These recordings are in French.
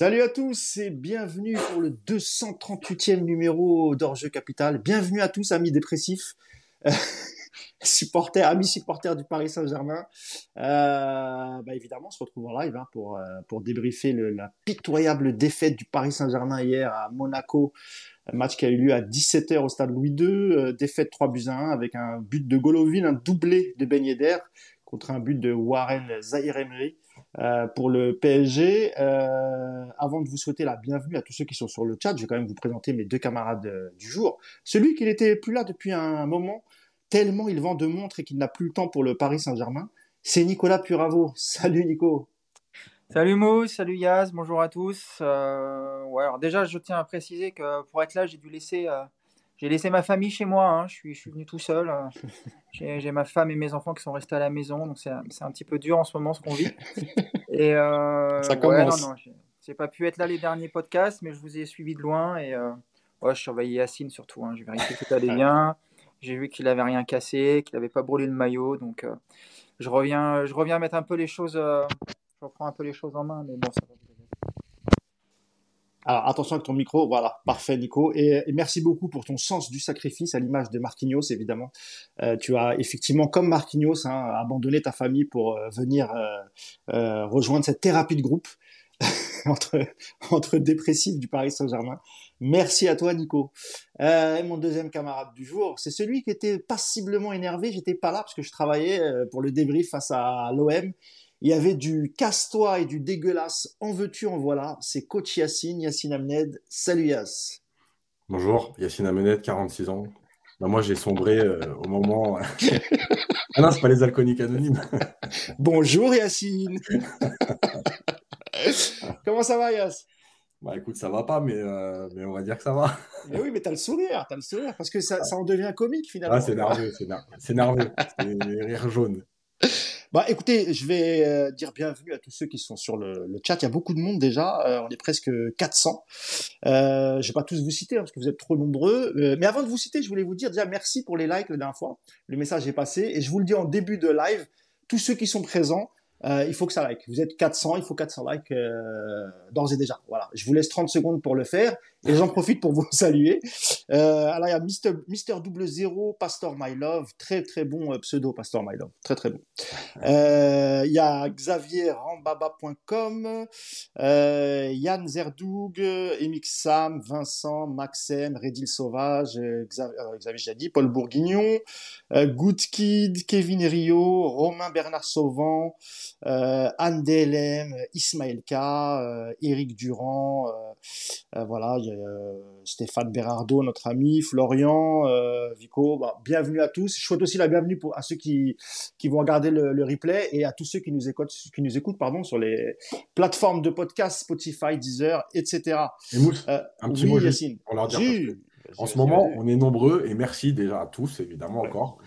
Salut à tous et bienvenue pour le 238e numéro d'Orge Capital. Bienvenue à tous, amis dépressifs, supporters, amis supporters du Paris Saint-Germain. Euh, bah évidemment, on se retrouve en live hein, pour, euh, pour débriefer la pitoyable défaite du Paris Saint-Germain hier à Monaco. Match qui a eu lieu à 17h au stade Louis II. Euh, défaite 3 buts à 1 avec un but de Golovin, un doublé de Ben Yedder contre un but de Warren Zahir Emery. Euh, pour le PSG. Euh, avant de vous souhaiter la bienvenue à tous ceux qui sont sur le chat, je vais quand même vous présenter mes deux camarades euh, du jour. Celui qui n'était plus là depuis un moment, tellement il vend de montres et qu'il n'a plus le temps pour le Paris Saint-Germain, c'est Nicolas Puravo. Salut Nico. Salut Mo, salut Yaz, bonjour à tous. Alors déjà, je tiens à préciser que pour être là, j'ai dû laisser j'ai laissé ma famille chez moi, hein. je, suis, je suis venu tout seul. Euh. J'ai ma femme et mes enfants qui sont restés à la maison, donc c'est un, un petit peu dur en ce moment ce qu'on vit. Et euh, Ça commence. non, non, j'ai pas pu être là les derniers podcasts, mais je vous ai suivi de loin et euh, ouais, je surveillais Yacine surtout. Hein. J'ai vérifié que tout allait bien. J'ai vu qu'il avait rien cassé, qu'il n'avait pas brûlé le maillot, donc euh, je reviens, je reviens mettre un peu les choses, euh, je reprends un peu les choses en main, mais bon, ça va. Alors attention avec ton micro, voilà, parfait Nico. Et, merci beaucoup pour ton sens du sacrifice à l'image de Marquinhos évidemment. Euh, tu as effectivement, comme Marquinhos, hein, abandonné ta famille pour euh, venir euh, euh rejoindre cette thérapie de groupe entre, entre dépressifs du Paris Saint-Germain. Merci à toi Nico. Euh, et mon deuxième camarade du jour, c'est celui qui était passiblement énervé. J'étais pas là parce que je travaillais pour le débrief face à l'OM il y avait du casse-toi et du dégueulasse. En veux-tu, en voilà. C'est coach Yacine, Yacine Amned. Salut Yass. Bonjour, Yacine Amenet, 46 ans. Bah, moi, j'ai sombré euh, au moment. ah non, c'est pas les alcooliques anonymes. Bonjour Yacine. Comment ça va Yass Bah écoute, ça va pas, mais, euh, mais on va dire que ça va. Mais oui, mais t'as le sourire, t'as le sourire, parce que ça, ça en devient comique finalement. Ah, c'est nerveux, c'est ner- c'est nerveux. C'est les rires jaunes. Bah écoutez, je vais euh, dire bienvenue à tous ceux qui sont sur le, le chat. Il y a beaucoup de monde déjà, euh, on est presque 400. Euh, je vais pas tous vous citer hein, parce que vous êtes trop nombreux. Euh, mais avant de vous citer, je voulais vous dire déjà merci pour les likes la dernière fois. Le message est passé et je vous le dis en début de live, tous ceux qui sont présents, euh, il faut que ça like. Vous êtes 400, il faut 400 likes euh, d'ores et déjà. Voilà, je vous laisse 30 secondes pour le faire et j'en profite pour vous saluer. Euh, alors il y a Mister, Mister Double Zero, Pastor My Love, très très bon euh, pseudo Pastor My Love, très très bon. Euh, Il y a Xavier Rambaba.com, Yann Zerdoug, Emix Sam, Vincent, Maxem, Redil Sauvage, Xavier, Xavier Paul Bourguignon, Good Kid, Kevin Rio, Romain Bernard Sauvant, Anne DLM, Ismaël K, Eric Durand, voilà, il y a euh, Stéphane Berardo, notre ami, Florian, euh, Vico, bah, bienvenue à tous. Je souhaite aussi la bienvenue pour, à ceux qui, qui vont regarder le, le replay et à tous ceux qui nous écoutent, qui nous écoutent pardon, sur les plateformes de podcast, Spotify, Deezer, etc. Et Mousse, Euh, un petit oui, mot Yacine. pour leur dire. En ce moment, on est nombreux et merci déjà à tous, évidemment, encore.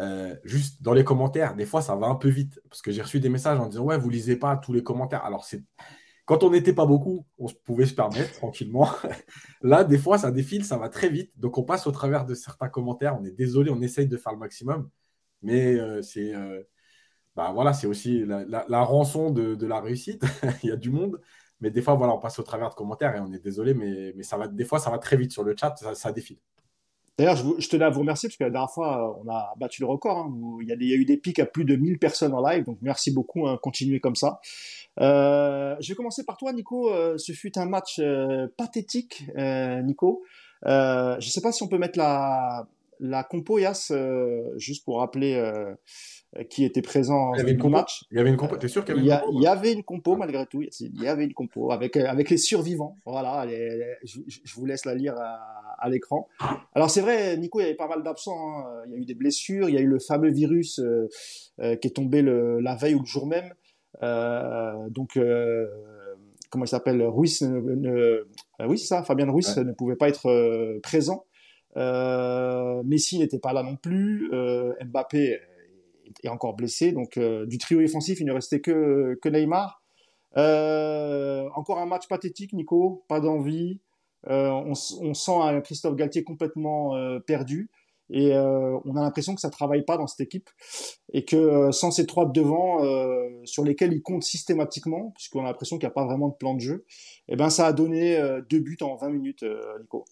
Euh, juste dans les commentaires, des fois, ça va un peu vite parce que j'ai reçu des messages en disant Ouais, vous lisez pas tous les commentaires. Alors, c'est quand on n'était pas beaucoup, on pouvait se permettre tranquillement. Là, des fois, ça défile, ça va très vite. Donc, on passe au travers de certains commentaires. On est désolé, on essaye de faire le maximum. Mais euh, c'est euh, bah, voilà, c'est aussi la, rançon de, la réussite. Il y a du monde. Mais des fois, voilà, on passe au travers de commentaires et on est désolé, mais, mais ça va, des fois, ça va très vite sur le chat, ça, défile. D'ailleurs, je, je tenais à vous remercier parce que la dernière fois, on a battu le record. hein. Vous- Il, y a des- il y a eu des pics à plus de 1000 personnes en live, donc merci beaucoup. Hein, continuez comme ça. Euh, je vais commencer par toi, Nico. Euh, ce fut un match euh, pathétique, euh, Nico. Euh, je ne sais pas si on peut mettre la, la compo, Yas, euh, juste pour rappeler euh, qui était présent Il y avait une match. Il y avait une compo. T'es sûr qu'il y avait une compo il y avait une compo malgré tout. Il y avait une compo avec avec les survivants. Voilà, les- les- je, je- je vous laisse la lire à, à l'écran. Alors c'est vrai, Nico, il y avait pas mal d'absents. hein. Il y a eu des blessures. Il y a eu le fameux virus euh, euh, qui est tombé le, la veille ou le jour même. Euh, donc euh, comment il s'appelle Ruiz ne, euh, oui c'est ça Fabien Ruiz Ouais. ne pouvait pas être présent. Messi n'était pas là non plus Mbappé est encore blessé donc euh, du trio défensif il ne restait que que Neymar. Euh, encore un match pathétique Nico pas d'envie. Euh, on, on sent un Christophe Galtier complètement perdu Et euh, on a l'impression que ça travaille pas dans cette équipe et que euh, sans ces trois de devant euh, sur lesquels ils comptent systématiquement, puisqu'on a l'impression qu'il n'y a pas vraiment de plan de jeu, et eh ben ça a donné deux buts en 20 minutes, Nico.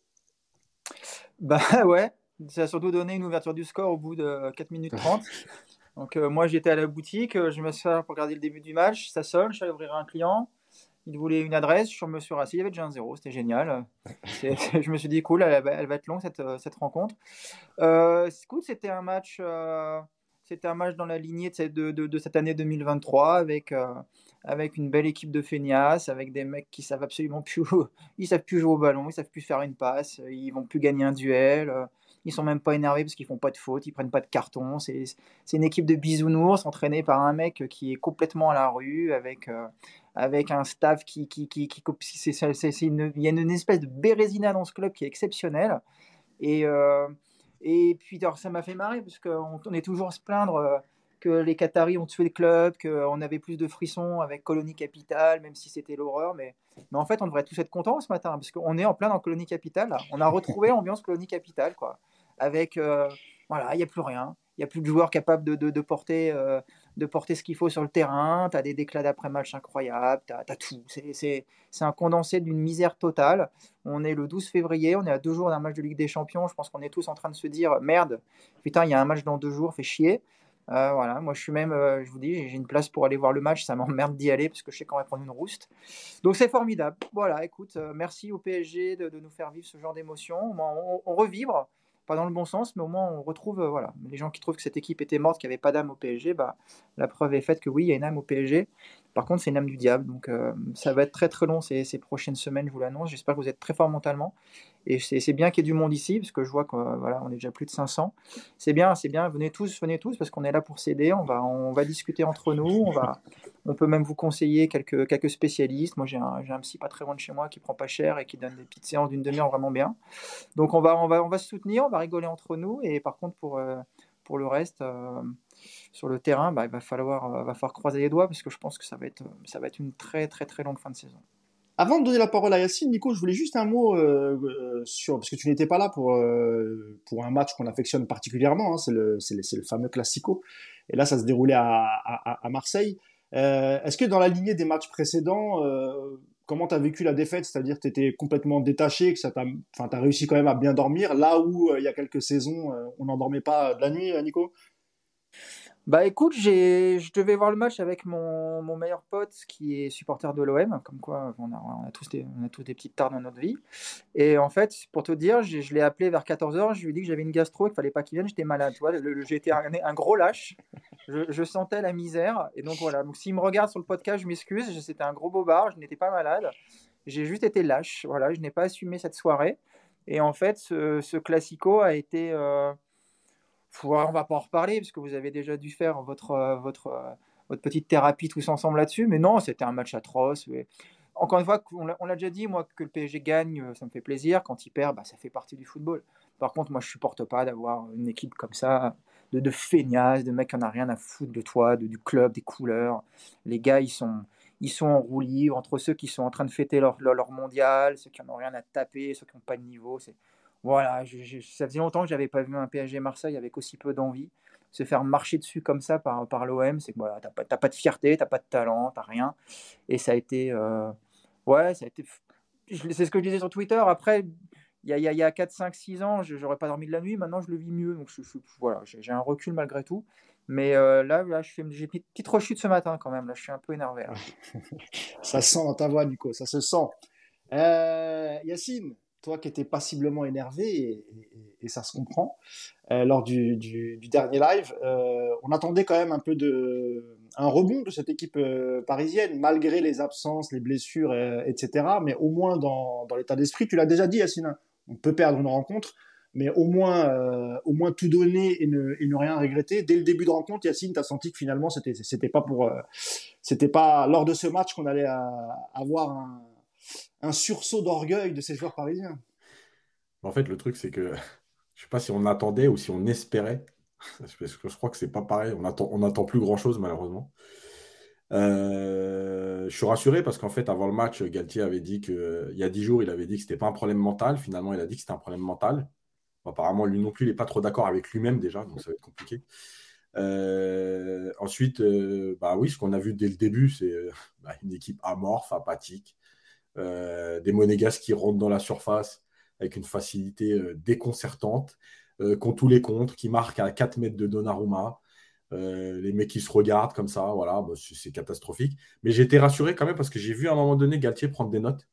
Bah ouais, ça a surtout donné une ouverture du score au bout de 4 minutes 30. Donc moi j'étais à la boutique, je me suis pour regarder le début du match, ça sonne, je suis allé ouvrir un client. Il voulait une adresse, je me suis rassis, il y avait déjà un zéro, c'était génial. je me suis dit, cool, elle, va être longue cette, cette rencontre. Euh, c'était un match. Euh, un match dans la lignée de, cette année 2023 avec, euh, avec une belle équipe de feignasses, avec des mecs qui savent absolument plus, ils savent plus jouer au ballon, ils savent plus faire une passe, ils vont plus gagner un duel, ils sont même pas énervés parce qu'ils font pas de faute, ils prennent pas de carton. C'est une équipe de bisounours entraînée par un mec qui est complètement à la rue avec, euh, avec un staff qui, qui, qui, qui une, il y a une, espèce de bérésina dans ce club qui est exceptionnelle. Et, euh, et puis ça m'a fait marrer parce qu'on on est toujours à se plaindre. Euh, que les Qataris ont tué le club, qu'on avait plus de frissons avec Colonie Capitale, même si c'était l'horreur. Mais, mais en fait, on devrait tous être contents ce matin, parce qu'on est en plein dans Colonie Capitale. On a retrouvé l'ambiance Colonie Capitale. Quoi avec euh, voilà, il n'y a plus rien. Il n'y a plus de joueurs capables de, de, porter, euh, de porter ce qu'il faut sur le terrain. Tu as des déclats d'après-match incroyables. Tu as, tout. C'est un condensé d'une misère totale. On est le 12 février. On est à deux jours d'un match de Ligue des Champions. Je pense qu'on est tous en train de se dire merde, putain, il y a un match dans deux jours, fait chier. Euh, voilà, moi je suis même, je vous dis, j'ai une place pour aller voir le match, ça m'emmerde d'y aller parce que je sais qu'on va prendre une rouste. Donc c'est formidable. Voilà, écoute, merci au PSG de, nous faire vivre ce genre d'émotion. On, on, revivre pas dans le bon sens, mais au moins on retrouve, euh, voilà, les gens qui trouvent que cette équipe était morte, qu'il n'y avait pas d'âme au PSG, bah, la preuve est faite que oui, il y a une âme au PSG. Par contre, c'est une âme du diable, donc euh, ça va être très très long ces, prochaines semaines, je vous l'annonce. J'espère que vous êtes très fort mentalement. Et c'est bien qu'il y ait du monde ici, parce que je vois qu'on voilà, on est déjà plus de 500. C'est bien, c'est bien, venez tous, venez tous, parce qu'on est là pour s'aider, on va, on va discuter entre nous, on, va, on peut même vous conseiller quelques, quelques spécialistes. Moi, j'ai un, un psy pas très loin de chez moi qui prend pas cher et qui donne des petites séances d'une demi-heure vraiment bien. Donc on va, on, va, on va se soutenir, on va rigoler entre nous, et par contre, pour, euh, pour le reste... Euh, sur le terrain, bah, il va falloir, euh, va falloir croiser les doigts parce que je pense que ça va être, ça va être une très très très longue fin de saison. Avant de donner la parole à Yacine, Nico, je voulais juste un mot euh, euh, sur parce que tu n'étais pas là pour un match qu'on affectionne particulièrement, hein, c'est le, fameux Classico. Et là, ça se déroulait à, Marseille. Est-ce que dans la lignée des matchs précédents, comment tu as vécu la défaite? C'est-à-dire que tu étais complètement détaché, que ça as réussi quand même à bien dormir, là où il y a quelques saisons, on n'endormait pas de la nuit, Nico? Bah écoute, je devais voir le match avec mon, mon meilleur pote qui est supporter de l'OM, comme quoi on a, on a, tous des, on a tous des petites tares dans notre vie. Et en fait, pour te dire, je, l'ai appelé vers 14h, je lui ai dit que j'avais une gastro, qu'il fallait pas qu'il vienne, j'étais malade. J'étais un, gros lâche, je, je, sentais la misère. Et donc voilà, donc s'il me regarde sur le podcast, je m'excuse, c'était un gros bobard, je n'étais pas malade, j'ai juste été lâche. Voilà, je n'ai pas assumé cette soirée. Et en fait, ce, ce classico a été. Euh, on va pas en reparler parce que vous avez déjà dû faire votre, euh, votre, euh, votre petite thérapie tous ensemble là-dessus. Mais non, c'était un match atroce. Encore une fois, on l'a déjà dit, moi, que le PSG gagne, euh, ça me fait plaisir. Quand il perd, bah, ça fait partie du football. Par contre, moi, je supporte pas d'avoir une équipe comme ça, de, de feignasses, de mecs qui n'en a rien à foutre de toi, de, du club, des couleurs. Les gars, ils sont, ils sont en roue libre entre ceux qui sont en train de fêter leur, leur, mondial, ceux qui n'en ont rien à taper, ceux qui n'ont pas de niveau. Voilà, ça faisait longtemps que j'avais pas vu un PSG Marseille avec aussi peu d'envie. Se faire marcher dessus comme ça par, par l'OM, c'est que voilà, t'as pas, pas de fierté, t'as pas de talent, t'as rien. Et ça a été. Euh, ouais, ça a été. C'est ce que je disais sur Twitter. Après, il y a, y a 4, 5, 6 ans, j'aurais pas dormi de la nuit. Maintenant, je le vis mieux. Donc, voilà, j'ai un recul malgré tout. Mais euh, là, là j'ai une petite rechute ce matin quand même. Là, je suis un peu énervé. ça sent dans ta voix, Nico. Ça se sent. Euh, Yacine, toi qui étais passiblement énervé, et, ça se comprend, euh, lors du, dernier live, euh, on attendait quand même un peu de un rebond de cette équipe euh, parisienne, malgré les absences, les blessures, etc. Mais au moins dans, l'état d'esprit, tu l'as déjà dit, Yacine, on peut perdre une rencontre, mais au moins, au moins tout donner et ne, rien regretter. Dès le début de rencontre, Yacine, tu as senti que finalement, c'était, c'était pas pour, c'était pas lors de ce match qu'on allait avoir un, un sursaut d'orgueil de ces joueurs parisiens. En fait, le truc, c'est que je sais pas si on attendait ou si on espérait. Je crois que c'est pas pareil. On attend, plus grand chose, malheureusement. Euh, je suis rassuré parce qu'en fait, avant le match, Galtier avait dit que il y a dix jours, il avait dit que c'était pas un problème mental. Finalement, il a dit que c'était un problème mental. Apparemment, lui non plus, il n'est pas trop d'accord avec lui-même déjà, donc ça va être compliqué. ensuite, bah oui, ce qu'on a vu dès le début, c'est bah, une équipe amorphe, apathique, des monégasques qui rentrent dans la surface avec une facilité déconcertante, qui ont tous les contres, qui marquent à 4 mètres de Donnarumma. les mecs qui se regardent comme ça, voilà, bah, c'est catastrophique. Mais été rassuré quand même parce que j'ai vu à un moment donné Galtier prendre des notes.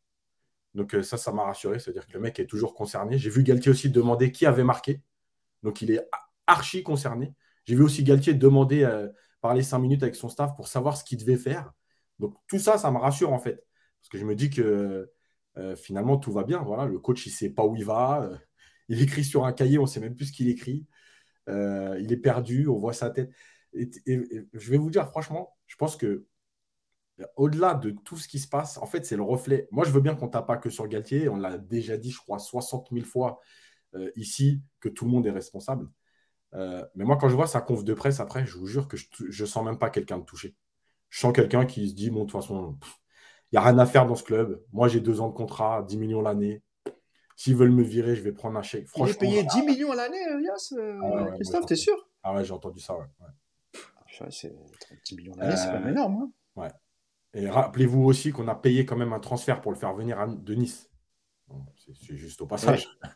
Donc euh, ça, ça m'a rassuré. C'est-à-dire que le mec est toujours concerné. J'ai vu Galtier aussi demander qui avait marqué. Donc il est archi concerné. J'ai vu aussi Galtier demander, euh, parler cinq minutes avec son staff pour savoir ce qu'il devait faire. Donc tout ça, ça me rassure en fait. Parce que je me dis que euh, finalement, tout va bien. Voilà, le coach, il sait pas où il va. il écrit sur un cahier, on sait même plus ce qu'il écrit. il est perdu, on voit sa tête. et, je vais vous dire, franchement, je pense que au-delà de tout ce qui se passe, en fait, c'est le reflet. Moi, je veux bien qu'on tape pas que sur Galtier. On l'a déjà dit, je crois, 60 000 fois euh, ici, que tout le monde est responsable. Euh, mais moi, quand je vois sa conf de presse après, je vous jure que je ne sens même pas quelqu'un de touché. Je sens quelqu'un qui se dit, bon, de toute façon, n'y a rien à faire dans ce club. Moi, j'ai deux ans de contrat, 10 millions l'année. S'ils veulent me virer, je vais prendre un chèque. Franchement, il est payé 10 millions à l'année, Elias euh, ah Christophe, t'es sûr? Ah ouais, j'ai entendu ça, ouais. ouais. c'est 10 millions l'année, c'est pas énorme. Hein ouais. Et rappelez-vous aussi qu'on a payé quand même un transfert pour le faire venir de Nice. C'est juste au passage.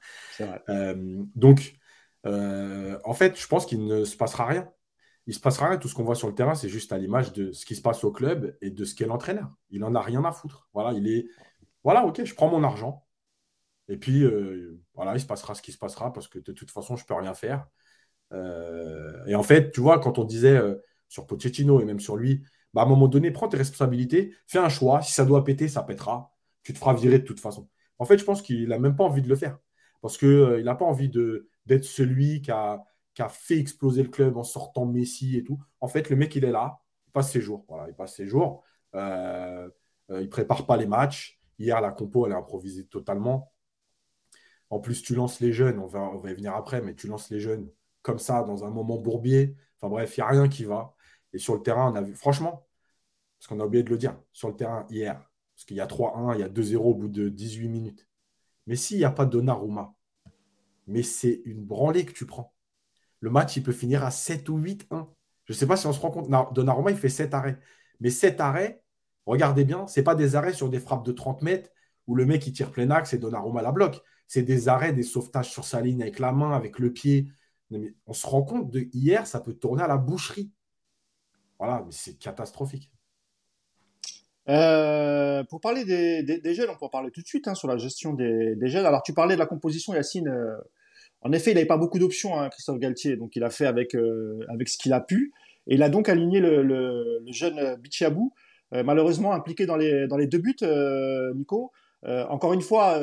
Euh, donc, euh, en fait, je pense qu'il ne se passera rien. Il se passera rien. Tout ce qu'on voit sur le terrain, c'est juste à l'image de ce qui se passe au club et de ce qu'est l'entraîneur. Il n'en a rien à foutre. Voilà, il est. Voilà, ok, je prends mon argent. Et puis, euh, voilà, il se passera ce qui se passera parce que de toute façon, je ne peux rien faire. et en fait, tu vois, quand on disait sur Pochettino et même sur lui, bah, à un moment donné, prends tes responsabilités, fais un choix. Si ça doit péter, ça pètera. Tu te feras virer de toute façon. En fait, je pense qu'il n'a même pas envie de le faire. Parce qu'il euh, n'a pas envie d'être celui qui a, a, fait exploser le club en sortant Messi et tout. En fait, le mec, il est là, il passe ses jours. Voilà, il passe ses jours. Euh, euh, il prépare pas les matchs. Hier, la compo, elle est improvisée totalement. En plus, tu lances les jeunes, on va, on va y venir après, mais tu lances les jeunes comme ça, dans un moment bourbier. Enfin bref, il n'y a rien qui va. Et sur le terrain, on a vu, franchement, parce qu'on a oublié de le dire, sur le terrain hier, parce qu'il y a 3-1, il y a 2-0 au bout de 18 minutes. Mais s'il n'y a pas Donnarumma, mais c'est une branlée que tu prends. Le match, il peut finir à 7 ou 8-1. Je ne sais pas si on se rend compte. Donnarumma, il fait 7 arrêts. Mais 7 arrêts, regardez bien, ce pas des arrêts sur des frappes de 30 mètres où le mec il tire plein axe et Donnarumma la bloque. C'est des arrêts, des sauvetages sur sa ligne avec la main, avec le pied. on se rend compte de hier, ça peut tourner à la boucherie. Voilà, mais c'est catastrophique. Euh, pour parler des, des, jeunes, on peut en parler tout de suite hein, sur la gestion des, des, jeunes. Alors, tu parlais de la composition, Yacine. Euh, en effet, il n'avait pas beaucoup d'options, hein, Christophe Galtier. Donc, il a fait avec, euh, avec ce qu'il a pu. Et il a donc aligné le, le, le jeune Bichiabou, malheureusement impliqué dans les, dans les deux buts, Nico. encore une fois,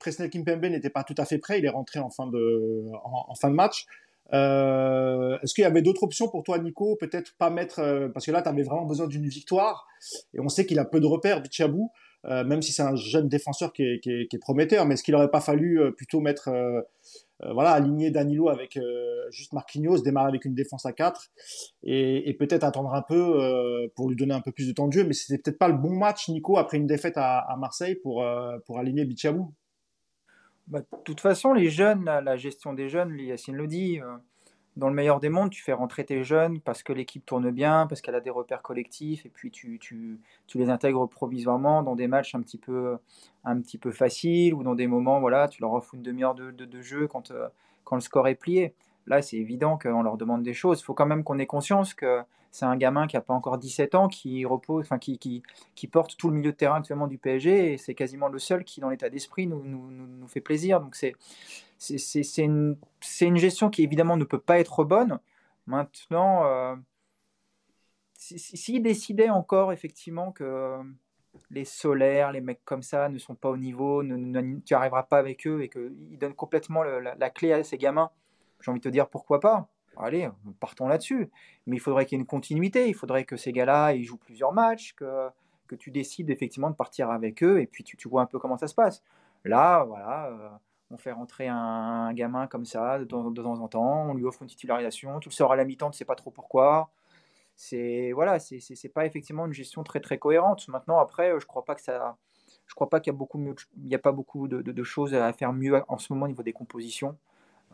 Presnel Kimpembe n'était pas tout à fait prêt. Il est rentré en fin de, en fin de match. Euh, Est-ce qu'il y avait d'autres options pour toi, Nico? Peut-être pas mettre, euh, parce que là, tu avais vraiment besoin d'une victoire, et on sait qu'il a peu de repères, Bichabou, euh, même si c'est un jeune défenseur qui est, qui est, qui est prometteur, mais est-ce qu'il n'aurait pas fallu euh, plutôt mettre, euh, voilà, aligner Danilo avec juste Marquinhos, démarrer avec une défense à 4, et, et peut-être attendre un peu pour lui donner un peu plus de temps de jeu, mais c'était peut-être pas le bon match, Nico, après une défaite à, à Marseille pour, pour aligner Bichabou. Bah, de toute façon, les jeunes, la, gestion des jeunes, Yacine le dit, euh, dans le meilleur des mondes, tu fais rentrer tes jeunes parce que l'équipe tourne bien, parce qu'elle a des repères collectifs, et puis tu, tu, tu, les intègres provisoirement dans des matchs un petit peu, un petit peu faciles ou dans des moments, voilà, tu leur offres une demi-heure de, de, jeu quand, euh, quand le score est plié. Là, c'est évident qu'on leur demande des choses. Il faut quand même qu'on ait conscience que c'est un gamin qui n'a pas encore 17 ans, qui repose, enfin qui, porte tout le milieu de terrain actuellement du PSG, et c'est quasiment le seul qui, dans l'état d'esprit, nous, fait plaisir. Donc c'est c'est une, une, gestion qui évidemment ne peut pas être bonne. Maintenant, euh, s'il si, décidait encore effectivement que les solaires, les mecs comme ça ne sont pas au niveau, tu n'arriveras pas avec eux et qu'ils donnent complètement la, clé à ces gamins, j'ai envie de te dire pourquoi pas allez, partons là-dessus. Mais il faudrait qu'il y ait une continuité, il faudrait que ces gars-là, ils jouent plusieurs matchs, que, que tu décides effectivement de partir avec eux, et puis tu, vois un peu comment ça se passe. Là, voilà, euh, on fait rentrer un, gamin comme ça de, temps en temps, on lui offre une titularisation, tu le sors à la mi-temps, tu sais pas trop pourquoi. C'est voilà, c'est pas effectivement une gestion très très cohérente. Maintenant, après, je crois pas que ça, je crois pas qu'il y a beaucoup mieux, il y a pas beaucoup de, de, choses à faire mieux en ce moment au niveau des compositions.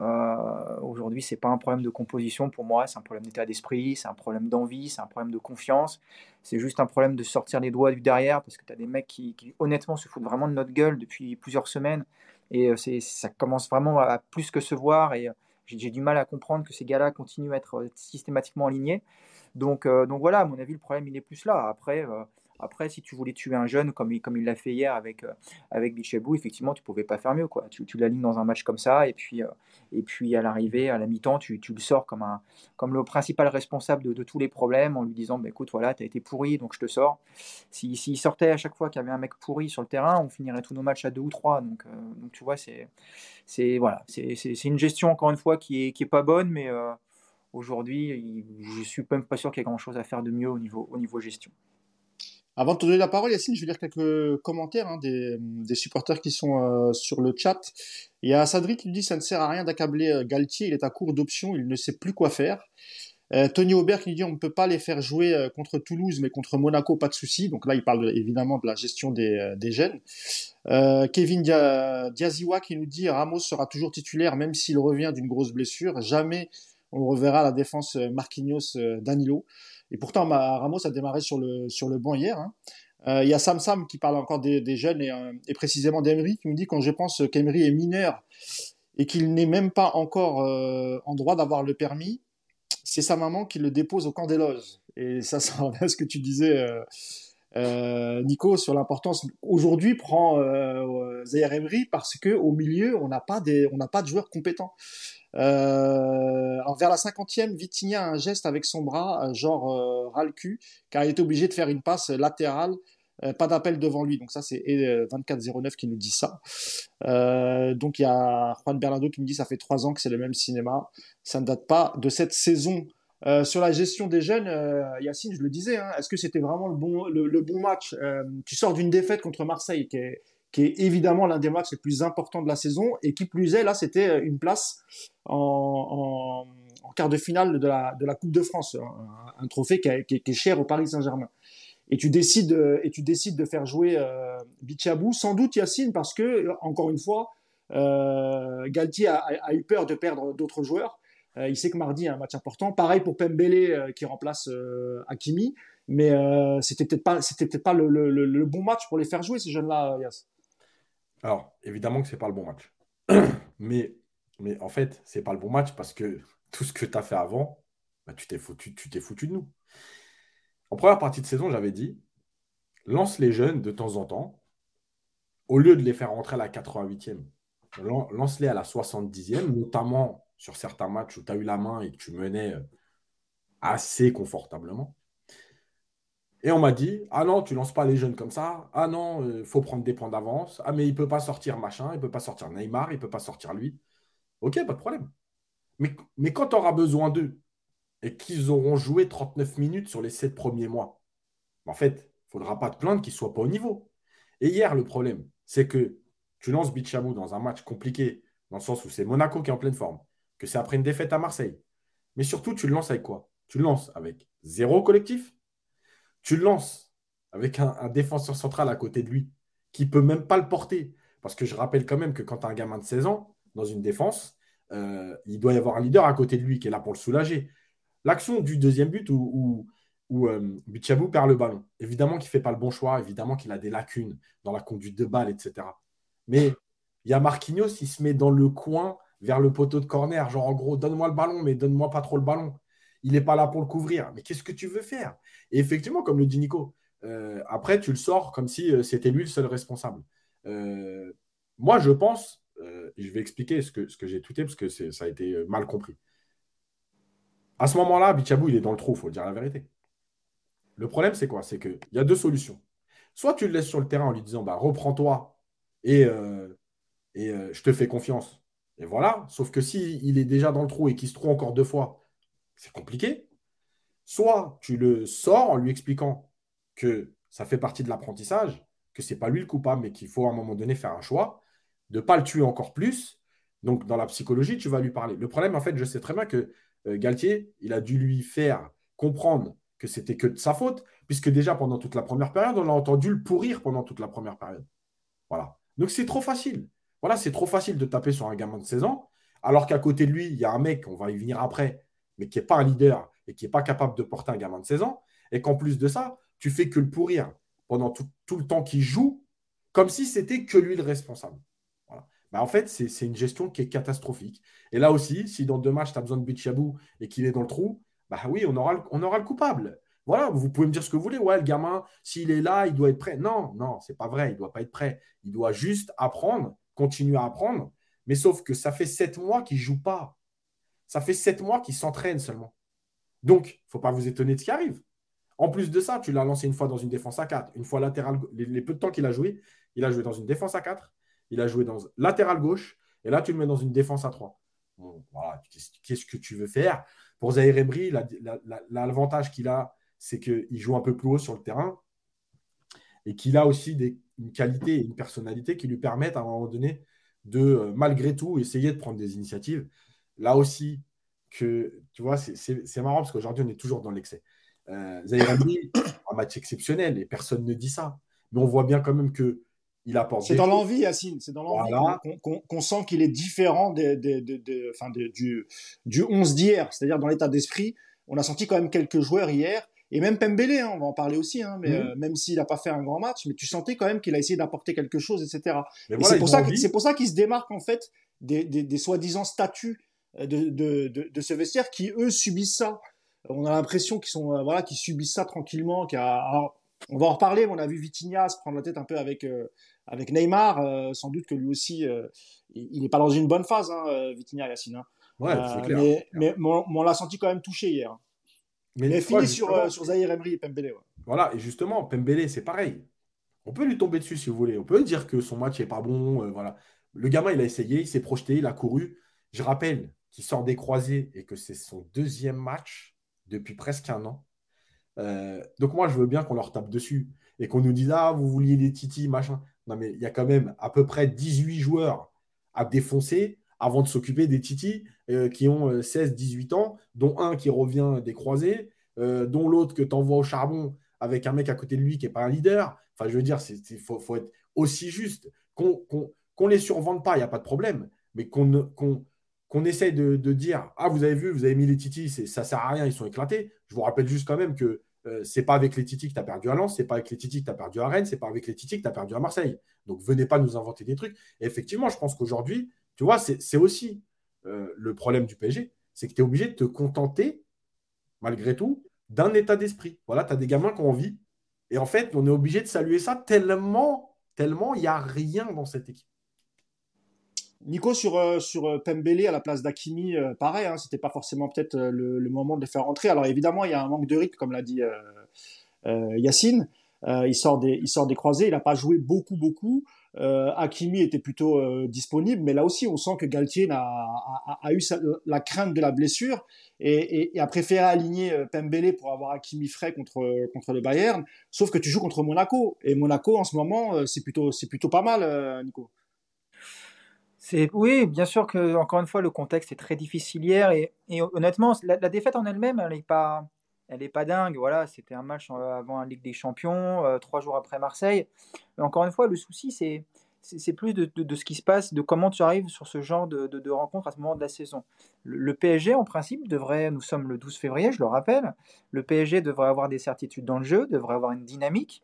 Euh, Aujourd'hui, c'est pas un problème de composition pour moi, c'est un problème d'état d'esprit, c'est un problème d'envie, c'est un problème de confiance. C'est juste un problème de sortir les doigts du derrière parce que tu as des mecs qui, honnêtement se foutent vraiment de notre gueule depuis plusieurs semaines et euh, ça commence vraiment à, plus que se voir et euh, j'ai, du mal à comprendre que ces gars-là continuent à être systématiquement alignés. Donc, donc voilà, à mon avis, le problème il est plus là. Après, après, si tu voulais tuer un jeune comme il, comme l'a fait hier avec, euh, avec effectivement, tu pouvais pas faire mieux. Quoi. Tu, tu l'alignes dans un match comme ça, et puis, euh, et puis à l'arrivée, à la mi-temps, tu, tu le sors comme, un, comme le principal responsable de, tous les problèmes en lui disant bah, écoute, voilà, tu as été pourri, donc je te sors. S'il si, sortait à chaque fois qu'il y avait un mec pourri sur le terrain, on finirait tous nos matchs à deux ou trois. Donc, euh, donc tu vois, c'est, voilà, une gestion, encore une fois, qui est, qui est pas bonne, mais euh, aujourd'hui, je suis même pas sûr qu'il y ait grand-chose à faire de mieux au niveau, au niveau gestion. Avant de te donner la parole, Yacine, je vais lire quelques commentaires hein, des, supporters qui sont euh, sur le chat. Il y a Sadri qui nous dit ça ne sert à rien d'accabler euh, Galtier, il est à court d'options, il ne sait plus quoi faire. Euh, Tony Aubert qui nous dit on ne peut pas les faire jouer contre Toulouse, mais contre Monaco, pas de souci. Donc là, il parle évidemment de la gestion des, des. Kevin Dia Diaziwa qui nous dit Ramos sera toujours titulaire même s'il revient d'une grosse blessure. Jamais on reverra la défense Marquinhos Danilo. Et pourtant, Ramos a démarré sur le, sur le banc hier. Hein. Euh, il y a Sam Sam qui parle encore des, jeunes et, euh, et précisément d'Emery qui me dit quand je pense qu'Emery est mineur et qu'il n'est même pas encore euh, en droit d'avoir le permis, c'est sa maman qui le dépose au camp des loges. Et ça, ça à ce que tu disais, Nico, sur l'importance. Aujourd'hui, prend Zaire Emery parce que au milieu, on n'a pas on n'a pas de joueurs compétents. Euh, vers la cinquantième, Vitinha a un geste avec son bras, genre euh, ras le cul, car il était obligé de faire une passe latérale, euh, pas d'appel devant lui. Donc ça, c'est 2409 qui nous dit ça. Euh, donc il y a Juan Bernardo qui me dit ça fait trois ans que c'est le même cinéma. Ça ne date pas de cette saison. Euh, sur la gestion des jeunes, euh, Yacine, je le disais, hein, est-ce que c'était vraiment le bon, le, bon match? Euh, Tu sors d'une défaite contre Marseille, qui est, qui est évidemment l'un des matchs les plus importants de la saison, et qui plus est, là, c'était une place en, en, en, quart de finale de la, de la Coupe de France, un, trophée qui, est, qui, est cher au Paris Saint-Germain. Et tu décides, et tu décides de faire jouer euh, Bichabou, sans doute Yacine, parce que encore une fois, euh, Galtier a, a, eu peur de perdre d'autres joueurs. Euh, il sait que mardi est un match important. Pareil pour Pembele euh, qui remplace euh, Hakimi, mais euh, c'était peut-être pas, c'était peut-être pas le, le, le, bon match pour les faire jouer ces jeunes-là, Yas. Alors évidemment que c'est pas le bon match, mais en fait c'est pas le bon match parce que tout ce que tu as fait avant, bah, tu t'es foutu, tu t'es foutu de nous. En première partie de saison, j'avais dit lance les jeunes de temps en temps au lieu de les faire rentrer à la 88e. Lance-les à la 70e, notamment sur certains matchs où tu as eu la main et que tu menais assez confortablement. Et on m'a dit Ah non, tu lances pas les jeunes comme ça. Ah non, il euh, faut prendre des points d'avance. Ah, mais il peut pas sortir machin, il peut pas sortir Neymar, il peut pas sortir lui. Ok, pas de problème. Mais, quand tu auras besoin d'eux et qu'ils auront joué 39 minutes sur les 7 premiers mois, en fait, il faudra pas te plaindre qu'ils soient pas au niveau. Et hier, le problème, c'est que tu lances Bichamou dans un match compliqué, dans le sens où c'est Monaco qui est en pleine forme que c'est après une défaite à Marseille. Mais surtout, tu le lances avec quoi? Tu le lances avec zéro collectif. Tu le lances avec un, défenseur central à côté de lui qui peut même pas le porter. Parce que je rappelle quand même que quand tu as un gamin de 16 ans dans une défense, euh, il doit y avoir un leader à côté de lui qui est là pour le soulager. L'action du deuxième but où, où, où euh, Bichabou perd le ballon, évidemment qu'il ne fait pas le bon choix, évidemment qu'il a des lacunes dans la conduite de balle, etc. Mais il y a Marquinhos, il se met dans le coin vers le poteau de corner, genre en gros, donne-moi le ballon, mais donne-moi pas trop le ballon. Il n'est pas là pour le couvrir. Mais qu'est-ce que tu veux faire? Et effectivement, comme le dit Nico, euh, après, tu le sors comme si euh, c'était lui le seul responsable. Euh, moi, je pense, je vais expliquer ce que, j'ai tweeté parce que ça a été mal compris. À ce moment-là, Bichabou, il est dans le trou, il faut dire la vérité. Le problème, c'est quoi? C'est qu'il y a deux solutions. Soit tu le laisses sur le terrain en lui disant bah, reprends-toi et, je te fais confiance et voilà. Sauf que s'il il est déjà dans le trou et qu'il se trouve encore deux fois, c'est compliqué. Soit tu le sors en lui expliquant que ça fait partie de l'apprentissage, que c'est pas lui le coupable, mais qu'il faut à un moment donné faire un choix, de ne pas le tuer encore plus. Donc, dans la psychologie, tu vas lui parler. Le problème, en fait, je sais très bien que euh, Galtier, il a dû lui faire comprendre que c'était que de sa faute, puisque déjà pendant toute la première période, on a entendu le pourrir pendant toute la première période. Voilà. Donc, c'est trop facile. Voilà, c'est trop facile de taper sur un gamin de 16 ans, alors qu'à côté de lui, il y a un mec, on va y venir après, mais qui n'est pas un leader et qui n'est pas capable de porter un gamin de 16 ans, et qu'en plus de ça, tu fais que le pourrir pendant tout, le temps qu'il joue, comme si c'était que lui le responsable. Bah, en fait, c'est une gestion qui est catastrophique. Et là aussi, si dans deux matchs, tu as besoin de Bichabou et qu'il est dans le trou, bah oui, on aura, le coupable. Voilà, vous pouvez me dire ce que vous voulez. Ouais, le gamin, s'il est là, il doit être prêt. Non, non, c'est pas vrai. Il doit pas être prêt. Il doit juste apprendre, continuer à apprendre. Mais sauf que ça fait sept mois qu'il joue pas. Ça fait sept mois qu'il s'entraîne seulement. Donc, il ne faut pas vous étonner de ce qui arrive. En plus de ça, tu l'as lancé une fois dans une défense à 4, une fois latéral. Les, peu de temps qu'il a joué, il a joué dans une défense à 4, il a joué dans latéral gauche, et là, tu le mets dans une défense à 3. voilà, qu'est-ce que tu veux faire? Pour Zahir Emery, l'avantage qu'il a, c'est qu'il joue un peu plus haut sur le terrain et qu'il a aussi une qualité et une personnalité qui lui permettent à un moment donné de, euh, malgré tout, essayer de prendre des initiatives. Là aussi, que, tu vois, c'est marrant parce qu'aujourd'hui, on est toujours dans l'excès. Euh, Zahir un match exceptionnel et personne ne dit ça. Mais on voit bien quand même que il apporte. C'est dans l'envie, Yacine. C'est dans l'envie qu'on sent qu'il est différent de, de, du, du 11 d'hier. C'est-à-dire dans l'état d'esprit. On a senti quand même quelques joueurs hier et même Pembele, hein, on va en parler aussi, hein, mais mhm. euh, même s'il n'a pas fait un grand match, mais tu sentais quand même qu'il a essayé d'apporter quelque chose, etc. et c'est pour, ça c'est pour ça qu'il se démarque en fait des, des, des soi-disant statuts de, de, de, de, ce vestiaire qui eux subissent ça. On a l'impression qu'ils sont euh, voilà, qu'ils subissent ça tranquillement. Alors, on va en reparler. On a vu Vitinha se prendre la tête un peu avec avec Neymar. sans doute que lui aussi, il n'est pas dans une bonne phase, hein, Vitinha Yacine. Hein. Ouais, c'est clair. Mais, mais, on l'a senti quand même touché hier. Mais, fini sur, euh, sur Zahir Emery et Pembele. Voilà, et justement, Pembele, c'est pareil. On peut lui tomber dessus si vous voulez. On peut dire que son match n'est pas bon. Euh, voilà. Le gamin, il a essayé, il s'est projeté, il a couru. Je rappelle qu'il sort des croisés et que c'est son deuxième match depuis presque un an. Euh, donc moi, je veux bien qu'on leur tape dessus et qu'on nous dise Ah, vous vouliez des titis, machin. Non, mais il y a quand même à peu près 18 joueurs à défoncer avant de s'occuper des titis euh, qui ont 16-18 euh, ans, dont un qui revient des croisés, dont l'autre que tu envoies au charbon avec un mec à côté de lui qui n'est pas un leader. Enfin, je veux dire, il faut, être aussi juste. Qu'on ne les survende pas, il n'y a pas de problème, mais qu'on qu'on essaye de, dire Ah, vous avez vu, vous avez mis les titis, ça sert à rien, ils sont éclatés. Je vous rappelle juste quand même que ce c'est pas avec les titis que tu as perdu à Lens, c'est pas avec les titis que tu as perdu à Rennes, c'est pas avec les titis que tu as perdu à Marseille. Donc venez pas nous inventer des trucs. Et effectivement, je pense qu'aujourd'hui, tu vois, c'est aussi euh, le problème du PSG, c'est que tu es obligé de te contenter, malgré tout, d'un état d'esprit. Voilà, tu as des gamins qui ont envie. Et en fait, on est obligé de saluer ça tellement, tellement il n'y a rien dans cette équipe. Nico, sur, euh, sur euh, Pembele à la place d'Akimi, pareil, hein, c'était pas forcément peut-être le, moment de le faire rentrer. Alors évidemment, il y a un manque de rythme, comme l'a dit Yacine. il, sort des, il sort des croisés, il n'a pas joué beaucoup, beaucoup. Euh, Hakimi était plutôt euh, disponible, mais là aussi, on sent que Galtier a, eu la crainte de la blessure et, a préféré aligner euh, Pembele pour avoir Hakimi frais contre, contre le Bayern. Sauf que tu joues contre Monaco et Monaco en ce moment, c'est plutôt, plutôt pas mal, Nico. Oui, bien sûr que encore une fois le contexte est très difficile hier et, honnêtement la, défaite en elle-même elle n'est pas elle est pas dingue. Voilà, c'était un match euh, avant la Ligue des Champions, euh, trois jours après Marseille. Encore une fois, le souci, c'est c'est plus de, de, ce qui se passe, de comment tu arrives sur ce genre de, de rencontre à ce moment de la saison. Le, PSG, en principe, devrait, nous sommes le 12 février, je le rappelle, le PSG devrait avoir des certitudes dans le jeu, devrait avoir une dynamique,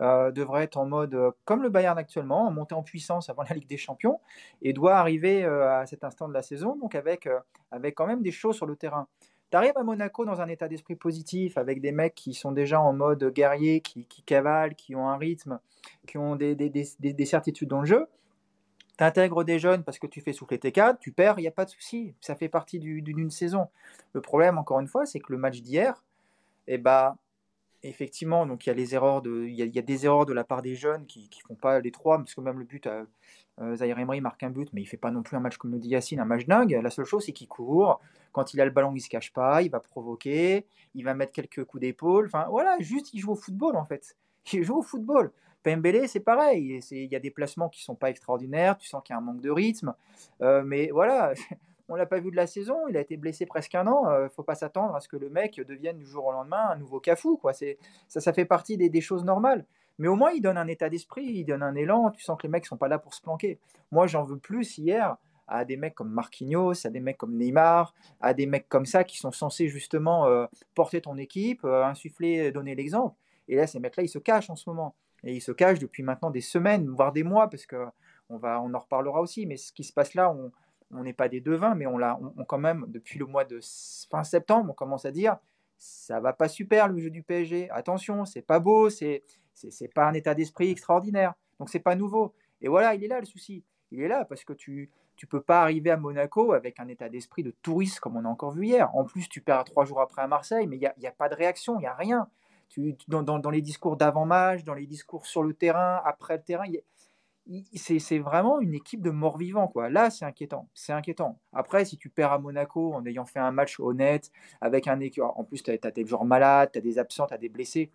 euh, devrait être en mode comme le Bayern actuellement, en montée en puissance avant la Ligue des Champions, et doit arriver à cet instant de la saison, donc avec, avec quand même des choses sur le terrain. Tu arrives à Monaco dans un état d'esprit positif, avec des mecs qui sont déjà en mode guerrier, qui, cavalent, qui ont un rythme, qui ont des, des, certitudes dans le jeu. Tu intègres des jeunes parce que tu fais souffler tes cadres, tu perds, il n'y a pas de souci. Ça fait partie d'une saison. Le problème, encore une fois, c'est que le match d'hier, eh bah, effectivement, donc il y a les erreurs de, il y, a, des erreurs de la part des jeunes qui ne font pas les trois, parce que même le but, euh, euh, Zahir Emery marque un but, mais il fait pas non plus un match comme le dit Yacine, un match dingue. La seule chose, c'est qu'il court. Quand il a le ballon, il se cache pas, il va provoquer, il va mettre quelques coups d'épaule. Enfin, voilà, juste il joue au football en fait. Il joue au football. Pembele, c'est pareil. Il y a des placements qui sont pas extraordinaires. Tu sens qu'il y a un manque de rythme. Euh, mais voilà, on l'a pas vu de la saison. Il a été blessé presque un an. ne faut pas s'attendre à ce que le mec devienne du jour au lendemain un nouveau cafou. Quoi. Ça, ça fait partie des choses normales. Mais au moins, il donne un état d'esprit, il donne un élan. Tu sens que les mecs sont pas là pour se planquer. Moi, j'en veux plus hier à des mecs comme Marquinhos, à des mecs comme Neymar, à des mecs comme ça qui sont censés justement euh, porter ton équipe, euh, insuffler, donner l'exemple. Et là, ces mecs-là, ils se cachent en ce moment. Et ils se cachent depuis maintenant des semaines, voire des mois, parce que on, va, on en reparlera aussi. Mais ce qui se passe là, on n'est pas des devins, mais on l'a on, quand même, depuis le mois de fin septembre, on commence à dire ça va pas super le jeu du PSG. Attention, c'est pas beau, c'est c'est pas un état d'esprit extraordinaire. Donc c'est pas nouveau. Et voilà, il est là le souci. Il est là parce que tu tu peux pas arriver à Monaco avec un état d'esprit de touriste comme on a encore vu hier. En plus, tu perds trois jours après à Marseille, mais il n'y a, a, pas de réaction, il n'y a rien. Tu, dans, dans, les discours d'avant-match, dans les discours sur le terrain, après le terrain, c'est vraiment une équipe de morts-vivants. Là, c'est inquiétant. C'est inquiétant. Après, si tu perds à Monaco en ayant fait un match honnête, avec un En plus, tu as, as, des joueurs malades, tu as des absents, tu as des blessés.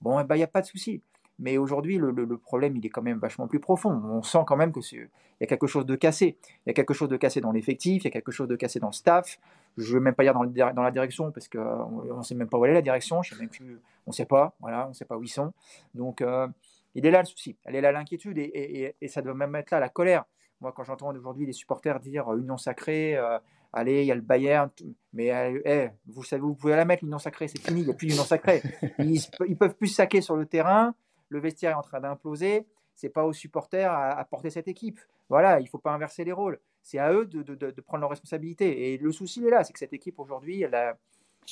Bon, il eh ben, n'y a pas de souci. Mais aujourd'hui, le, problème, il est quand même vachement plus profond. On sent quand même qu'il y a quelque chose de cassé. Il y a quelque chose de cassé dans l'effectif, il y a quelque chose de cassé dans le staff. Je ne veux même pas dire dans, dans la direction, parce qu'on ne sait même pas où elle est la direction. Je plus, on ne sait pas. Voilà, on sait pas où ils sont. Donc, euh, il est là le souci. Elle est là l'inquiétude, et, ça doit même être là la colère. Moi, quand j'entends aujourd'hui les supporters dire euh, union sacrée, euh, allez, il y a le Bayern, mais eh, vous savez, vous pouvez la mettre l'union sacrée, c'est fini, il n'y a plus d'union sacrée. Ils, ils peuvent plus saquer sur le terrain le vestiaire est en train d'imploser, c'est pas aux supporters à, porter cette équipe. Voilà, il faut pas inverser les rôles. C'est à eux de, prendre leurs responsabilités. Et le souci est là, c'est que cette équipe aujourd'hui, elle,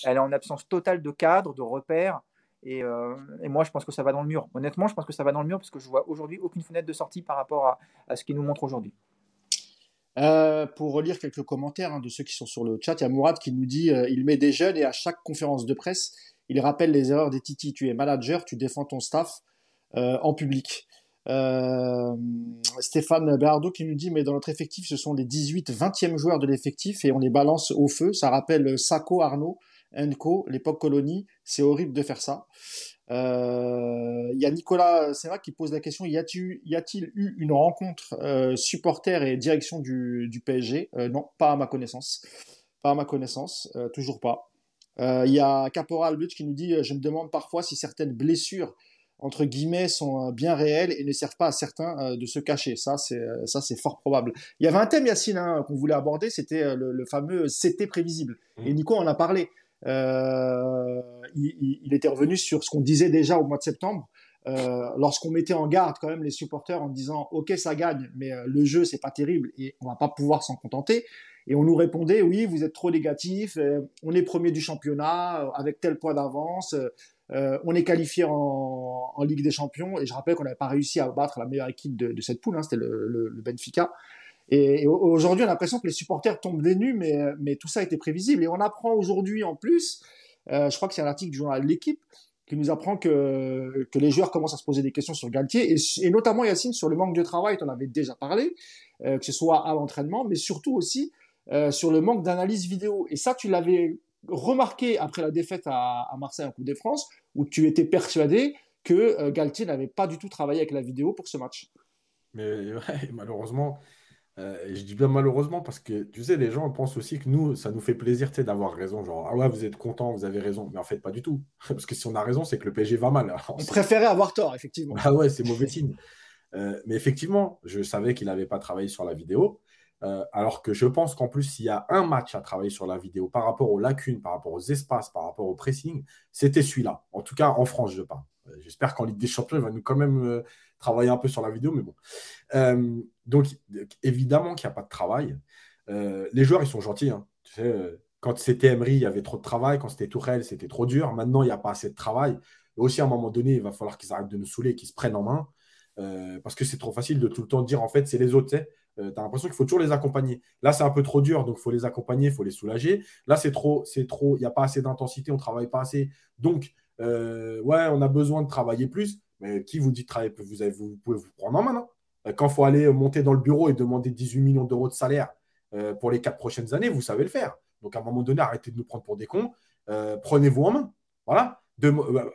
elle est en absence totale de cadre, de repères. Euh, et, moi, je pense que ça va dans le mur. Honnêtement, je pense que ça va dans le mur parce que je vois aujourd'hui aucune fenêtre de sortie par rapport à, ce qu'ils nous montrent aujourd'hui. Euh, pour relire quelques commentaires hein, de ceux qui sont sur le chat, il y a Mourad qui nous dit euh, il met des jeunes et à chaque conférence de presse, il rappelle les erreurs des Titi. Tu es manager, tu défends ton staff, euh, en public. Stéphane Bernardo qui nous dit mais dans notre effectif ce sont les 18 20e joueurs de l'effectif et on les balance au feu ça rappelle Sako Arnaud Enco l'époque colonie c'est horrible de faire ça euh, il y a Nicolas Serra qui pose la question y a-t-il eu une rencontre euh, supporter et direction du, du PSG non pas à ma connaissance pas à ma connaissance toujours pas il y a Caporal Butch qui nous dit je me demande parfois si certaines blessures entre guillemets sont euh, bien réels et ne servent pas à certains euh, de se cacher. Ça, c'est euh, fort probable. Il y avait un thème Yacine hein, qu'on voulait aborder, c'était le, fameux CT prévisible. Mmh. Et Nico en a parlé. Euh, il, était revenu sur ce qu'on disait déjà au mois de septembre. Euh, lorsqu'on mettait en garde quand même les supporters en disant ok ça gagne mais le jeu c'est pas terrible et on va pas pouvoir s'en contenter et on nous répondait oui vous êtes trop négatif on est premier du championnat avec tel point d'avance euh, on est qualifié en, Ligue des Champions et je rappelle qu'on n'avait pas réussi à battre la meilleure équipe de, cette poule, hein, c'était le, Benfica. Et, aujourd'hui, on a l'impression que les supporters tombent des nues, mais, tout ça était prévisible. Et on apprend aujourd'hui en plus, euh, je crois que c'est un article du journal L'équipe, qui nous apprend que, les joueurs commencent à se poser des questions sur Galtier, et, notamment Yacine sur le manque de travail, tu en avais déjà parlé, euh, que ce soit à l'entraînement, mais surtout aussi sur le manque d'analyse vidéo. Et ça, tu l'avais remarqué après la défaite à, Marseille en Coupe de France, où tu étais persuadé que euh, Galtier n'avait pas du tout travaillé avec la vidéo pour ce match. Mais malheureusement, euh, je dis bien malheureusement parce que tu sais, les gens pensent aussi que nous, ça nous fait plaisir d'avoir raison. Genre, ah ouais, vous êtes content, vous avez raison. Mais en fait, pas du tout. Parce que si on a raison, c'est que le PSG va mal. on préférait avoir tort, effectivement. Ah ouais, c'est mauvais signe. Euh, mais effectivement, je savais qu'il n'avait pas travaillé sur la vidéo. Euh, alors que je pense qu'en plus, s'il y a un match à travailler sur la vidéo par rapport aux lacunes, par rapport aux espaces, par rapport au pressing, c'était celui-là. En tout cas, en France, je parle. J'espère qu'en Ligue des Champions, il va nous quand même travailler un peu sur la vidéo, mais bon. donc, évidemment qu'il n'y a pas de travail. les joueurs, ils sont gentils. Hein. Tu sais, quand c'était Emery, il y avait trop de travail. Quand c'était Tourelle, c'était trop dur. Maintenant, il n'y a pas assez de travail. Aussi, à un moment donné, il va falloir qu'ils arrêtent de nous saouler, qu'ils se prennent en main. parce que c'est trop facile de tout le temps dire, en fait, c'est les autres. Euh, tu as l'impression qu'il faut toujours les accompagner. Là, c'est un peu trop dur, donc il faut les accompagner, il faut les soulager. Là, c'est trop, c'est trop, il n'y a pas assez d'intensité, on ne travaille pas assez. Donc, euh, ouais, on a besoin de travailler plus. Mais qui vous dit de travailler vous, pouvez vous prendre en main. non? Euh, Quand il faut aller monter dans le bureau et demander 18 millions d'euros de salaire pour les quatre prochaines années, vous savez le faire. Donc, à un moment donné, arrêtez de nous prendre pour des cons. Prenez-vous en main. Voilà.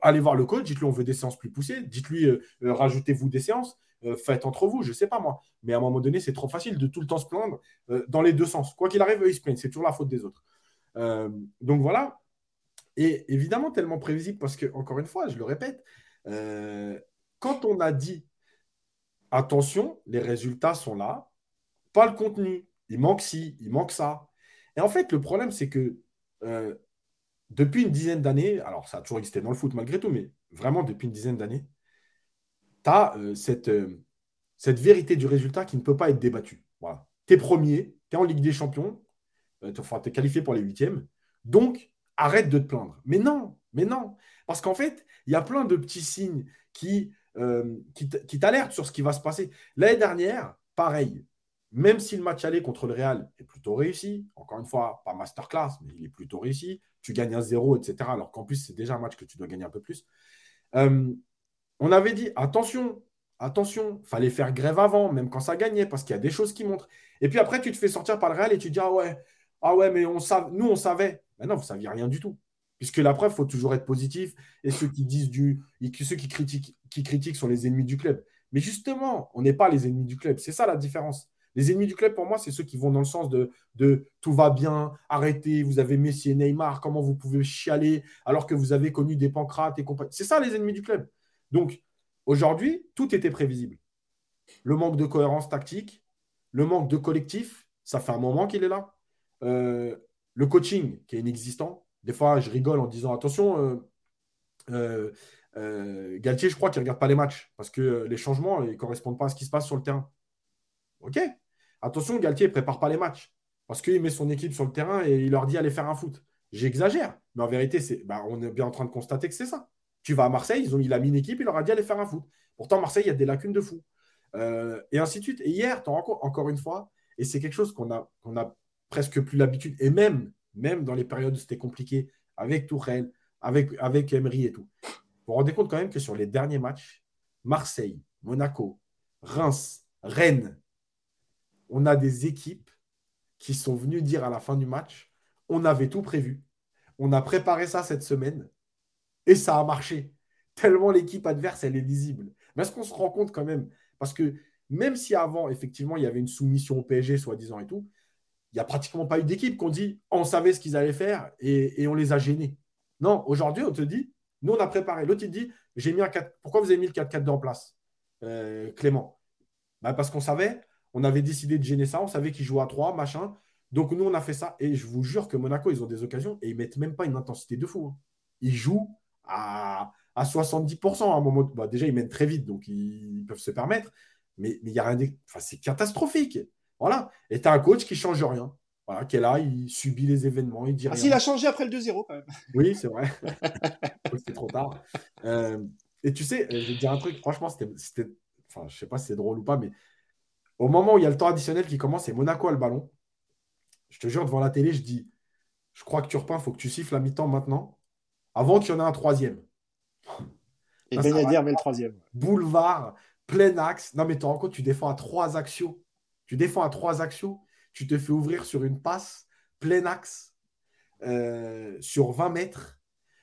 allez voir le coach, dites-lui on veut des séances plus poussées, dites-lui rajoutez-vous des séances. Euh, faites entre vous, je ne sais pas moi. Mais à un moment donné, c'est trop facile de tout le temps se plaindre euh, dans les deux sens. Quoi qu'il arrive, ils se plaignent. C'est toujours la faute des autres. Euh, donc voilà. Et évidemment, tellement prévisible parce que, encore une fois, je le répète, quand on a dit attention, les résultats sont là, pas le contenu. il manque ci, il manque ça. Et en fait, le problème, c'est que euh, depuis une dizaine d'années, alors ça a toujours existé dans le foot malgré tout, mais vraiment depuis une dizaine d'années, tu as euh, cette, euh, cette vérité du résultat qui ne peut pas être débattue. Voilà. Tu es premier, tu es en Ligue des Champions, tu es qualifié pour les huitièmes, donc arrête de te plaindre. Mais non, mais non. Parce qu'en fait, il y a plein de petits signes qui, qui t'alertent sur ce qui va se passer. L'année dernière, pareil, même si le match aller contre le Real est plutôt réussi, encore une fois, pas masterclass, mais il est plutôt réussi, tu gagnes un 0, etc. Alors qu'en plus, c'est déjà un match que tu dois gagner un peu plus. Euh, on avait dit, attention, attention, fallait faire grève avant, même quand ça gagnait, parce qu'il y a des choses qui montrent. Et puis après, tu te fais sortir par le Real et tu dis, ah ouais, ah ouais, mais on nous, on savait. Mais non, vous ne saviez rien du tout. Puisque la preuve, il faut toujours être positif. Et ceux qui disent du. ceux qui critiquent, qui critiquent sont les ennemis du club. Mais justement, on n'est pas les ennemis du club. C'est ça la différence. Les ennemis du club, pour moi, c'est ceux qui vont dans le sens de, tout va bien, arrêtez, vous avez Messi et Neymar, comment vous pouvez chialer alors que vous avez connu des pancrates et compagnie. C'est ça les ennemis du club. Donc, aujourd'hui, tout était prévisible. Le manque de cohérence tactique, le manque de collectif, ça fait un moment qu'il est là. Euh, le coaching qui est inexistant. Des fois, je rigole en disant attention, euh, euh, Galtier, je crois qu'il ne regarde pas les matchs parce que les changements ne correspondent pas à ce qui se passe sur le terrain. OK Attention, Galtier ne prépare pas les matchs parce qu'il met son équipe sur le terrain et il leur dit allez faire un foot. J'exagère, mais en vérité, c'est, bah, on est bien en train de constater que c'est ça. Tu vas à Marseille, ils ont, il a mis une équipe, il leur a dit allez faire un foot. Pourtant, Marseille, il y a des lacunes de fou. Euh, et ainsi de suite. Et hier, tu encore une fois, et c'est quelque chose qu'on a, qu'on a presque plus l'habitude, et même, même dans les périodes où c'était compliqué, avec Tourelle, avec, avec Emery et tout. Vous vous rendez compte quand même que sur les derniers matchs, Marseille, Monaco, Reims, Rennes, on a des équipes qui sont venues dire à la fin du match, on avait tout prévu, on a préparé ça cette semaine et ça a marché. Tellement l'équipe adverse, elle est lisible. Mais est-ce qu'on se rend compte quand même? Parce que même si avant, effectivement, il y avait une soumission au PSG, soi-disant et tout, il n'y a pratiquement pas eu d'équipe qu'on dit on savait ce qu'ils allaient faire et, on les a gênés. Non, aujourd'hui, on te dit nous, on a préparé. L'autre, il dit j'ai mis un 4. Pourquoi vous avez mis le 4-4 en place, euh, Clément? Bah, Parce qu'on savait, on avait décidé de gêner ça, on savait qu'ils jouaient à 3, machin. Donc nous, on a fait ça. Et je vous jure que Monaco, ils ont des occasions et ils mettent même pas une intensité de fou. Hein. Ils jouent à, à 70% à un moment. Bah, déjà, ils mènent très vite, donc ils, peuvent se permettre. Mais il y a rien. Enfin, c'est catastrophique. Voilà. Et tu as un coach qui change rien. Voilà, qui est là, il subit les événements, il dit ah, s'il a changé après le 2-0 quand même. Oui, c'est vrai. c'était trop tard. Euh, et tu sais, je vais te dire un truc, franchement, c'était. Enfin, je sais pas si c'est drôle ou pas, mais au moment où il y a le temps additionnel qui commence et Monaco a le ballon, je te jure, devant la télé, je dis Je crois que Turpin, il faut que tu siffles la mi-temps maintenant, avant qu'il y en ait un troisième. Et Ben Yedder met le troisième. Boulevard, plein axe. Non, mais tu te rends compte, tu défends à trois axios. Tu défends à trois axios, tu te fais ouvrir sur une passe, plein axe, euh, sur 20 mètres,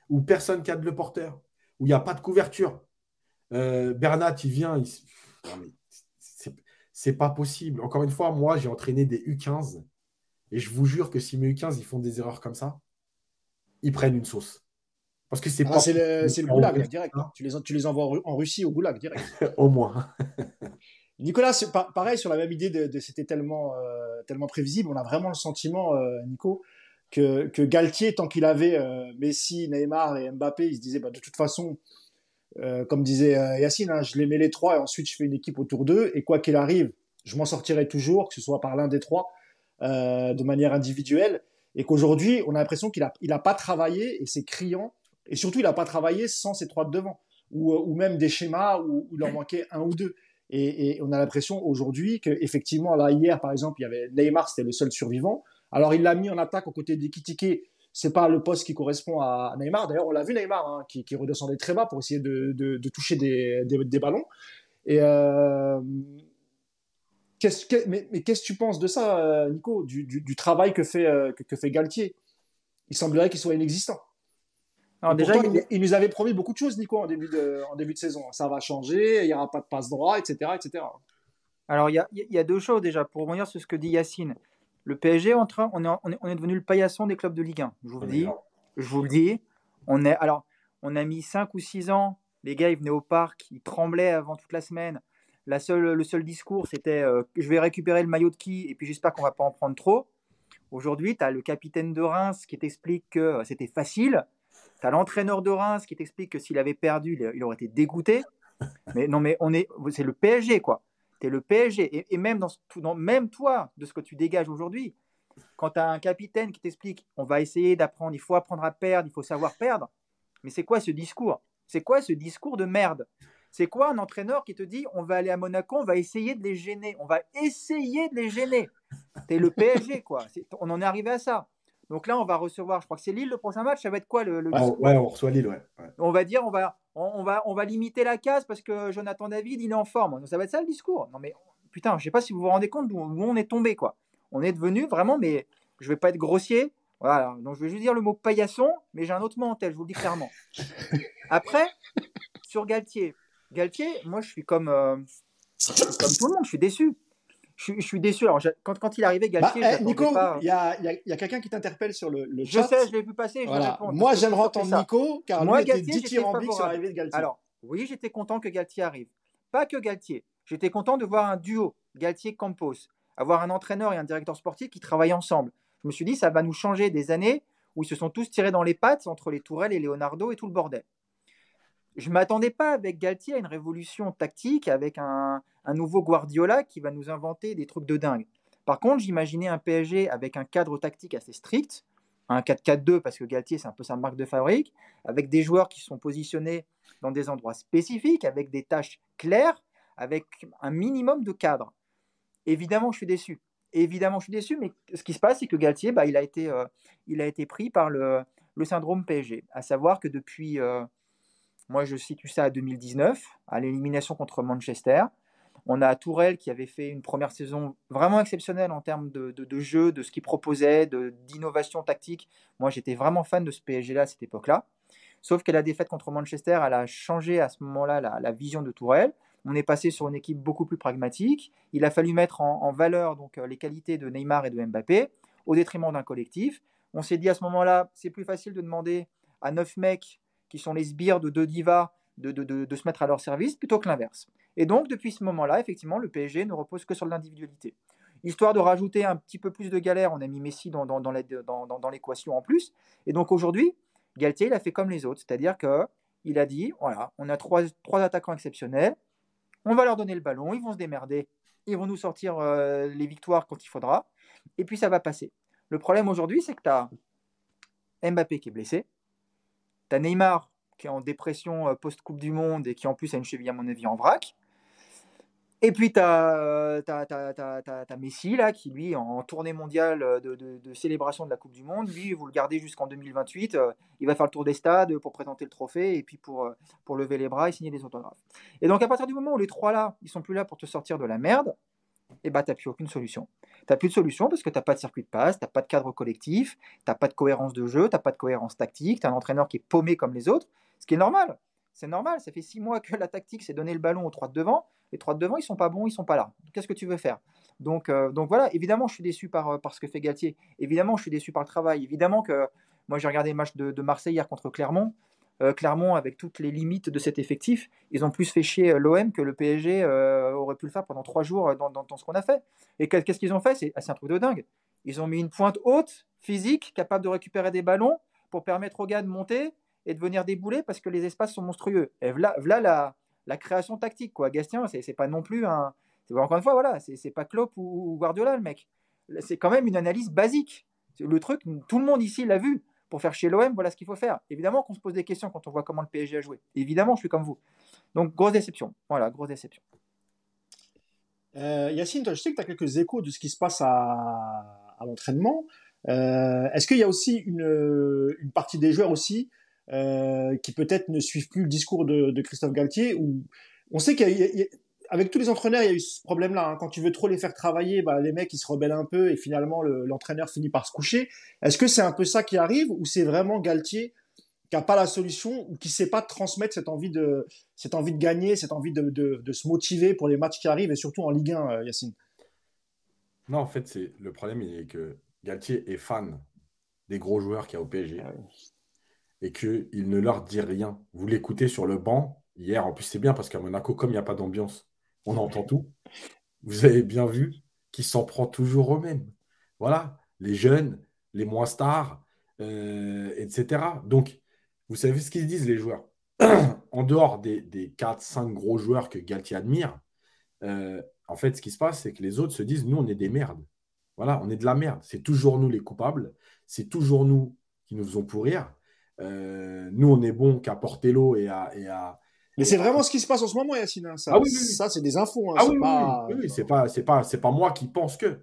où personne cadre le porteur, où il n'y a pas de couverture. Euh, Bernat, il vient, il c'est pas possible. Encore une fois, moi, j'ai entraîné des U15 et je vous jure que si mes U15 ils font des erreurs comme ça, ils prennent une sauce. Parce que c'est ah, C'est le, goulag direct. Hein. Tu, les, tu les envoies en Russie au goulag direct. au moins. Nicolas, pareil sur la même idée de, c'était tellement, euh, tellement prévisible. On a vraiment le sentiment, euh, Nico, que, Galtier, tant qu'il avait euh, Messi, Neymar et Mbappé, il se disait bah, de toute façon, comme disait Yacine, hein, je les mets les trois et ensuite je fais une équipe autour d'eux. Et quoi qu'il arrive, je m'en sortirai toujours, que ce soit par l'un des trois, de manière individuelle. Et qu'aujourd'hui, on a l'impression qu'il n'a il a pas travaillé et c'est criant. Et surtout, il n'a pas travaillé sans ces trois de devant. Ou, ou même des schémas où, il en manquait un ou deux. Et, on a l'impression aujourd'hui qu'effectivement, là, hier, par exemple, il y avait Neymar, c'était le seul survivant. Alors, il l'a mis en attaque aux côtés d'Ekitike, c'est pas le poste qui correspond à Neymar. D'ailleurs, on l'a vu Neymar hein, qui, redescendait très bas pour essayer de, toucher des, ballons. Euh, mais, qu'est-ce que tu penses de ça, euh, Nico, du, travail que fait, euh, que, fait Galtier? Il semblerait qu'il soit inexistant. Alors déjà, il... nous avait promis beaucoup de choses, Nico, en début de, en début de saison. Ça va changer, il n'y aura pas de passe droit, etc. etc. Alors, il y a, y a, deux choses déjà, pour revenir sur ce que dit Yacine. Le PSG, on, on, est, on, est, devenu le paillasson des clubs de Ligue 1. Je vous le dis. Je vous le dis. On est, alors, on a mis 5 ou 6 ans. Les gars, ils venaient au parc, ils tremblaient avant toute la semaine. la seule, le seul discours, c'était je vais récupérer le maillot de qui et puis j'espère qu'on va pas en prendre trop. Aujourd'hui, tu as le capitaine de Reims qui t'explique que c'était facile. Tu l'entraîneur de Reims qui t'explique que s'il avait perdu, il aurait été dégoûté. Mais non, mais on est, c'est le PSG, quoi. Tu es le PSG. Et, même, dans, dans, même toi, de ce que tu dégages aujourd'hui, quand tu as un capitaine qui t'explique on va essayer d'apprendre, il faut apprendre à perdre, il faut savoir perdre. Mais c'est quoi ce discours? C'est quoi ce discours de merde? C'est quoi un entraîneur qui te dit on va aller à Monaco, on va essayer de les gêner, on va essayer de les gêner Tu es le PSG, quoi. On en est arrivé à ça. Donc là, on va recevoir, je crois que c'est Lille le prochain match. Ça va être quoi le, ouais, on reçoit Lille, ouais. On va dire, on va, on, va, on va limiter la casse parce que Jonathan David, il est en forme. Ça va être ça le discours? Non mais putain, je sais pas si vous vous rendez compte d'où on est tombé, quoi. On est devenu vraiment, mais je vais pas être grossier. Voilà, donc je vais juste dire le mot paillasson, mais j'ai un autre mot en tête, je vous le dis clairement. Après, sur Galtier. Galtier, moi je suis comme, euh, comme tout le monde, je suis déçu je, suis déçu. Alors, quand, quand il arrivé, Galtier, bah, eh, Nico, il y a, y a quelqu'un qui t'interpelle sur le, le chat. Je sais, je l'ai vu passer. Moi, j'aimerais entendre Nico, car moi, lui Galtier, était dithyrambique sur l'arrivée de Galtier. Alors, oui, j'étais content que Galtier arrive. Pas que Galtier. J'étais content de voir un duo, Galtier-Campos. Avoir un entraîneur et un directeur sportif qui travaillent ensemble. Je me suis dit, ça va nous changer des années où ils se sont tous tirés dans les pattes entre les Tourelles et Leonardo et tout le bordel je ne m'attendais pas avec Galtier à une révolution tactique, avec un, nouveau Guardiola qui va nous inventer des trucs de dingue. Par contre, j'imaginais un PSG avec un cadre tactique assez strict, un 4-4-2 parce que Galtier c'est un peu sa marque de fabrique, avec des joueurs qui sont positionnés dans des endroits spécifiques, avec des tâches claires, avec un minimum de cadre. Évidemment, je suis déçu. Évidemment, je suis déçu, mais ce qui se passe, c'est que Galtier, bah, il, a été, euh, il a été pris par le, syndrome PSG, à savoir que depuis, euh, moi, je situe ça à 2019, à l'élimination contre Manchester. On a Tourelle qui avait fait une première saison vraiment exceptionnelle en termes de, jeu, de ce qu'il proposait, d'innovation tactique. Moi, j'étais vraiment fan de ce PSG-là à cette époque-là. Sauf que la défaite contre Manchester, elle a changé à ce moment-là la, vision de Tourelle. On est passé sur une équipe beaucoup plus pragmatique. Il a fallu mettre en, en valeur donc, euh, les qualités de Neymar et de Mbappé au détriment d'un collectif. On s'est dit à ce moment-là, c'est plus facile de demander à neuf mecs qui sont les sbires de deux divas, de, de, se mettre à leur service, plutôt que l'inverse. Et donc, depuis ce moment-là, effectivement, le PSG ne repose que sur l'individualité. Histoire de rajouter un petit peu plus de galère, on a mis Messi dans, dans, dans l'équation en plus. Et donc aujourd'hui, Galtier, il a fait comme les autres, c'est-à-dire qu'il a dit, voilà, on a trois, trois attaquants exceptionnels, on va leur donner le ballon, ils vont se démerder, ils vont nous sortir euh, les victoires quand il faudra, et puis ça va passer. Le problème aujourd'hui, c'est que tu as Mbappé qui est blessé, tu Neymar qui est en dépression euh, post-Coupe du Monde et qui en plus a une cheville, à mon avis, en vrac. Et puis tu as, Messi, là, qui lui, en tournée mondiale de, célébration de la Coupe du Monde, lui, vous le gardez jusqu'en 2028. Euh, il va faire le tour des stades pour présenter le trophée et puis pour, euh, pour lever les bras et signer des autographes. Et donc, à partir du moment où les trois là, ils sont plus là pour te sortir de la merde, et eh ben, tu n'as plus aucune solution. Tu n'as plus de solution parce que tu n'as pas de circuit de passe, tu n'as pas de cadre collectif, tu n'as pas de cohérence de jeu, tu n'as pas de cohérence tactique, tu as un entraîneur qui est paumé comme les autres, ce qui est normal. C'est normal, ça fait six mois que la tactique, c'est donner le ballon aux trois de devant. Les trois de devant, ils sont pas bons, ils sont pas là. Qu'est-ce que tu veux faire? Donc, euh, donc voilà, évidemment, je suis déçu par, euh, par ce que fait Galtier. Évidemment, je suis déçu par le travail. Évidemment que moi, j'ai regardé le match de, de Marseille hier contre Clermont. Euh, Clermont, avec toutes les limites de cet effectif, ils ont plus fait chier euh, l'OM que le PSG euh, aurait pu le faire pendant trois jours dans, ce qu'on a fait. Et qu'est-ce qu'ils ont fait? C'est un truc de dingue. Ils ont mis une pointe haute, physique, capable de récupérer des ballons pour permettre aux gars de monter et de venir débouler parce que les espaces sont monstrueux. Et voilà, la, création tactique. Quoi. Gastien, c'est pas non plus un. Encore une fois, voilà, c'est pas Klopp ou Guardiola, le mec. C'est quand même une analyse basique. Le truc, tout le monde ici l'a vu pour faire chez l'OM, voilà ce qu'il faut faire. Évidemment qu'on se pose des questions quand on voit comment le PSG a joué. Évidemment, je suis comme vous. Donc, grosse déception. Voilà, grosse déception. Euh, Yacine, je sais que tu as quelques échos de ce qui se passe à, l'entraînement. Euh, est-ce qu'il y a aussi une, partie des joueurs aussi euh, qui peut-être ne suivent plus le discours de, Christophe Galtier ou on sait qu'il y, a avec tous les entraîneurs, il y a eu ce problème-là. Hein. Quand tu veux trop les faire travailler, bah, les mecs, ils se rebellent un peu et finalement, l'entraîneur finit par se coucher. Est-ce que c'est un peu ça qui arrive ou c'est vraiment Galtier qui n'a pas la solution ou qui ne sait pas transmettre cette envie de, cette envie de gagner, cette envie de, de, se motiver pour les matchs qui arrivent et surtout en Ligue 1, euh, Yacine? Non, en fait, c'est le problème, il est que Galtier est fan des gros joueurs qu'il y a au PSG ah et qu'il ne leur dit rien. Vous l'écoutez sur le banc hier, en plus c'est bien parce qu'à Monaco, comme il n'y a pas d'ambiance, on entend tout. Vous avez bien vu qu'il s'en prend toujours eux-mêmes. Voilà, les jeunes, les moins stars, euh, etc. Donc, vous savez ce qu'ils disent, les joueurs? en dehors des, des 4-5 gros joueurs que Galtier admire, euh, en fait, ce qui se passe, c'est que les autres se disent, nous, on est des merdes. Voilà, on est de la merde. C'est toujours nous les coupables. C'est toujours nous qui nous faisons pourrir. Euh, nous, on est bon qu'à porter l'eau et à, et à, mais c'est vraiment ce qui se passe en ce moment, Yacine. Hein, ça, ah oui, ça c'est des infos. Hein, ah oui, pas... oui, c'est pas, c'est pas, c'est pas moi qui pense que.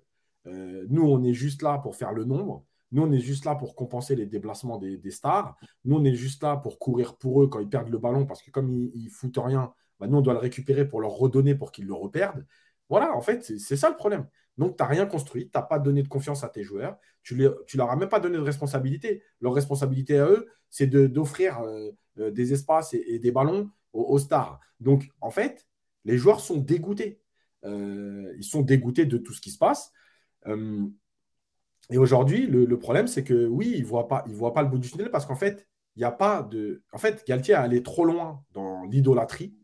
Euh, nous, on est juste là pour faire le nombre. Nous, on est juste là pour compenser les déplacements des, stars. Nous, on est juste là pour courir pour eux quand ils perdent le ballon, parce que comme ils, ils foutent rien, bah, nous, on doit le récupérer pour leur redonner pour qu'ils le reperdent. Voilà, en fait, c'est ça le problème. Donc, tu n'as rien construit, tu n'as pas donné de confiance à tes joueurs, tu ne leur as même pas donné de responsabilité. Leur responsabilité à eux, c'est d'offrir euh, euh, des espaces et, des ballons aux, stars. Donc, en fait, les joueurs sont dégoûtés. Euh, ils sont dégoûtés de tout ce qui se passe. et aujourd'hui, le, problème, c'est que oui, ils ne voient, pas, voient pas le bout du tunnel parce qu'en fait, il n'y a pas de. En fait, Galtier a allé trop loin dans l'idolâtrie.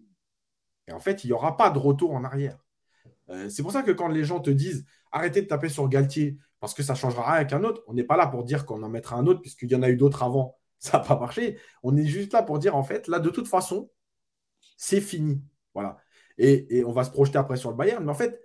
Et en fait, il n'y aura pas de retour en arrière. Euh, c'est pour ça que quand les gens te disent arrêtez de taper sur Galtier parce que ça ne changera rien avec un autre, on n'est pas là pour dire qu'on en mettra un autre puisqu'il y en a eu d'autres avant, ça n'a pas marché. On est juste là pour dire en fait, là, de toute façon, c'est fini. Voilà. Et, on va se projeter après sur le Bayern. Mais en fait,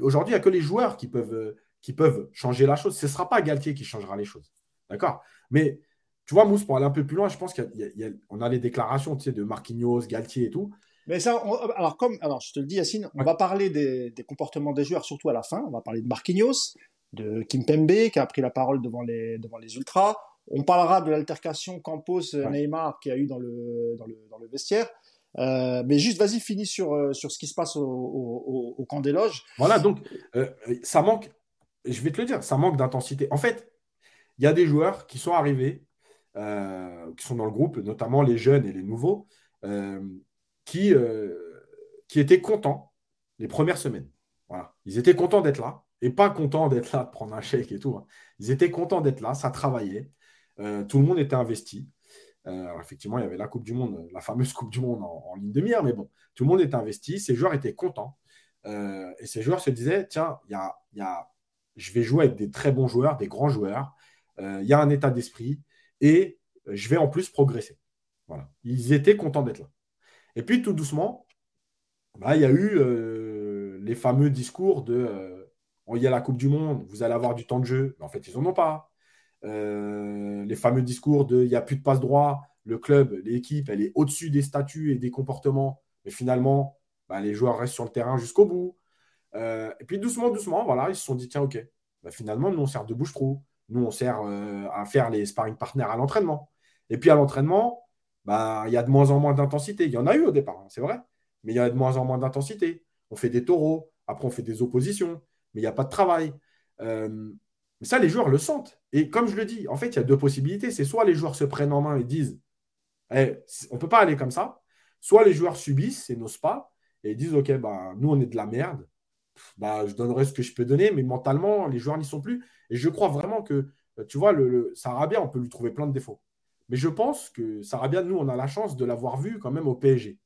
aujourd'hui, il n'y a que les joueurs qui peuvent, euh, qui peuvent changer la chose. Ce ne sera pas Galtier qui changera les choses. D'accord? Mais tu vois, Mousse, pour aller un peu plus loin, je pense qu'on a, les déclarations de Marquinhos, Galtier et tout. Mais ça, alors comme, alors je te le dis, Yacine, on va parler des, comportements des joueurs, surtout à la fin. On va parler de Marquinhos, de Kimpembe qui a pris la parole devant les devant les ultras. On parlera de l'altercation Campos-Neymar qui a eu dans le dans le, dans le vestiaire. Euh, mais juste, vas-y, finis sur, euh, sur ce qui se passe au, au, camp des loges. Voilà, donc euh, ça manque, je vais te le dire, ça manque d'intensité. En fait, il y a des joueurs qui sont arrivés, qui sont dans le groupe, notamment les jeunes et les nouveaux, qui, qui étaient contents les premières semaines. Voilà. Ils étaient contents d'être là et pas contents d'être là, de prendre un chèque et tout. Hein. Ils étaient contents d'être là, ça travaillait. Tout le monde était investi. Euh, alors effectivement, il y avait la Coupe du Monde, la fameuse Coupe du Monde en, ligne de mire, mais bon, tout le monde était investi. Ces joueurs étaient contents. et ces joueurs se disaient tiens, y a, y a, je vais jouer avec des très bons joueurs, des grands joueurs. Il y a un état d'esprit et je vais en plus progresser. Voilà. Ils étaient contents d'être là. Et puis tout doucement, bah, il y a eu euh, les fameux discours de euh, il y a la Coupe du Monde, vous allez avoir du temps de jeu. Mais en fait, ils n'en ont pas. Euh, les fameux discours de il n'y a plus de passe droit, le club, l'équipe, elle est au-dessus des statuts et des comportements. Mais finalement, bah, les joueurs restent sur le terrain jusqu'au bout. et puis doucement, doucement, voilà, ils se sont dit tiens, ok, bah, finalement, nous, on sert de bouche-trou. Nous, on sert à faire les sparring partners à l'entraînement. Et puis à l'entraînement, bah, il y a de moins en moins d'intensité. Il y en a eu au départ, hein, c'est vrai, mais il y a de moins en moins d'intensité. On fait des taureaux, après on fait des oppositions, mais il n'y a pas de travail. Euh, mais ça, les joueurs le sentent. Et comme je le dis, en fait, il y a deux possibilités. C'est soit les joueurs se prennent en main et disent eh, on ne peut pas aller comme ça, soit les joueurs subissent et n'osent pas et disent ok, bah, nous on est de la merde. Bah, je donnerai ce que je peux donner, mais mentalement, les joueurs n'y sont plus. Et je crois vraiment que, tu vois, le, le Sarabia, on peut lui trouver plein de défauts. Mais je pense que Sarabia, nous, on a la chance de l'avoir vu quand même au PSG.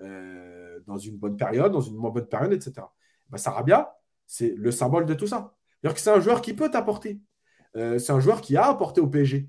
Euh, dans une bonne période, dans une moins bonne période, etc. Bah, Sarabia, c'est le symbole de tout ça. C'est-à-dire que c'est un joueur qui peut t'apporter. Euh, c'est un joueur qui a apporté au PSG.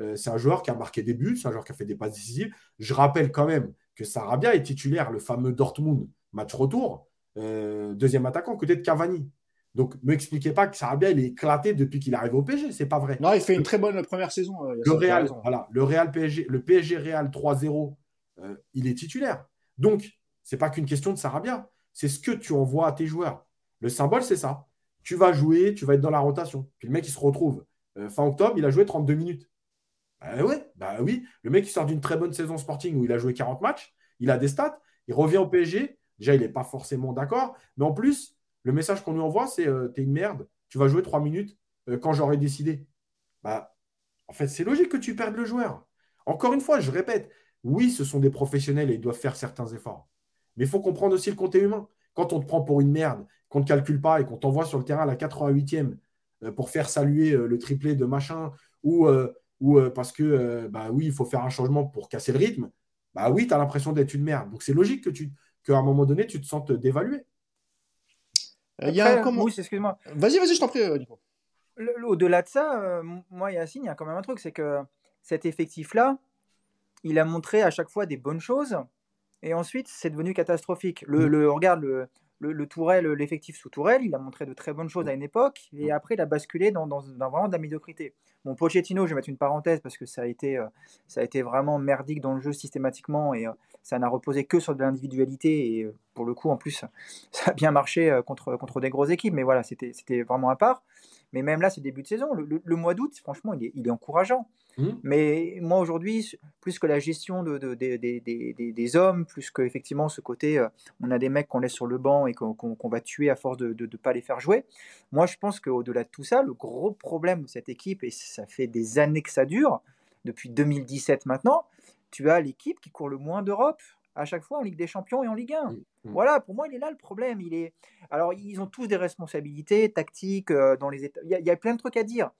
Euh, c'est un joueur qui a marqué des buts, c'est un joueur qui a fait des passes décisives. Je rappelle quand même que Sarabia est titulaire, le fameux Dortmund match retour, deuxième attaquant, côté de Cavani. Donc, ne m'expliquez pas que Sarabia, il est éclaté depuis qu'il arrive au PSG. C'est pas vrai. Non, il fait une très bonne première saison. Euh, le Real, voilà, le Real PSG, le PSG Real 3-0, euh, il est titulaire. Donc, c'est pas qu'une question de Sarabia. C'est ce que tu envoies à tes joueurs. Le symbole, c'est ça. Tu vas jouer, tu vas être dans la rotation. Puis le mec, il se retrouve. Euh, fin octobre, il a joué 32 minutes. Bah ouais, bah oui. Le mec, il sort d'une très bonne saison Sporting où il a joué 40 matchs. Il a des stats. Il revient au PSG. Déjà, il n'est pas forcément d'accord. Mais en plus, le message qu'on lui envoie, c'est euh, T'es une merde, tu vas jouer trois minutes euh, quand j'aurai décidé. Bah, en fait, c'est logique que tu perdes le joueur. Encore une fois, je répète, oui, ce sont des professionnels et ils doivent faire certains efforts. Mais il faut comprendre aussi le côté humain. Quand on te prend pour une merde, qu'on ne te calcule pas et qu'on t'envoie sur le terrain à la 88e euh, pour faire saluer le triplé de machin, ou, ou parce que, bah oui, il faut faire un changement pour casser le rythme, bah oui, tu as l'impression d'être une merde. Donc c'est logique que tu, qu'à un moment donné, tu te sentes dévalué. Il y a comment... excuse-moi. Vas-y, vas-y, je t'en prie. Au-delà de ça, moi, Yacine, il y a quand même un truc, c'est que cet effectif-là, il a montré à chaque fois des bonnes choses, et ensuite, c'est devenu catastrophique. Le, mmh. le regarde, le, le, Tourelle, l'effectif sous Tourelle, il a montré de très bonnes choses à une époque, et mm. après il a basculé dans, vraiment de la médiocrité. Bon, Pochettino, je vais mettre une parenthèse parce que ça a été, euh, ça a été vraiment merdique dans le jeu systématiquement, et euh, ça n'a reposé que sur de l'individualité, et euh, pour le coup, en plus, ça a bien marché contre, contre des grosses équipes, mais voilà, c'était vraiment à part. Mais même là, c'est début de saison. Le, mois d'août, franchement, il est, il est encourageant. Mmh. Mais moi, aujourd'hui, plus que la gestion de, des hommes, plus que effectivement ce côté, euh, on a des mecs qu'on laisse sur le banc et qu'on va tuer à force de ne pas les faire jouer. Moi, je pense qu'au-delà de tout ça, le gros problème de cette équipe, et ça fait des années que ça dure, depuis 2017 maintenant, tu as l'équipe qui court le moins d'Europe à chaque fois en Ligue des Champions et en Ligue 1. Mmh, mmh. Voilà, pour moi, il est là le problème. Il est... Alors, ils ont tous des responsabilités tactiques euh, dans les états. Il y, a plein de trucs à dire.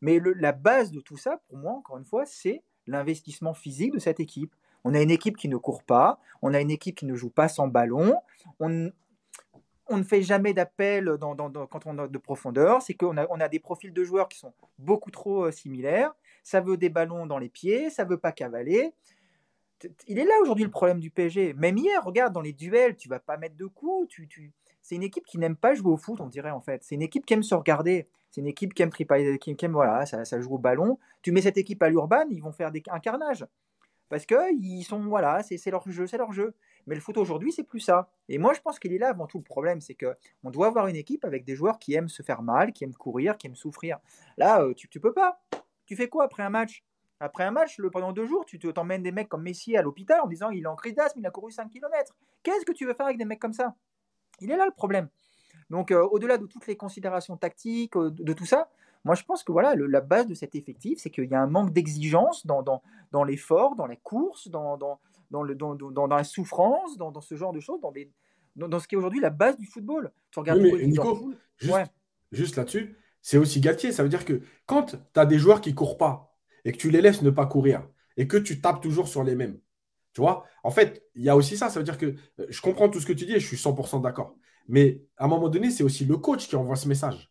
Mais la base de tout ça, pour moi, encore une fois, c'est l'investissement physique de cette équipe. On a une équipe qui ne court pas, on a une équipe qui ne joue pas sans ballon, on, on ne fait jamais d'appel dans, quand on a de profondeur, c'est qu'on a, on a des profils de joueurs qui sont beaucoup trop euh, similaires, ça veut des ballons dans les pieds, ça veut pas cavaler, il est là aujourd'hui le problème du PSG. Même hier, regarde, dans les duels, tu vas pas mettre de coups. Tu, tu... C'est une équipe qui n'aime pas jouer au foot, on dirait en fait. C'est une équipe qui aime se regarder. C'est une équipe qui aime tripailler, qui, aime, voilà, ça, ça, joue au ballon. Tu mets cette équipe à l'urban, ils vont faire des, un carnage. Parce que ils sont, voilà, c'est leur jeu, c'est leur jeu. Mais le foot aujourd'hui, c'est plus ça. Et moi, je pense qu'il est là avant tout le problème, c'est que on doit avoir une équipe avec des joueurs qui aiment se faire mal, qui aiment courir, qui aiment souffrir. Là, euh, tu, tu peux pas. Tu fais quoi après un match? Après un match, le, pendant deux jours, tu t'emmènes des mecs comme Messi à l'hôpital en disant il est en crise d'asthme, il a couru 5 km. Qu'est-ce que tu veux faire avec des mecs comme ça? Il est là le problème. Donc, euh, au-delà de toutes les considérations tactiques, euh, de, tout ça, moi je pense que voilà, la base de cet effectif, c'est qu'il y a un manque d'exigence dans, dans, dans l'effort, dans la course, dans, dans, dans, le, dans, dans, la souffrance, dans, ce genre de choses, dans, des, dans, ce qui est aujourd'hui la base du football. Tu regardes Nico, juste, juste là-dessus, c'est aussi gâtier. Ça veut dire que quand tu as des joueurs qui courent pas, et que tu les laisses ne pas courir et que tu tapes toujours sur les mêmes. Tu vois? En fait, il y a aussi ça. Ça veut dire que euh, je comprends tout ce que tu dis je suis 100% d'accord. Mais à un moment donné, c'est aussi le coach qui envoie ce message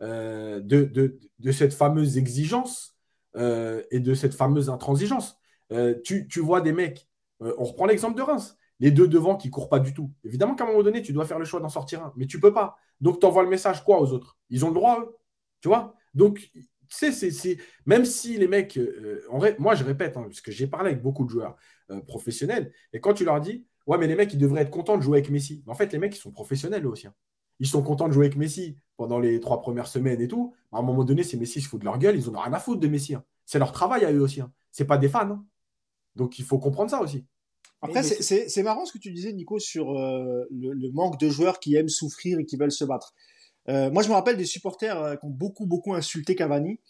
euh, de, cette fameuse exigence euh, et de cette fameuse intransigeance. tu, vois des mecs, on reprend l'exemple de Reims, les deux devant qui ne courent pas du tout. Évidemment qu'à un moment donné, tu dois faire le choix d'en sortir un, mais tu ne peux pas. Donc, tu envoies le message quoi aux autres? Ils ont le droit, eux? Tu vois? Donc, sais, c'est, même si les mecs, euh, moi je répète, hein, parce que j'ai parlé avec beaucoup de joueurs euh, professionnels, et quand tu leur dis, ouais, mais les mecs, ils devraient être contents de jouer avec Messi. en fait, les mecs, ils sont professionnels aussi. Hein. Ils sont contents de jouer avec Messi pendant les trois premières semaines et tout. À un moment donné, si Messi se fout de leur gueule, ils ont rien à foutre de Messi. Hein. C'est leur travail à eux aussi. C'est pas des fans. Donc il faut comprendre ça aussi. Après, c'est marrant ce que tu disais, Nico, sur euh, le, manque de joueurs qui aiment souffrir et qui veulent se battre. Euh, moi, je me rappelle des supporters euh, qui ont beaucoup, beaucoup insulté Cavani,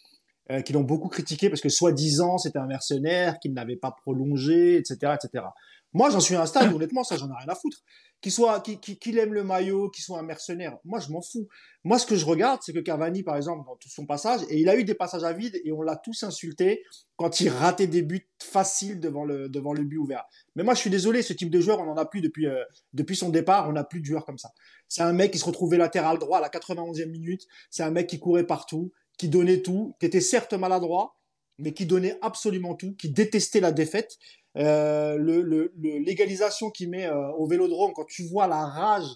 euh, qui l'ont beaucoup critiqué parce que soi-disant c'était un mercenaire, qu'il n'avait pas prolongé, etc., etc. Moi, j'en suis un stade, honnêtement, ça, j'en ai rien à foutre. Qu'il soit, qu'il aime le maillot, qu'il soit un mercenaire, moi, je m'en fous. Moi, ce que je regarde, c'est que Cavani, par exemple, dans tout son passage, et il a eu des passages à vide, et on l'a tous insulté quand il ratait des buts faciles devant le, devant le but ouvert. Mais moi, je suis désolé, ce type de joueur, on n'en a plus depuis, euh, depuis son départ, on n'a plus de joueurs comme ça. C'est un mec qui se retrouvait latéral droit à la 91e minute, c'est un mec qui courait partout, qui donnait tout, qui était certes maladroit, mais qui donnait absolument tout, qui détestait la défaite. Euh, le, l'égalisation qu'il met euh, au Vélodrome, quand tu vois la rage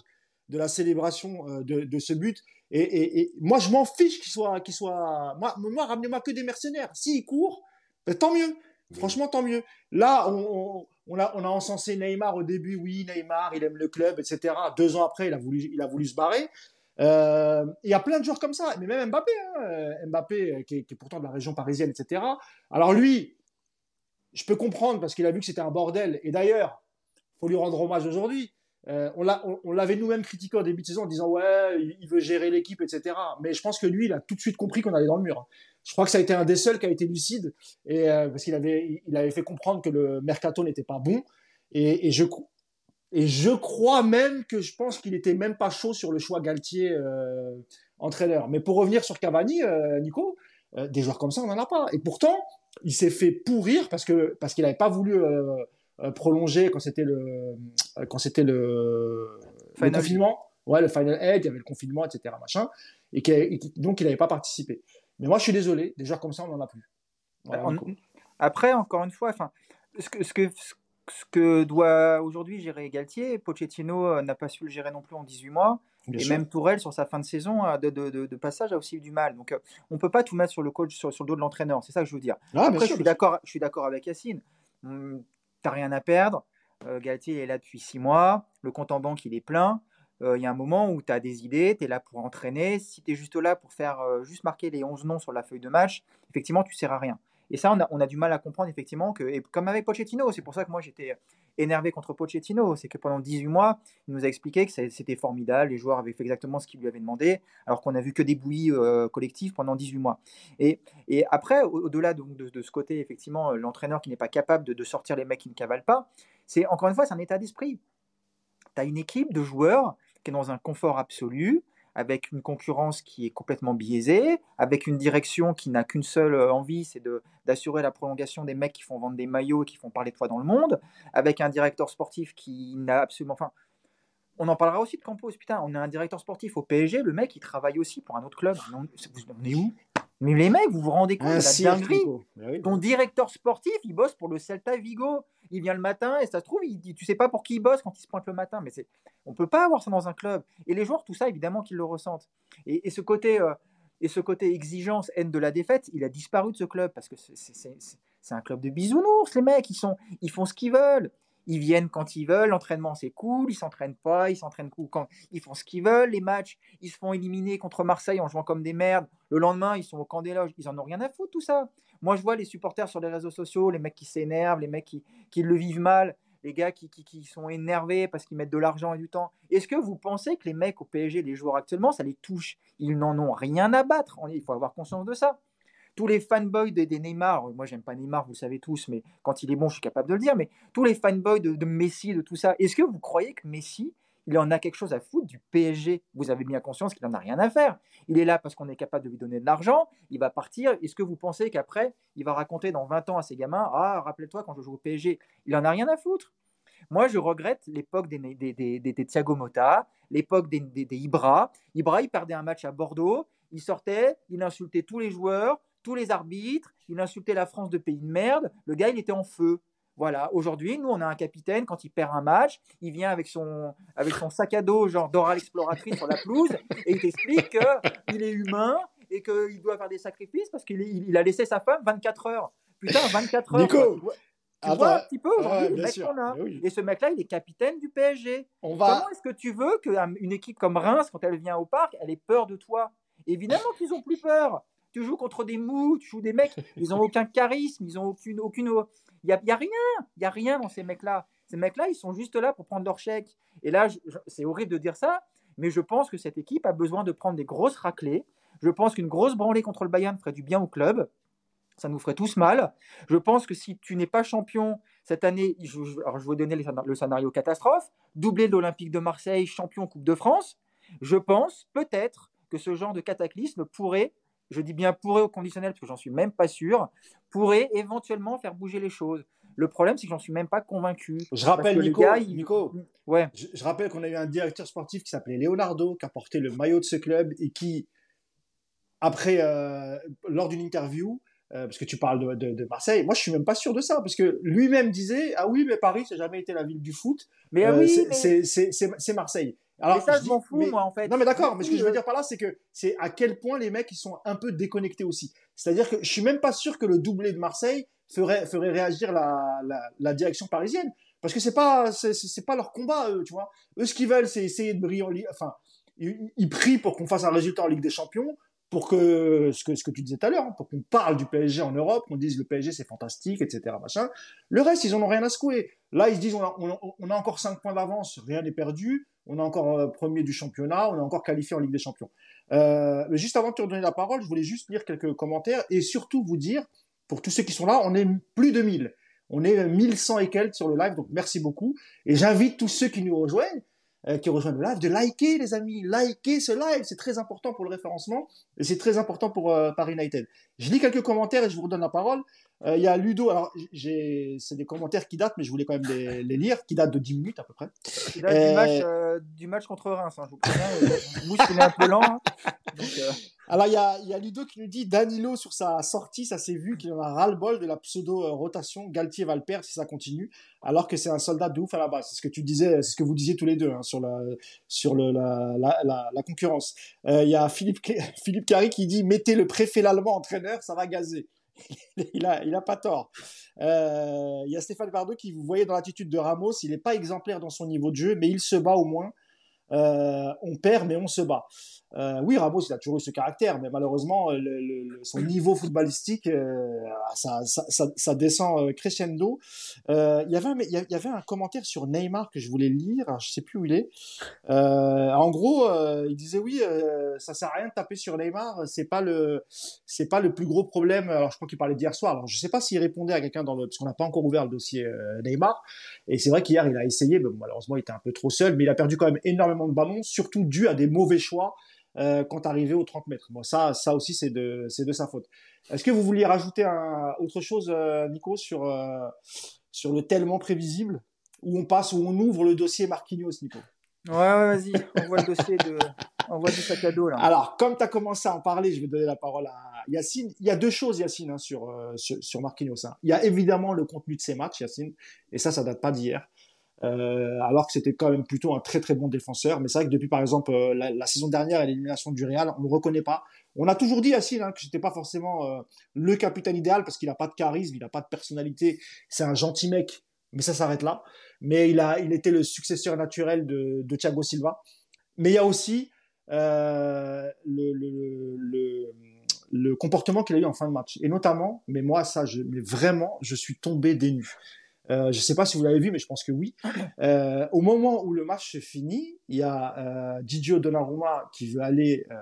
de la célébration euh, de, ce but, et, moi je m'en fiche qu'il soit, qu'il soit, moi, moi ramenez-moi que des mercenaires. S'il court, ben, tant mieux. Franchement, tant mieux. Là, on, on, a, on a encensé Neymar au début. Oui, Neymar, il aime le club, etc. Deux ans après, il a voulu, il a voulu se barrer. Euh, il y a plein de joueurs comme ça, mais même Mbappé, hein, euh, Mbappé euh, qui est, pourtant de la région parisienne, etc. Alors lui, je peux comprendre parce qu'il a vu que c'était un bordel. Et d'ailleurs, faut lui rendre hommage aujourd'hui. on l'avait nous-mêmes critiqué au début de saison en disant ouais, il veut gérer l'équipe, etc. Mais je pense que lui, il a tout de suite compris qu'on allait dans le mur. Je crois que ça a été un des seuls qui a été lucide parce qu'il avait, il avait fait comprendre que le mercato n'était pas bon. Et, et je, et je crois même que je pense qu'il était même pas chaud sur le choix Galtier euh, entraîneur. Mais pour revenir sur Cavani, euh, Nico, euh, des joueurs comme ça, on n'en a pas. Et pourtant, il s'est fait pourrir parce que parce qu'il n'avait pas voulu prolongé quand c'était le, quand c'était le, confinement. Ouais, le Final Eight, il y avait le confinement, etc. Machin, et, donc il n'avait pas participé. Mais moi, je suis désolé, des joueurs comme ça, on n'en a plus. Après, encore une fois, enfin, ce que, ce que, ce que doit aujourd'hui gérer Galtier, Pochettino euh, n'a pas su le gérer non plus en 18 mois. et même Tourelle, sur sa fin de saison de, de, de, passage, a aussi eu du mal. Donc, euh, on ne peut pas tout mettre sur le coach, sur, sur le dos de l'entraîneur. C'est ça que je veux dire. Ah, Après, je suis d'accord, je suis d'accord avec Yacine. Hum, tu n'as rien à perdre. Euh, Galtier est là depuis 6 mois. Le compte en banque, il est plein. Il y a un moment où tu as des idées, tu es là pour entraîner. Si tu es juste là pour faire juste marquer les 11 noms sur la feuille de match, effectivement, tu ne sers à rien. Et ça, on a, du mal à comprendre effectivement que, et comme avec Pochettino, c'est pour ça que moi j'étais énervé contre Pochettino, c'est que pendant 18 mois, il nous a expliqué que c'était formidable, les joueurs avaient fait exactement ce qu'ils lui avaient demandé, alors qu'on a vu que des bouillies euh, collectives pendant 18 mois. Et, et après, au-delà de, de, ce côté, effectivement, euh, l'entraîneur qui n'est pas capable de, sortir les mecs qui ne cavalent pas, c'est encore une fois, c'est un état d'esprit. Tu as une équipe de joueurs qui est dans un confort absolu, avec une concurrence qui est complètement biaisée, avec une direction qui n'a qu'une seule euh, envie, c'est d'assurer la prolongation des mecs qui font vendre des maillots et qui font parler de toi dans le monde, avec un directeur sportif qui n'a absolument... Enfin, on en parlera aussi de Campos. Putain, on a un directeur sportif au PSG, le mec, il travaille aussi pour un autre club. On, est où? Mais les mecs, vous vous rendez compte de la dinguerie bah Ton directeur sportif, il bosse pour le Celta Vigo. Il vient le matin et ça se trouve, il dit, tu sais pas pour qui il bosse quand il se pointe le matin. Mais c'est, on peut pas avoir ça dans un club. Et les joueurs, tout ça, évidemment qu'ils le ressentent. Et, ce côté, euh, et ce côté exigence, haine de la défaite, il a disparu de ce club parce que c'est un club de bisounours. Les mecs, ils sont, ils font ce qu'ils veulent ils viennent quand ils veulent, l'entraînement c'est cool, ils s'entraînent pas, ils s'entraînent quand ils font ce qu'ils veulent, les matchs, ils se font éliminer contre Marseille en jouant comme des merdes, le lendemain ils sont au camp des loges, ils en ont rien à foutre tout ça. Moi je vois les supporters sur les réseaux sociaux, les mecs qui s'énervent, les mecs qui, le vivent mal, les gars qui, qui sont énervés parce qu'ils mettent de l'argent et du temps. Est-ce que vous pensez que les mecs au PSG, les joueurs actuellement, ça les touche? Ils n'en ont rien à battre, il faut avoir conscience de ça tous les fanboys des, Neymar, moi j'aime pas Neymar, vous le savez tous, mais quand il est bon, je suis capable de le dire, mais tous les fanboys de, Messi, de tout ça, est-ce que vous croyez que Messi, il en a quelque chose à foutre du PSG Vous avez bien conscience qu'il n'en a rien à faire. Il est là parce qu'on est capable de lui donner de l'argent, il va partir. Est-ce que vous pensez qu'après, il va raconter dans 20 ans à ses gamins Ah, rappelle-toi quand je joue au PSG Il en a rien à foutre. Moi, je regrette l'époque des, des, des, l'époque des, Ibra. Ibra, il perdait un match à Bordeaux, il sortait, il insultait tous les joueurs, tous les arbitres, il insultait la France de pays de merde, le gars il était en feu. Voilà, aujourd'hui, nous, on a un capitaine, quand il perd un match, il vient avec son, avec son sac à dos, genre d'oral exploratrice sur la pelouse, et il t'explique qu'il est humain et qu'il doit faire des sacrifices parce qu'il il a laissé sa femme 24 heures. Putain, 24 heures. Nico tu vois, un petit peu aujourd'hui le mec qu'on a. Et ce mec-là, il est capitaine du PSG. On va... Comment est-ce que tu veux qu'une équipe comme Reims, quand elle vient au parc, elle ait peur de toi? Évidemment qu'ils ont plus peur tu joues contre des mous, tu joues des mecs, ils ont aucun charisme, ils ont aucune, aucune, il y a, y a, rien, il y a rien dans ces mecs-là. Ces mecs-là, ils sont juste là pour prendre leur chèque. Et là, c'est horrible de dire ça, mais je pense que cette équipe a besoin de prendre des grosses raclées. Je pense qu'une grosse branlée contre le Bayern ferait du bien au club. Ça nous ferait tous mal. Je pense que si tu n'es pas champion cette année, je, alors je vais donner le scénario catastrophe, doublé de l'Olympique de Marseille, champion Coupe de France, je pense peut-être que ce genre de cataclysme pourrait je dis bien pourrait au conditionnel parce que j'en suis même pas sûr, pourrait éventuellement faire bouger les choses. Le problème, c'est que j'en suis même pas convaincu. Je rappelle, Nico, Nico ouais. je, rappelle qu'on a eu un directeur sportif qui s'appelait Leonardo, qui a porté le maillot de ce club et qui, après, euh, lors d'une interview, euh, parce que tu parles de, Marseille, moi je suis même pas sûr de ça, parce que lui-même disait ah oui mais Paris ça n'a jamais été la ville du foot, mais, ah oui, euh, c'est Marseille. Alors, ça, je, m'en fous, moi, en fait. Non, mais d'accord, mais ce que je veux dire par là, c'est que c'est à quel point les mecs, ils sont un peu déconnectés aussi. C'est-à-dire que je suis même pas sûr que le doublé de Marseille ferait, ferait réagir la, la, direction parisienne. Parce que c'est pas, c'est pas leur combat, eux, tu vois. Eux, ce qu'ils veulent, c'est essayer de briller en Ligue, enfin, ils, ils prient pour qu'on fasse un résultat en Ligue des Champions pour que ce que, ce que tu disais tout à l'heure, hein, pour qu'on parle du PSG en Europe, qu'on dise le PSG c'est fantastique, etc. Machin. Le reste, ils en ont rien à secouer. Là, ils se disent on a, on a encore 5 points d'avance, rien n'est perdu, on est encore euh, premier du championnat, on est encore qualifié en Ligue des Champions. Euh, mais juste avant de te redonner la parole, je voulais juste lire quelques commentaires et surtout vous dire, pour tous ceux qui sont là, on est plus de 1000. On est 1100 et quelques sur le live, donc merci beaucoup. Et j'invite tous ceux qui nous rejoignent euh, qui rejoignent le live, de liker les amis, liker ce live, c'est très important pour le référencement et c'est très important pour Paris United. Je lis quelques commentaires et je vous redonne la parole. Euh, il y a Ludo, alors c'est des commentaires qui datent, mais je voulais quand même les, lire, qui datent de 10 minutes à peu près. Qui datent du, match, du, match, contre Reims, hein, je vous préviens. Mousse, il est un peu lent. Hein. donc, alors, il y a, y a, Ludo qui nous dit Danilo, sur sa sortie, ça s'est vu qu'il en a ras-le-bol de la pseudo-rotation. Galtier va le perdre si ça continue, alors que c'est un soldat de ouf à la base. C'est ce que tu disais, c'est ce que vous disiez tous les deux hein, sur, la, sur le, la, la, la, concurrence. Euh, il y a Philippe, Philippe Carry qui dit Mettez le préfet l'allemand entraîneur, ça va gazer. il, a, pas tort. Euh, il y a Stéphane Bardot qui, vous voyez dans l'attitude de Ramos, il n'est pas exemplaire dans son niveau de jeu, mais il se bat au moins. Euh, on perd, mais on se bat. Euh, oui, Ramos, il a toujours eu ce caractère, mais malheureusement, euh, son niveau footballistique, euh, ça, ça, descend crescendo. il, y avait un, commentaire sur Neymar que je voulais lire, je sais plus où il est. en gros, il disait oui, ça sert à rien de taper sur Neymar, c'est pas le, c'est pas le plus gros problème. Alors, je crois qu'il parlait d'hier soir. Alors, je sais pas s'il répondait à quelqu'un dans le, parce qu'on n'a pas encore ouvert le dossier Neymar. Et c'est vrai qu'hier, il a essayé, mais malheureusement, il était un peu trop seul, mais il a perdu quand même énormément de ballons, surtout dû à des mauvais choix euh, quand arrivé aux 30 mètres. Bon, ça, ça aussi, c'est de, c'est de sa faute. Est-ce que vous vouliez rajouter un, autre chose, euh, Nico, sur, euh, sur le tellement prévisible? Où on passe, où on ouvre le dossier Marquinhos, Nico? Ouais, ouais vas-y, on voit le dossier de. On voit du sac à dos là. Alors, comme tu as commencé à en parler, je vais donner la parole à Yacine. Il y a deux choses, Yacine, hein, sur, sur, sur Marquinhos. Hein. Il y a évidemment le contenu de ses matchs, Yacine, et ça, ça date pas d'hier. Euh, alors que c'était quand même plutôt un très très bon défenseur. Mais c'est vrai que depuis par exemple euh, la, saison dernière et l'élimination du Real, on ne reconnaît pas. On a toujours dit à hein, que c'était pas forcément euh, le capitaine idéal parce qu'il n'a pas de charisme, il n'a pas de personnalité. C'est un gentil mec, mais ça s'arrête là. Mais il a, il était le successeur naturel de, de Thiago Silva. Mais il y a aussi le, le, le, le, comportement qu'il a eu en fin de match. Et notamment, mais moi ça, je, mais vraiment, je suis tombé des nues. Euh, je ne sais pas si vous l'avez vu, mais je pense que oui. Euh, au moment où le match se finit, il y a euh, Didio Donnarumma qui veut aller euh,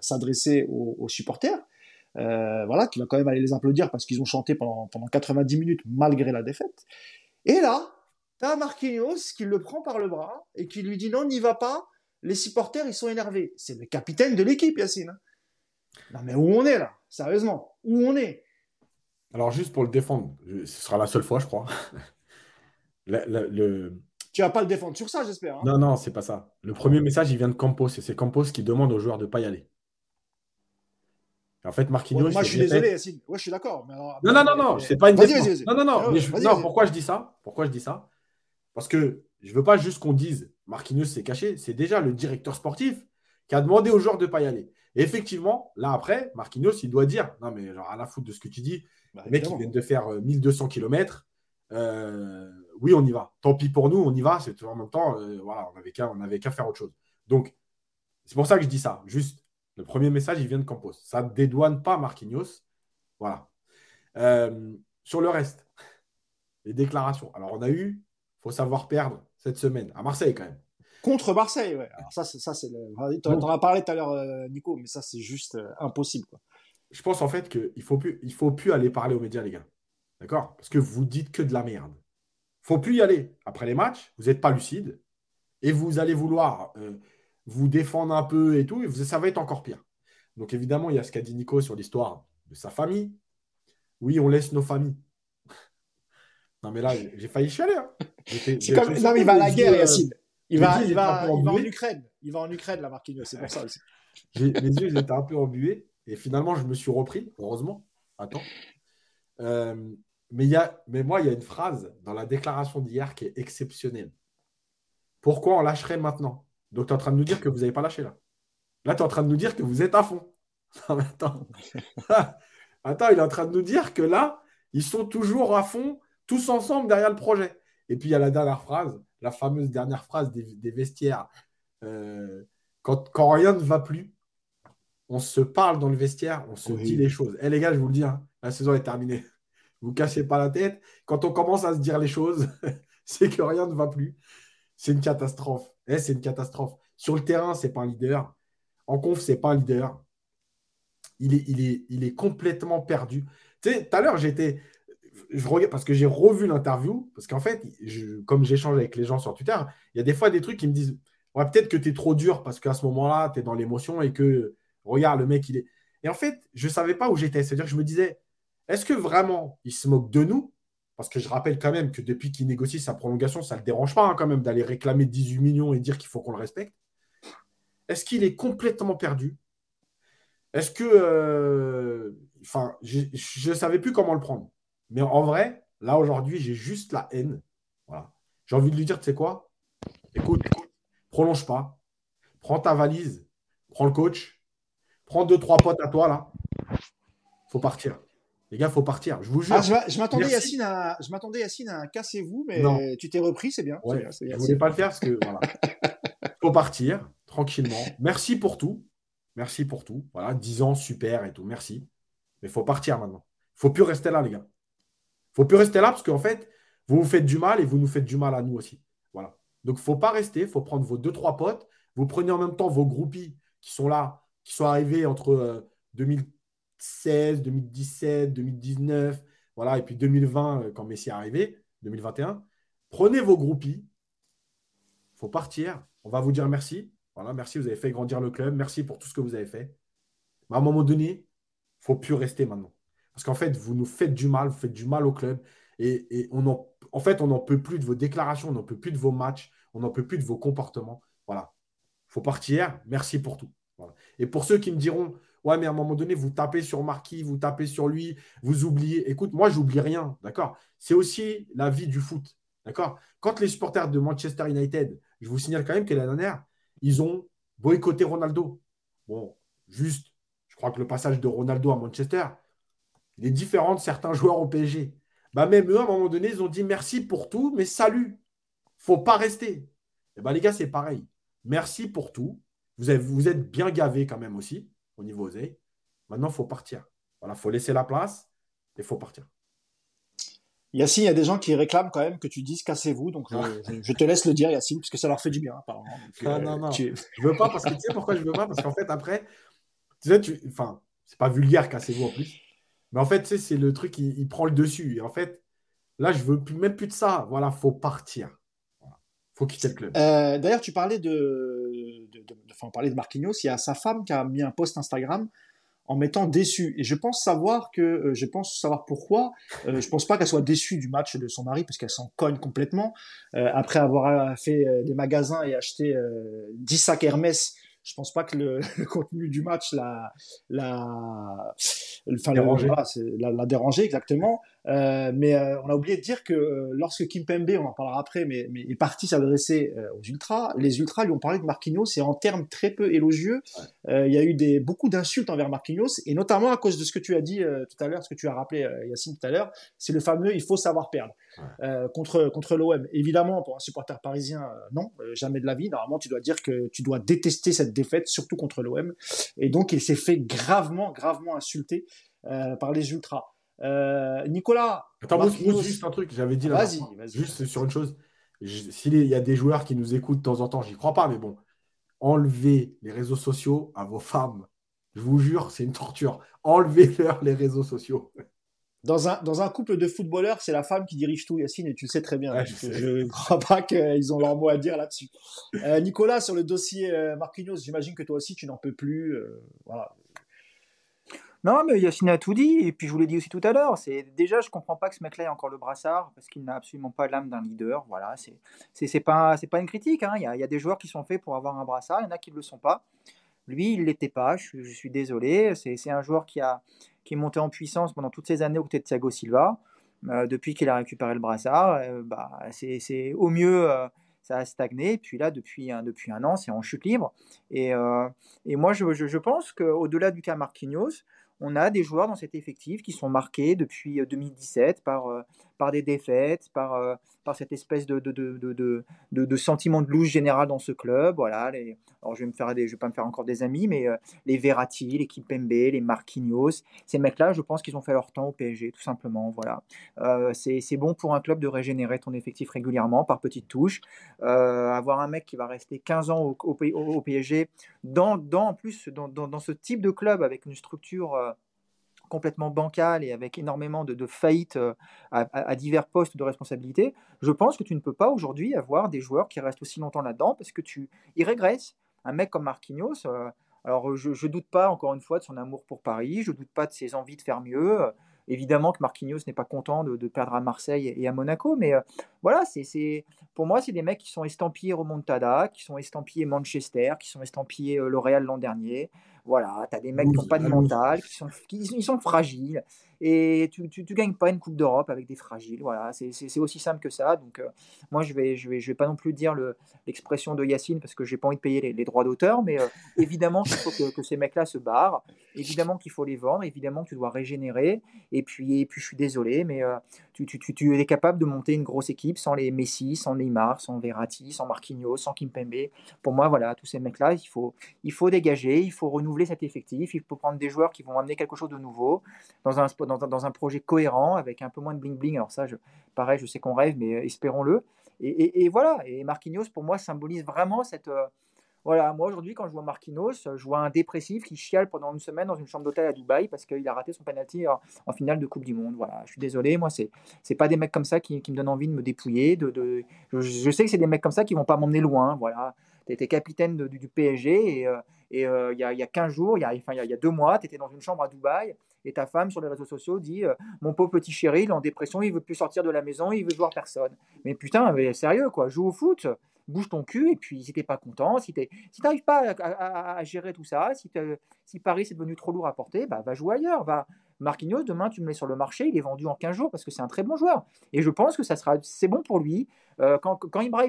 s'adresser aux, aux, supporters. Voilà, qui va quand même aller les applaudir parce qu'ils ont chanté pendant, pendant 90 minutes malgré la défaite. Et là, t'as Marquinhos qui le prend par le bras et qui lui dit non, n'y va pas. Les supporters, ils sont énervés. C'est le capitaine de l'équipe, Yacine. Non, mais où on est là? Sérieusement, où on est? Alors, juste pour le défendre, ce sera la seule fois, je crois. le, Tu vas pas le défendre sur ça, j'espère. Hein. non, non, c'est pas ça. Le premier message, il vient de Campos, et c'est Campos qui demande aux joueurs de ne pas y aller. En fait, Marquinhos. moi, je suis désolé, Yacine. Ouais, je suis d'accord. non, non, non, non, c'est pas une. Vas-y, Non, non, non. non pourquoi je dis ça? Pourquoi je dis ça? Parce que je veux pas juste qu'on dise Marquinhos s'est caché. C'est déjà le directeur sportif qui a demandé aux joueurs de ne pas y aller. Et effectivement, là après, Marquinhos, il doit dire Non, mais genre à la foutre de ce que tu dis. Bah, les mecs, ils viennent de faire 1200 euh, km. Euh, oui, on y va. Tant pis pour nous, on y va. C'est en même temps, euh, voilà, on n'avait qu'à faire autre chose. Donc, c'est pour ça que je dis ça. Juste, le premier message, il vient de Campos. Ça ne dédouane pas Marquinhos. Voilà. sur le reste, les déclarations. Alors, on a eu, il faut savoir perdre cette semaine, à Marseille quand même. Contre Marseille, ouais. Alors, ça, ça, c'est Tu en as parlé tout à l'heure, Nico, mais ça, c'est juste impossible. Quoi je pense en fait qu'il ne faut, plus, il faut plus aller parler aux médias, les gars. D'accord? Parce que vous dites que de la merde. Il faut plus y aller. Après les matchs, vous n'êtes pas lucide et vous allez vouloir euh, vous défendre un peu et tout, et ça va être encore pire. Donc évidemment, il y a ce qu'a dit Nico sur l'histoire de sa famille. Oui, on laisse nos familles. non mais là, j'ai failli chialer. Hein. non, mais il va à la guerre, euh, Yacine. Il va, il, va, il va en Ukraine. Il va en Ukraine, la Marquinhos. C'est pour ça aussi. mes yeux, ils étaient un peu embués. Et finalement, je me suis repris, heureusement. Attends. Euh, mais, y a, mais moi, il y a une phrase dans la déclaration d'hier qui est exceptionnelle. Pourquoi on lâcherait maintenant? Donc, tu es en train de nous dire que vous n'avez pas lâché là. Là, tu es en train de nous dire que vous êtes à fond. attends. attends, il est en train de nous dire que là, ils sont toujours à fond, tous ensemble derrière le projet. Et puis, il y a la dernière phrase, la fameuse dernière phrase des, vestiaires. Euh, quand, quand rien ne va plus, on se parle dans le vestiaire, on se dit les choses. Eh les gars, je vous le dis, hein, la saison est terminée. Vous cassez pas la tête. Quand on commence à se dire les choses, c'est que rien ne va plus. C'est une catastrophe. Eh, c'est une catastrophe. Sur le terrain, c'est pas un leader. En conf, c'est pas un leader. Il est, il est, il est complètement perdu. Tu sais, tout à l'heure, j'étais. Parce que j'ai revu l'interview, parce qu'en fait, comme j'échange avec les gens sur Twitter, il y a des fois des trucs qui me disent ouais, peut-être que tu es trop dur parce qu'à ce moment-là, tu es dans l'émotion et que Regarde, le mec, il est. Et en fait, je ne savais pas où j'étais. C'est-à-dire que je me disais, Est-ce que vraiment il se moque de nous? Parce que je rappelle quand même que depuis qu'il négocie sa prolongation, ça ne le dérange pas hein, quand même d'aller réclamer 18 millions et dire qu'il faut qu'on le respecte. Est-ce qu'il est complètement perdu? Est-ce que. Euh, enfin, je ne savais plus comment le prendre. Mais en vrai, là aujourd'hui, j'ai juste la haine. Voilà. J'ai envie de lui dire, tu sais quoi? Écoute, écoute, prolonge pas. Prends ta valise, prends le coach, prends deux, trois potes à toi là. Faut partir. Les gars, faut partir. Je vous jure. Ah, je m'attendais Yacine à, je m'attendais Yacine à un cassez-vous, mais tu t'es repris, c'est bien. Ouais, je voulais pas le faire parce que voilà. faut partir tranquillement. Merci pour tout. Merci pour tout. Voilà, 10 ans, super et tout. Merci. Mais faut partir maintenant. Faut plus rester là, les gars. Faut plus rester là parce qu'en fait, vous vous faites du mal et vous nous faites du mal à nous aussi. Voilà. Donc, faut pas rester. Faut prendre vos deux, trois potes. Vous prenez en même temps vos groupies qui sont là, qui sont arrivés entre 2016, 2017, 2019, voilà, et puis 2020 euh, quand Messi est arrivé, 2021. Prenez vos groupies. faut partir. On va vous dire merci. Voilà, merci, vous avez fait grandir le club. Merci pour tout ce que vous avez fait. Mais à un moment donné, faut plus rester maintenant. Parce qu'en fait, vous nous faites du mal, vous faites du mal au club. Et, on en, fait, on n'en peut plus de vos déclarations, on n'en peut plus de vos matchs, on n'en peut plus de vos comportements. Voilà. Il faut partir. Merci pour tout. Et pour ceux qui me diront, ouais, mais à un moment donné, vous tapez sur Marquis, vous tapez sur lui, vous oubliez. Écoute, moi, j'oublie rien. D'accord? C'est aussi la vie du foot. D'accord? Quand les supporters de Manchester United, je vous signale quand même que l'année dernière, ils ont boycotté Ronaldo. Bon, juste, je crois que le passage de Ronaldo à Manchester, il est différent de certains joueurs au PSG. Bah même eux, à un moment donné, ils ont dit merci pour tout, mais salut. Faut pas rester. Et eh bah ben, les gars, c'est pareil. Merci pour tout. Vous, avez, vous êtes bien gavés quand même aussi au niveau oseille. Maintenant, il faut partir. Voilà, il faut laisser la place et il faut partir. Yacine, il y a des gens qui réclament quand même que tu dises cassez-vous, donc je, te laisse le dire, Yacine, parce que ça leur fait du bien, apparemment. non, euh, non, non. Je veux pas, parce que tu sais pourquoi je veux pas? Parce qu'en fait, après, tu sais, tu... enfin, c'est pas vulgaire, cassez-vous en plus. Mais en fait, c'est le truc, il, prend le dessus. Et en fait, là, je veux plus, même plus de ça. Voilà, faut partir. Voilà. faut quitter le club. Euh, d'ailleurs, tu parlais de, de, enfin, on parlait de Marquinhos. Il y a sa femme qui a mis un post Instagram en mettant déçu. Et je pense savoir que, euh, je pense savoir pourquoi. Euh, je pense pas qu'elle soit déçue du match de son mari parce qu'elle s'en cogne complètement. Après avoir fait des magasins et acheté 10 sacs Hermès je pense pas que le, contenu du match l'a l'a enfin dérangé. l'a, l'a dérangé exactement. Euh, mais euh, on a oublié de dire que euh, lorsque Kim Pembe, on en parlera après, mais, mais est parti s'adresser aux ultras, les ultras lui ont parlé de Marquinhos et en termes très peu élogieux. il y a eu des beaucoup d'insultes envers Marquinhos et notamment à cause de ce que tu as dit tout à l'heure, ce que tu as rappelé Yacine tout à l'heure, c'est le fameux il faut savoir perdre contre contre l'OM. Évidemment, pour un supporter parisien, non, jamais de la vie. Normalement, tu dois dire que tu dois détester cette défaite, surtout contre l'OM. Et donc, il s'est fait gravement, gravement insulter par les ultras. Euh, Nicolas. Attends, juste un truc, j'avais dit là. Vas-y, Juste sur une chose. S'il y a des joueurs qui nous écoutent de temps en temps, j'y crois pas, mais bon, enlevez les réseaux sociaux à vos femmes. Je vous jure, c'est une torture. Enlevez-leur les réseaux sociaux. Dans un, dans un couple de footballeurs, c'est la femme qui dirige tout, Yacine, et tu le sais très bien. je ne crois pas qu'ils ont leur mot à dire là-dessus. Euh, Nicolas, sur le dossier euh, Marquinhos, j'imagine que toi aussi, tu n'en peux plus. voilà. Non, mais Yacine a tout dit, et puis je vous l'ai dit aussi tout à l'heure. Déjà, je comprends pas que ce mec-là ait encore le brassard parce qu'il n'a absolument pas l'âme d'un leader. Voilà, c'est pas pas une critique. Hein. Il, y a, des joueurs qui sont faits pour avoir un brassard, il y en a qui ne le sont pas. Lui, il l'était pas. Je, suis désolé. C'est un joueur qui a qui est monté en puissance pendant toutes ces années au côté de Thiago Silva. Euh, depuis qu'il a récupéré le brassard, euh, bah, c'est au mieux. Euh, ça a stagné. Puis là, depuis depuis un an, c'est en chute libre. Et, et moi, je, je, je pense qu'au-delà du cas Marquinhos, on a des joueurs dans cet effectif qui sont marqués depuis 2017 par, par des défaites, par, euh, par cette espèce de, de, de, de, sentiment de loose général dans ce club. Voilà, alors je vais me vais pas me faire encore des amis, mais euh, les Verratti, les Kimpembe, les Marquinhos, ces mecs-là, je pense qu'ils ont fait leur temps au PSG, tout simplement. Voilà, euh, c'est bon pour un club de régénérer ton effectif régulièrement par petites touches. avoir un mec qui va rester 15 ans au, au, PSG, dans, dans, en plus dans, dans, dans, ce type de club avec une structure complètement bancal et avec énormément de, faillites euh, à, divers postes de responsabilité, je pense que tu ne peux pas aujourd'hui avoir des joueurs qui restent aussi longtemps là-dedans parce que tu y régresses. Un mec comme Marquinhos, euh, alors je ne doute pas encore une fois de son amour pour Paris, je ne doute pas de ses envies de faire mieux. Évidemment que Marquinhos n'est pas content de, perdre à Marseille et à Monaco, mais euh, voilà, c'est pour moi, c'est des mecs qui sont estampillés Remontada, qui sont estampillés Manchester, qui sont estampillés euh, L'Oréal l'an dernier. Voilà, tu as des mecs qui n'ont pas de mental, qui sont, ils sont fragiles et tu, tu, gagnes pas une Coupe d'Europe avec des fragiles. Voilà, c'est aussi simple que ça. Donc, euh, moi, je vais, je vais, je vais pas non plus dire l'expression de Yacine parce que j'ai pas envie de payer les, droits d'auteur, mais euh, évidemment qu'il faut que, ces mecs-là se barrent. Évidemment qu'il faut les vendre. Évidemment que tu dois régénérer. Et puis, et puis je suis désolé, mais euh, tu, tu, es capable de monter une grosse équipe sans les Messi, sans Neymar, sans Verratti, sans Marquinhos, sans Kimpembe. Pour moi, voilà, tous ces mecs-là, il faut, il faut dégager, il faut renouveler cet effectif, il faut prendre des joueurs qui vont amener quelque chose de nouveau dans un dans, un projet cohérent avec un peu moins de bling bling. Alors ça, je, pareil, je sais qu'on rêve, mais euh, espérons-le. Et, voilà. Et Marquinhos, pour moi, symbolise vraiment cette. Euh, voilà, moi aujourd'hui, quand je vois Marquinhos, je vois un dépressif qui chiale pendant une semaine dans une chambre d'hôtel à Dubaï parce qu'il a raté son penalty en, finale de Coupe du Monde. Voilà, je suis désolé, moi, c'est c'est pas des mecs comme ça qui, me donnent envie de me dépouiller. De, je, sais que c'est des mecs comme ça qui vont pas m'emmener loin. Voilà, tu étais capitaine du, PSG et euh, il y, a, y, a 15 jours, il y a, enfin, il y a deux mois, tu étais dans une chambre à Dubaï et ta femme sur les réseaux sociaux dit euh, Mon pauvre petit chéri, il est en dépression, il veut plus sortir de la maison, il veut voir personne. Mais putain, mais sérieux, quoi, joue au foot, bouge ton cul, et puis si t'es pas content, si tu pas à, gérer tout ça, si, Paris c'est devenu trop lourd à porter, bah, va jouer ailleurs. Va. Marquinhos, demain tu me mets sur le marché, il est vendu en 15 jours parce que c'est un très bon joueur. Et je pense que ça sera, c'est bon pour lui. Euh, quand, quand Ibra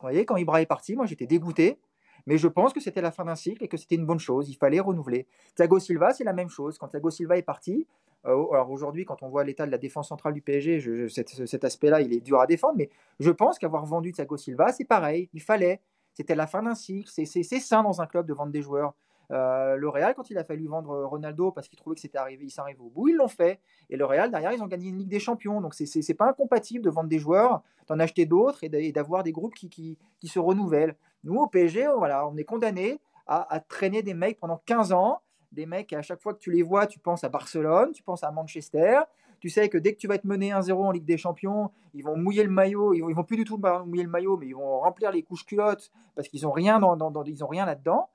voyez, quand est parti, moi j'étais dégoûté. Mais je pense que c'était la fin d'un cycle et que c'était une bonne chose. Il fallait renouveler. Thiago Silva, c'est la même chose. Quand Thiago Silva est parti, euh, alors aujourd'hui, quand on voit l'état de la défense centrale du PSG, cet, aspect-là, il est dur à défendre. Mais je pense qu'avoir vendu Thiago Silva, c'est pareil. Il fallait. C'était la fin d'un cycle. C'est sain dans un club de vendre des joueurs. Euh, le Real, quand il a fallu vendre Ronaldo parce qu'il trouvait que c'était arrivé, il s'est arrivé au bout, ils l'ont fait. Et le Real, derrière, ils ont gagné une Ligue des Champions. Donc, c'est pas incompatible de vendre des joueurs, d'en acheter d'autres et d'avoir des groupes qui, qui, se renouvellent. Nous, au PSG, voilà, on est condamné à, traîner des mecs pendant 15 ans. Des mecs, à chaque fois que tu les vois, tu penses à Barcelone, tu penses à Manchester. Tu sais que dès que tu vas être mené 1-0 en Ligue des Champions, ils vont mouiller le maillot. Ils vont, vont plus du tout mouiller le maillot, mais ils vont remplir les couches culottes parce qu'ils n'ont rien, dans, ils ont rien là-dedans.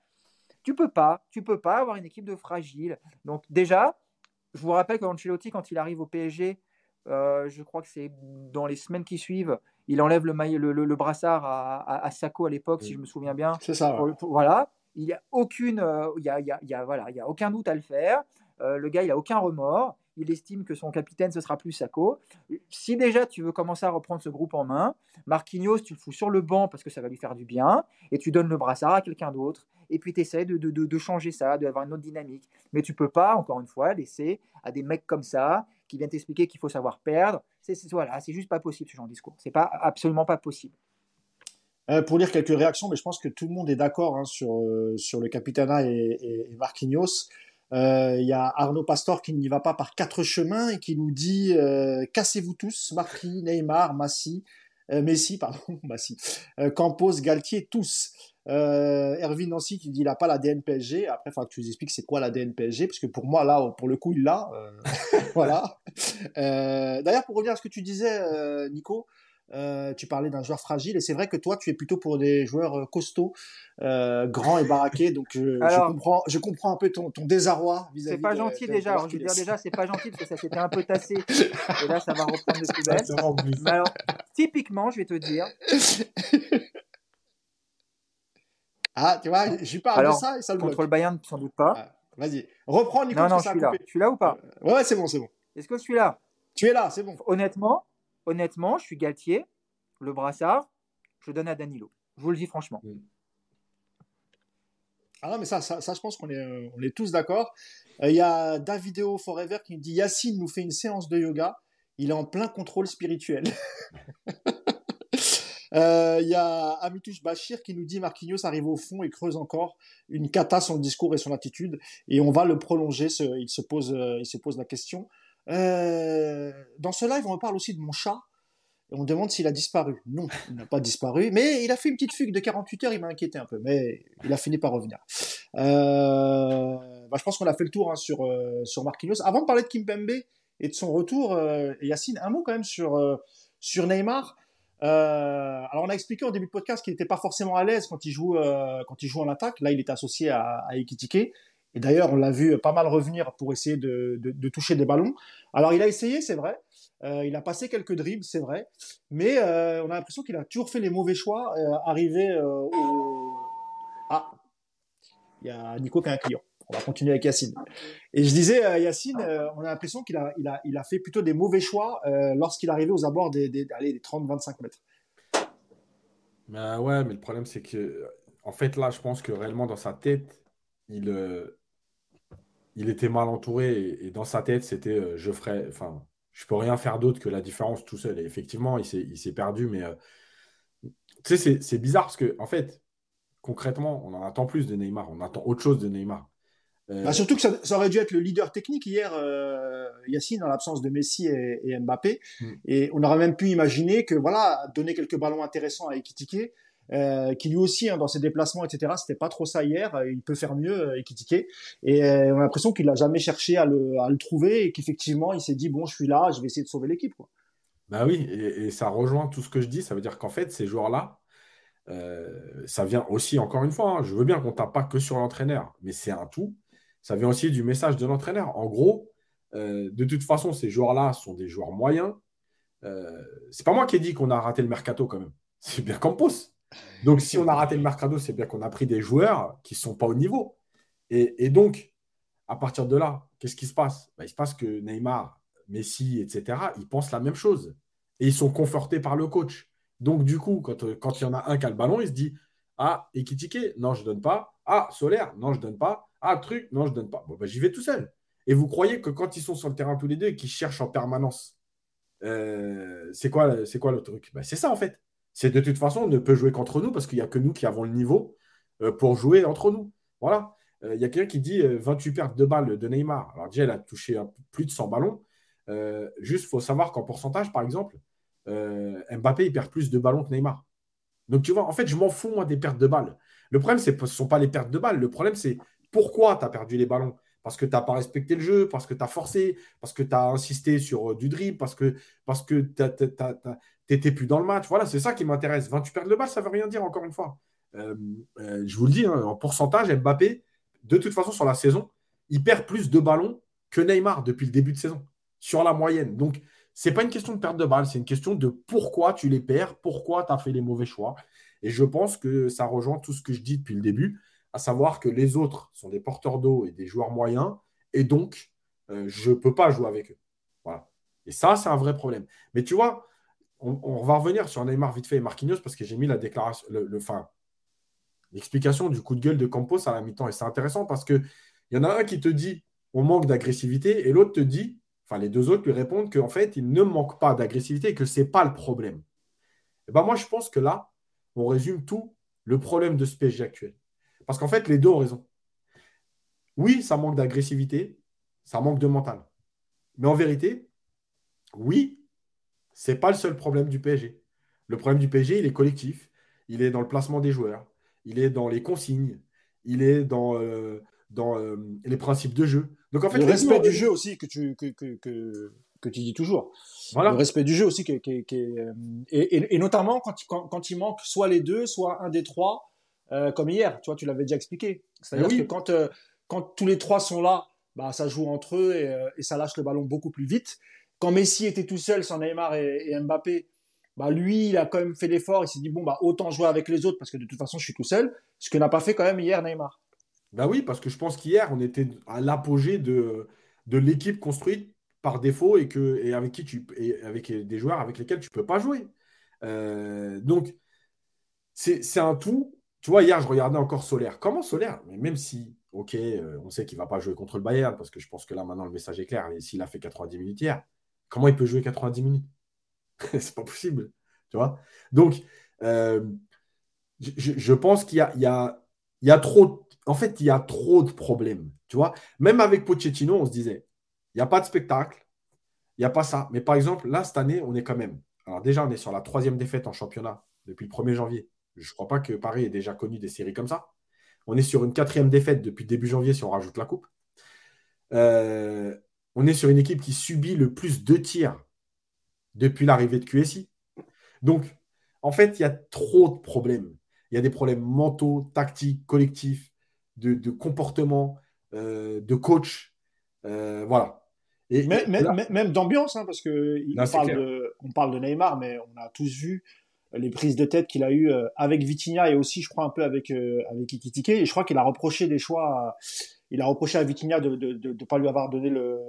Tu peux pas, tu peux pas avoir une équipe de fragile. Donc déjà, je vous rappelle qu'Ancelotti, quand il arrive au PSG, euh, je crois que c'est dans les semaines qui suivent, il enlève le, le, brassard à, à, Sacco à l'époque, si je me souviens bien. C'est ça. voilà. Il n'y a aucune, euh, il y a, il y a, voilà, il y a aucun doute à le faire. Euh, le gars, il a aucun remords. Il estime que son capitaine, ce sera plus Sacco. Si déjà tu veux commencer à reprendre ce groupe en main, Marquinhos, tu le fous sur le banc parce que ça va lui faire du bien, et tu donnes le brassard à quelqu'un d'autre, et puis tu essaies de, de, de, changer ça, d'avoir une autre dynamique. Mais tu peux pas, encore une fois, laisser à des mecs comme ça, qui viennent t'expliquer qu'il faut savoir perdre. C'est voilà, c'est juste pas possible ce genre de discours. C'est pas absolument pas possible. Euh, pour lire quelques réactions, mais je pense que tout le monde est d'accord hein, sur euh, sur le Capitana et, et, Marquinhos. Euh, il y a Arnaud Pastor qui n'y va pas par quatre chemins et qui nous dit cassez-vous tous, Marquis, Neymar, Massi, Messi, pardon, Massi, Campos, Galtier, tous. Euh, Erwin Nancy qui dit il n'a pas la DNPSG. Après, il faudra que tu nous expliques c'est quoi la DNPSG, parce que pour moi, là, pour le coup, il l'a. Euh, voilà. Euh, D'ailleurs, pour revenir à ce que tu disais, euh, Nico, euh, tu parlais d'un joueur fragile, et c'est vrai que toi, tu es plutôt pour des joueurs costauds, grands et baraqués. Donc, je, comprends, je comprends un peu ton, ton désarroi vis-à-vis. C'est pas gentil déjà. Alors, je veux dire déjà, c'est pas gentil parce que ça s'était un peu tassé, et là, ça va reprendre de plus belle. Mais alors, typiquement, je vais te dire. Ah, tu vois, j'y parle de ça et ça le Contre le Bayern, sans doute pas. Ah, vas-y, reprends Nico. Non, non, je suis là. Tu es là ou pas? Euh, Ouais, c'est bon, c'est bon. Est-ce que je suis là? Tu es là, c'est bon. Honnêtement, honnêtement, je suis Galtier. Le brassard, je donne à Danilo. Je vous le dis franchement. Mm. Ah non, mais ça, ça, je pense qu'on est, euh, on est tous d'accord. Euh, il y a Davideo Forever qui dit Yacine nous fait une séance de yoga. Il est en plein contrôle spirituel. Euh, il y a Amitouche Bachir qui nous dit Marquinhos arrive au fond et creuse encore une cata son discours et son attitude. Et on va le prolonger. il, se pose, il se pose la question. Euh, dans ce live, on me parle aussi de mon chat. Et on me demande s'il a disparu. Non, il n'a pas disparu. Mais il a fait une petite fugue de 48 heures. Il m'a inquiété un peu. Mais il a fini par revenir. Bah, je pense qu'on a fait le tour hein, sur, sur Marquinhos. Avant de parler de Kimpembe et de son retour, Yacine, un mot quand même sur, sur Neymar. Euh, alors on a expliqué au début de podcast qu'il n'était pas forcément à l'aise quand il joue euh, quand il joue en attaque. Là, il est associé à, à Ekitike. Et d'ailleurs, on l'a vu pas mal revenir pour essayer de, de, toucher des ballons. Alors, il a essayé, c'est vrai. Euh, il a passé quelques dribbles, c'est vrai. Mais euh, on a l'impression qu'il a toujours fait les mauvais choix. Euh, arrivé au... Ah, il y a Nico qui a un client. On va continuer avec Yacine. Et je disais, Yacine, on a l'impression qu'il a, il a, il a fait plutôt des mauvais choix lorsqu'il arrivait aux abords des, des, des 30-25 mètres. Ben ouais, mais le problème, c'est que, en fait, là, je pense que réellement, dans sa tête, il, il était mal entouré et, dans sa tête, c'était euh, je ferai, enfin, je peux rien faire d'autre que la différence tout seul. Et effectivement, il s'est perdu, mais euh, tu sais, c'est bizarre parce que, en fait, concrètement, on en attend plus de Neymar, on attend autre chose de Neymar. Euh, bah, surtout que ça, aurait dû être le leader technique hier, Yacine, en l'absence de Messi et, Mbappé. Hmm. Et on aurait même pu imaginer que, voilà, donner quelques ballons intéressants à Ekitike, euh, qui lui aussi, hein, dans ses déplacements, etc., c'était pas trop ça hier. Euh, il peut faire mieux, euh, Et euh, on a l'impression qu'il n'a jamais cherché à le, trouver et qu'effectivement, il s'est dit bon, je suis là, je vais essayer de sauver l'équipe. Quoi. Bah oui, et, ça rejoint tout ce que je dis. Ça veut dire qu'en fait, ces joueurs-là, ça vient aussi, encore une fois, hein, je veux bien qu'on tape pas que sur l'entraîneur, mais c'est un tout. Ça vient aussi du message de l'entraîneur. En gros, de toute façon, ces joueurs-là sont des joueurs moyens. c'est pas moi qui ai dit qu'on a raté le mercato quand même. C'est bien Campos. Donc, si on a raté le mercado, c'est bien qu'on a pris des joueurs qui ne sont pas au niveau. Et, donc, à partir de là, qu'est-ce qui se passe? Bah, Il se passe que Neymar, Messi, etc., ils pensent la même chose. Et ils sont confortés par le coach. Donc, du coup, quand, il y en a un qui a le ballon, il se dit Ah, Ekitike, non, je ne donne pas. Ah, Solaire, non, je ne donne pas. Ah, truc, non, je ne donne pas. Bon, bah, j'y vais tout seul. Et vous croyez que quand ils sont sur le terrain tous les deux et qu'ils cherchent en permanence, euh, c'est quoi, quoi le truc? Bah, C'est ça, en fait c'est de toute façon, on ne peut jouer qu'entre nous parce qu'il n'y a que nous qui avons le niveau euh, pour jouer entre nous. Voilà. Euh, il y a quelqu'un qui dit 28 euh, pertes de balles de Neymar. Alors déjà, elle a touché plus de 100 ballons. juste, il faut savoir qu'en pourcentage, par exemple, Mbappé, il perd plus de ballons que Neymar. Donc tu vois, en fait, je m'en fous, moi, des pertes de balles. Le problème, ce ne sont pas les pertes de balles. Le problème, c'est pourquoi tu as perdu les ballons? Parce que tu n'as pas respecté le jeu, parce que tu as forcé, parce que tu as insisté sur du dribble, parce que, parce que tu n'étais plus dans le match. Voilà, c'est ça qui m'intéresse. 28 pertes de balles, ça ne veut rien dire, encore une fois. Euh, euh, je vous le dis, hein, en pourcentage, Mbappé, de toute façon, sur la saison, il perd plus de ballons que Neymar depuis le début de saison, sur la moyenne. Donc, ce n'est pas une question de perte de balles, c'est une question de pourquoi tu les perds, pourquoi tu as fait les mauvais choix. Et je pense que ça rejoint tout ce que je dis depuis le début, à savoir que les autres sont des porteurs d'eau et des joueurs moyens, et donc, euh, je ne peux pas jouer avec eux. Voilà. Et ça, c'est un vrai problème. Mais tu vois, on, va revenir sur Neymar vite fait et Marquinhos parce que j'ai mis la déclaration, le, l'explication du coup de gueule de Campos à la mi-temps. Et c'est intéressant parce qu'il y en a un qui te dit on manque d'agressivité et l'autre te dit, enfin les deux autres lui répondent qu'en fait, il ne manque pas d'agressivité et que ce n'est pas le problème. Et ben moi, je pense que là, on résume tout le problème de ce PSG actuel. Parce qu'en fait, les deux ont raison. Oui, ça manque d'agressivité, ça manque de mental. Mais en vérité, oui, ce n'est pas le seul problème du PSG. Le problème du PSG, il est collectif. Il est dans le placement des joueurs. Il est dans les consignes. Il est dans, euh, dans euh, les principes de jeu. Donc, en fait, le respect du jeu aussi que tu, que, que, que, tu dis toujours. Voilà. Le respect du jeu aussi. Et, et, notamment quand, quand, quand, il manque soit les deux, soit un des trois, comme hier. Tu vois, tu l'avais déjà expliqué. C'est-à-dire que quand, quand tous les trois sont là, bah, ça joue entre eux et ça lâche le ballon beaucoup plus vite quand Messi était tout seul sans Neymar et, Mbappé, bah lui, il a quand même fait l'effort. Il s'est dit bon bah autant jouer avec les autres parce que de toute façon je suis tout seul. Ce que n'a pas fait quand même hier Neymar. Bah oui, parce que je pense qu'hier on était à l'apogée de, de l'équipe construite par défaut et que et avec qui tu et avec des joueurs avec lesquels tu peux pas jouer. Euh, donc c'est un tout. Tu vois, hier je regardais encore Solaire. Comment Solaire? Mais même si ok, euh, on sait qu'il va pas jouer contre le Bayern parce que je pense que là maintenant le message est clair. S'il a fait 90 minutes hier, Comment il peut jouer 90 minutes? C'est pas possible. Tu vois? Donc, euh, je, pense qu'il y a, il y, a, trop. En fait, il y a trop de problèmes. Tu vois? Même avec Pochettino, on se disait il n'y a pas de spectacle, il n'y a pas ça. Mais par exemple, là, cette année, on est quand même. Alors, déjà, on est sur la troisième défaite en championnat depuis le 1er janvier. Je ne crois pas que Paris ait déjà connu des séries comme ça. On est sur une quatrième défaite depuis début janvier si on rajoute la coupe. Euh, on est sur une équipe qui subit le plus de tirs depuis l'arrivée de QSI. Donc, en fait, il y a trop de problèmes. Il y a des problèmes mentaux, tactiques, collectifs, de, comportement. de coach. voilà. Et, même, d'ambiance, hein, parce que on, parle de, on parle de Neymar, mais on a tous vu les prises de tête qu'il a eues avec Vitinha et aussi, je crois, un peu avec, avec Ikitike. Et je crois qu'il a reproché des choix. il a reproché à Vitinha de ne pas lui avoir donné le,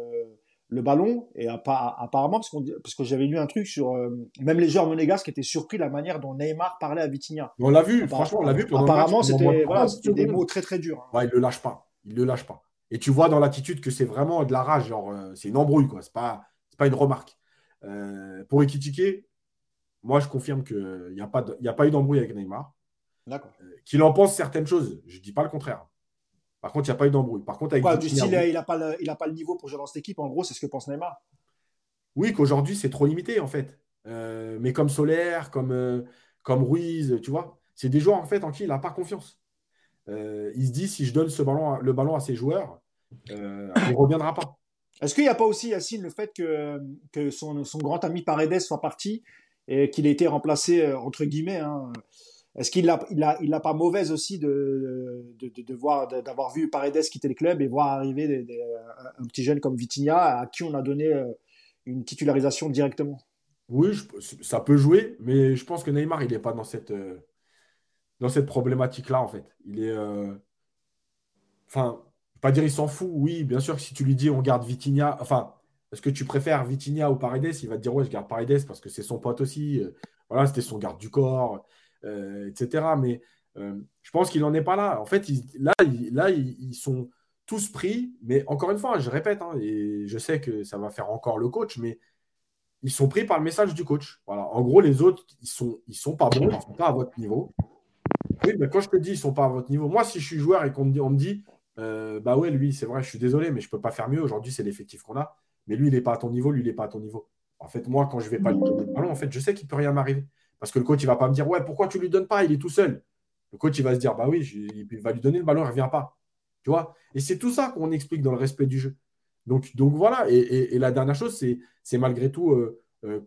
le ballon et apparemment parce, parce que j'avais lu un truc sur euh, même les joueurs monégasques qui étaient surpris de la manière dont Neymar parlait à Vitinha. On l'a vu, franchement, on l'a vu. apparemment, c'était voilà, des mots très très durs. Hein. Ouais, il le lâche pas, il le lâche pas. Et tu vois dans l'attitude que c'est vraiment de la rage, genre euh, c'est une embrouille quoi, c'est pas pas une remarque. Euh, pour Ekitike, moi je confirme qu'il n'y a pas a pas eu d'embrouille avec Neymar. D'accord. qu'il en pense certaines choses, je dis pas le contraire. Par contre, il n'y a pas eu d'embrouille. Par contre, avec du style, il n'a pas, le, pas le niveau pour jouer dans cette équipe. En gros, c'est ce que pense Neymar. Oui, qu'aujourd'hui, c'est trop limité, en fait. Euh, mais comme Solaire, comme, euh, comme Ruiz, tu vois, c'est des joueurs, en fait, en qui il n'a pas confiance. Euh, il se dit, si je donne ce ballon, le ballon à ces joueurs, il ne reviendra pas. Est-ce qu'il n'y a pas aussi, Yacine, le fait que, que son, son, grand ami Paredes soit parti et qu'il ait été remplacé, entre guillemets, hein, est-ce qu'il n'a il a, il a pas mauvaise aussi de, de, voir, d'avoir vu Paredes quitter le club et voir arriver un petit jeune comme Vitinha à qui on a donné euh, une titularisation directement? Oui, ça peut jouer, mais je pense que Neymar, il n'est pas dans cette, euh, dans cette problématique-là, en fait. Il est. Euh, enfin, pas dire il s'en fout. Oui, bien sûr que si tu lui dis on garde Vitinha, enfin, est-ce que tu préfères Vitinha ou Paredes Il va te dire ouais, je garde Paredes parce que c'est son pote aussi. Voilà, c'était son garde du corps. Euh, etc. Mais euh, je pense qu'il n'en est pas là. En fait, là, là ils, sont tous pris, mais encore une fois, je répète, hein, et je sais que ça va faire encore le coach, mais ils sont pris par le message du coach. Voilà. En gros, les autres, ils sont, ils sont pas bons, ils sont pas à votre niveau. Oui, mais quand je te dis ils sont pas à votre niveau, moi, si je suis joueur et qu'on me dit, euh, bah ouais, lui, c'est vrai, je suis désolé, mais je peux pas faire mieux. Aujourd'hui, c'est l'effectif qu'on a. Mais lui, il n'est pas à ton niveau, lui, il n'est pas à ton niveau. En fait, moi, quand je vais pas lui donner le ballon, en fait, je sais qu'il peut rien m'arriver. Parce que le coach, il ne va pas me dire Ouais, pourquoi tu ne lui donnes pas? Il est tout seul. Le coach, il va se dire Bah oui, il va lui donner le ballon, il ne revient pas. Tu vois? Et c'est tout ça qu'on explique dans le respect du jeu. Donc, donc voilà. Et, la dernière chose, c'est malgré tout euh, euh,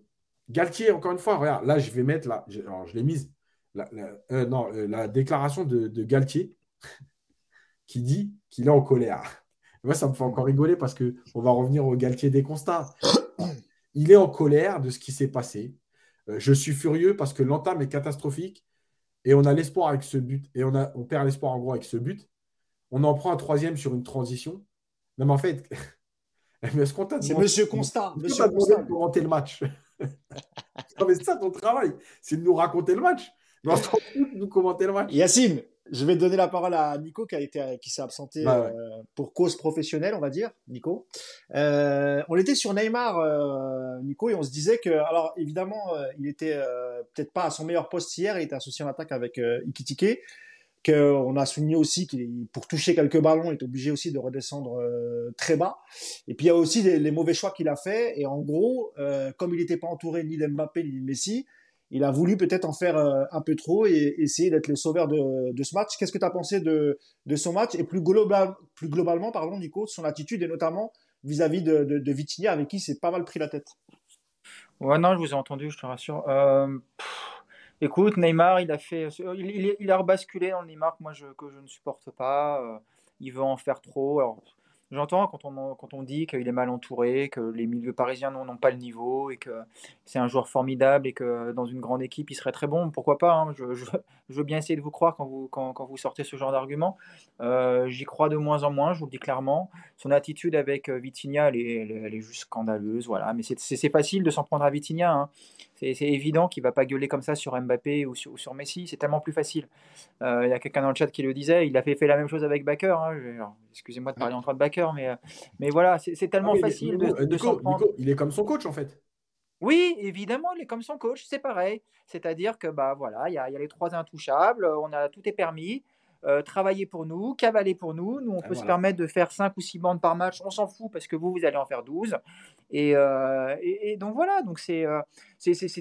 Galtier, encore une fois, regarde, là, je vais mettre, là, alors, je l'ai mise, la, euh, non, la déclaration de, Galtier qui dit qu'il est en colère. Moi, ça me fait encore rigoler parce qu'on va revenir au Galtier des constats. Il est en colère de ce qui s'est passé. Euh, je suis furieux parce que l'entame est catastrophique et on a l'espoir avec ce but et on, a, on perd l'espoir en gros avec ce but. On en prend un troisième sur une transition. Non, mais en fait, est-ce qu'on t'a C'est Monsieur Constant. Monsieur Constant. de commenter le match? non, mais c'est ça ton travail, c'est de nous raconter le match. Mais on de nous commenter le match. Yacine, je vais donner la parole à Nico qui a été qui s'est absenté bah euh, pour cause professionnelle, on va dire. Nico, euh, on était sur Neymar, euh, Nico, et on se disait que, alors évidemment, il était peut-être pas à son meilleur poste hier. Il était associé en attaque avec Ikitike. Qu'on a souligné aussi qu'il, pour toucher quelques ballons, il est obligé aussi de redescendre très bas. Et puis il y a aussi les, mauvais choix qu'il a fait. Et en gros, comme il n'était pas entouré ni d'Mbappé ni de Messi, il a voulu peut-être en faire euh, un peu trop et essayer d'être le sauveur de, ce match. Qu'est-ce que tu as pensé de, son match? Et plus, globalement, pardon, Nico, son attitude et notamment vis-à-vis de, de, avec qui c'est pas mal pris la tête Ouais, non, je vous ai entendu, je te rassure. Euh, écoute, Neymar, il a fait, rebasculé dans le Neymar moi je, ne supporte pas. Euh, il veut en faire trop. J'entends quand on, quand on dit qu'il est mal entouré, que les milieux parisiens n'ont pas le niveau et que c'est un joueur formidable et que dans une grande équipe il serait très bon. Pourquoi pas hein, je, veux bien essayer de vous croire quand vous, sortez ce genre d'argument. Euh, j'y crois de moins en moins, je vous le dis clairement. Son attitude avec euh, Vitinha, elle est, elle est juste scandaleuse. Voilà. Mais c'est facile de s'en prendre à Vitinha. Hein. C'est évident qu'il va pas gueuler comme ça sur Mbappé ou sur, sur Messi. C'est tellement plus facile. Euh, il y a quelqu'un dans le chat qui le disait. Il a fait, fait la même chose avec Baker. Hein. Excusez-moi de parler encore de Baker, mais, euh, mais voilà, c'est tellement facile de, s'en prendre. il est comme son coach en fait. Oui, évidemment, il est comme son coach, c'est pareil. C'est-à-dire que bah voilà, il y, a, y a les trois intouchables, on a tout est permis. Euh, travailler pour nous, cavaler pour nous. Nous, on peut se permettre de faire 5 ou 6 bandes par match, on s'en fout parce que vous, vous allez en faire 12. Euh, et, donc voilà, donc c'est euh,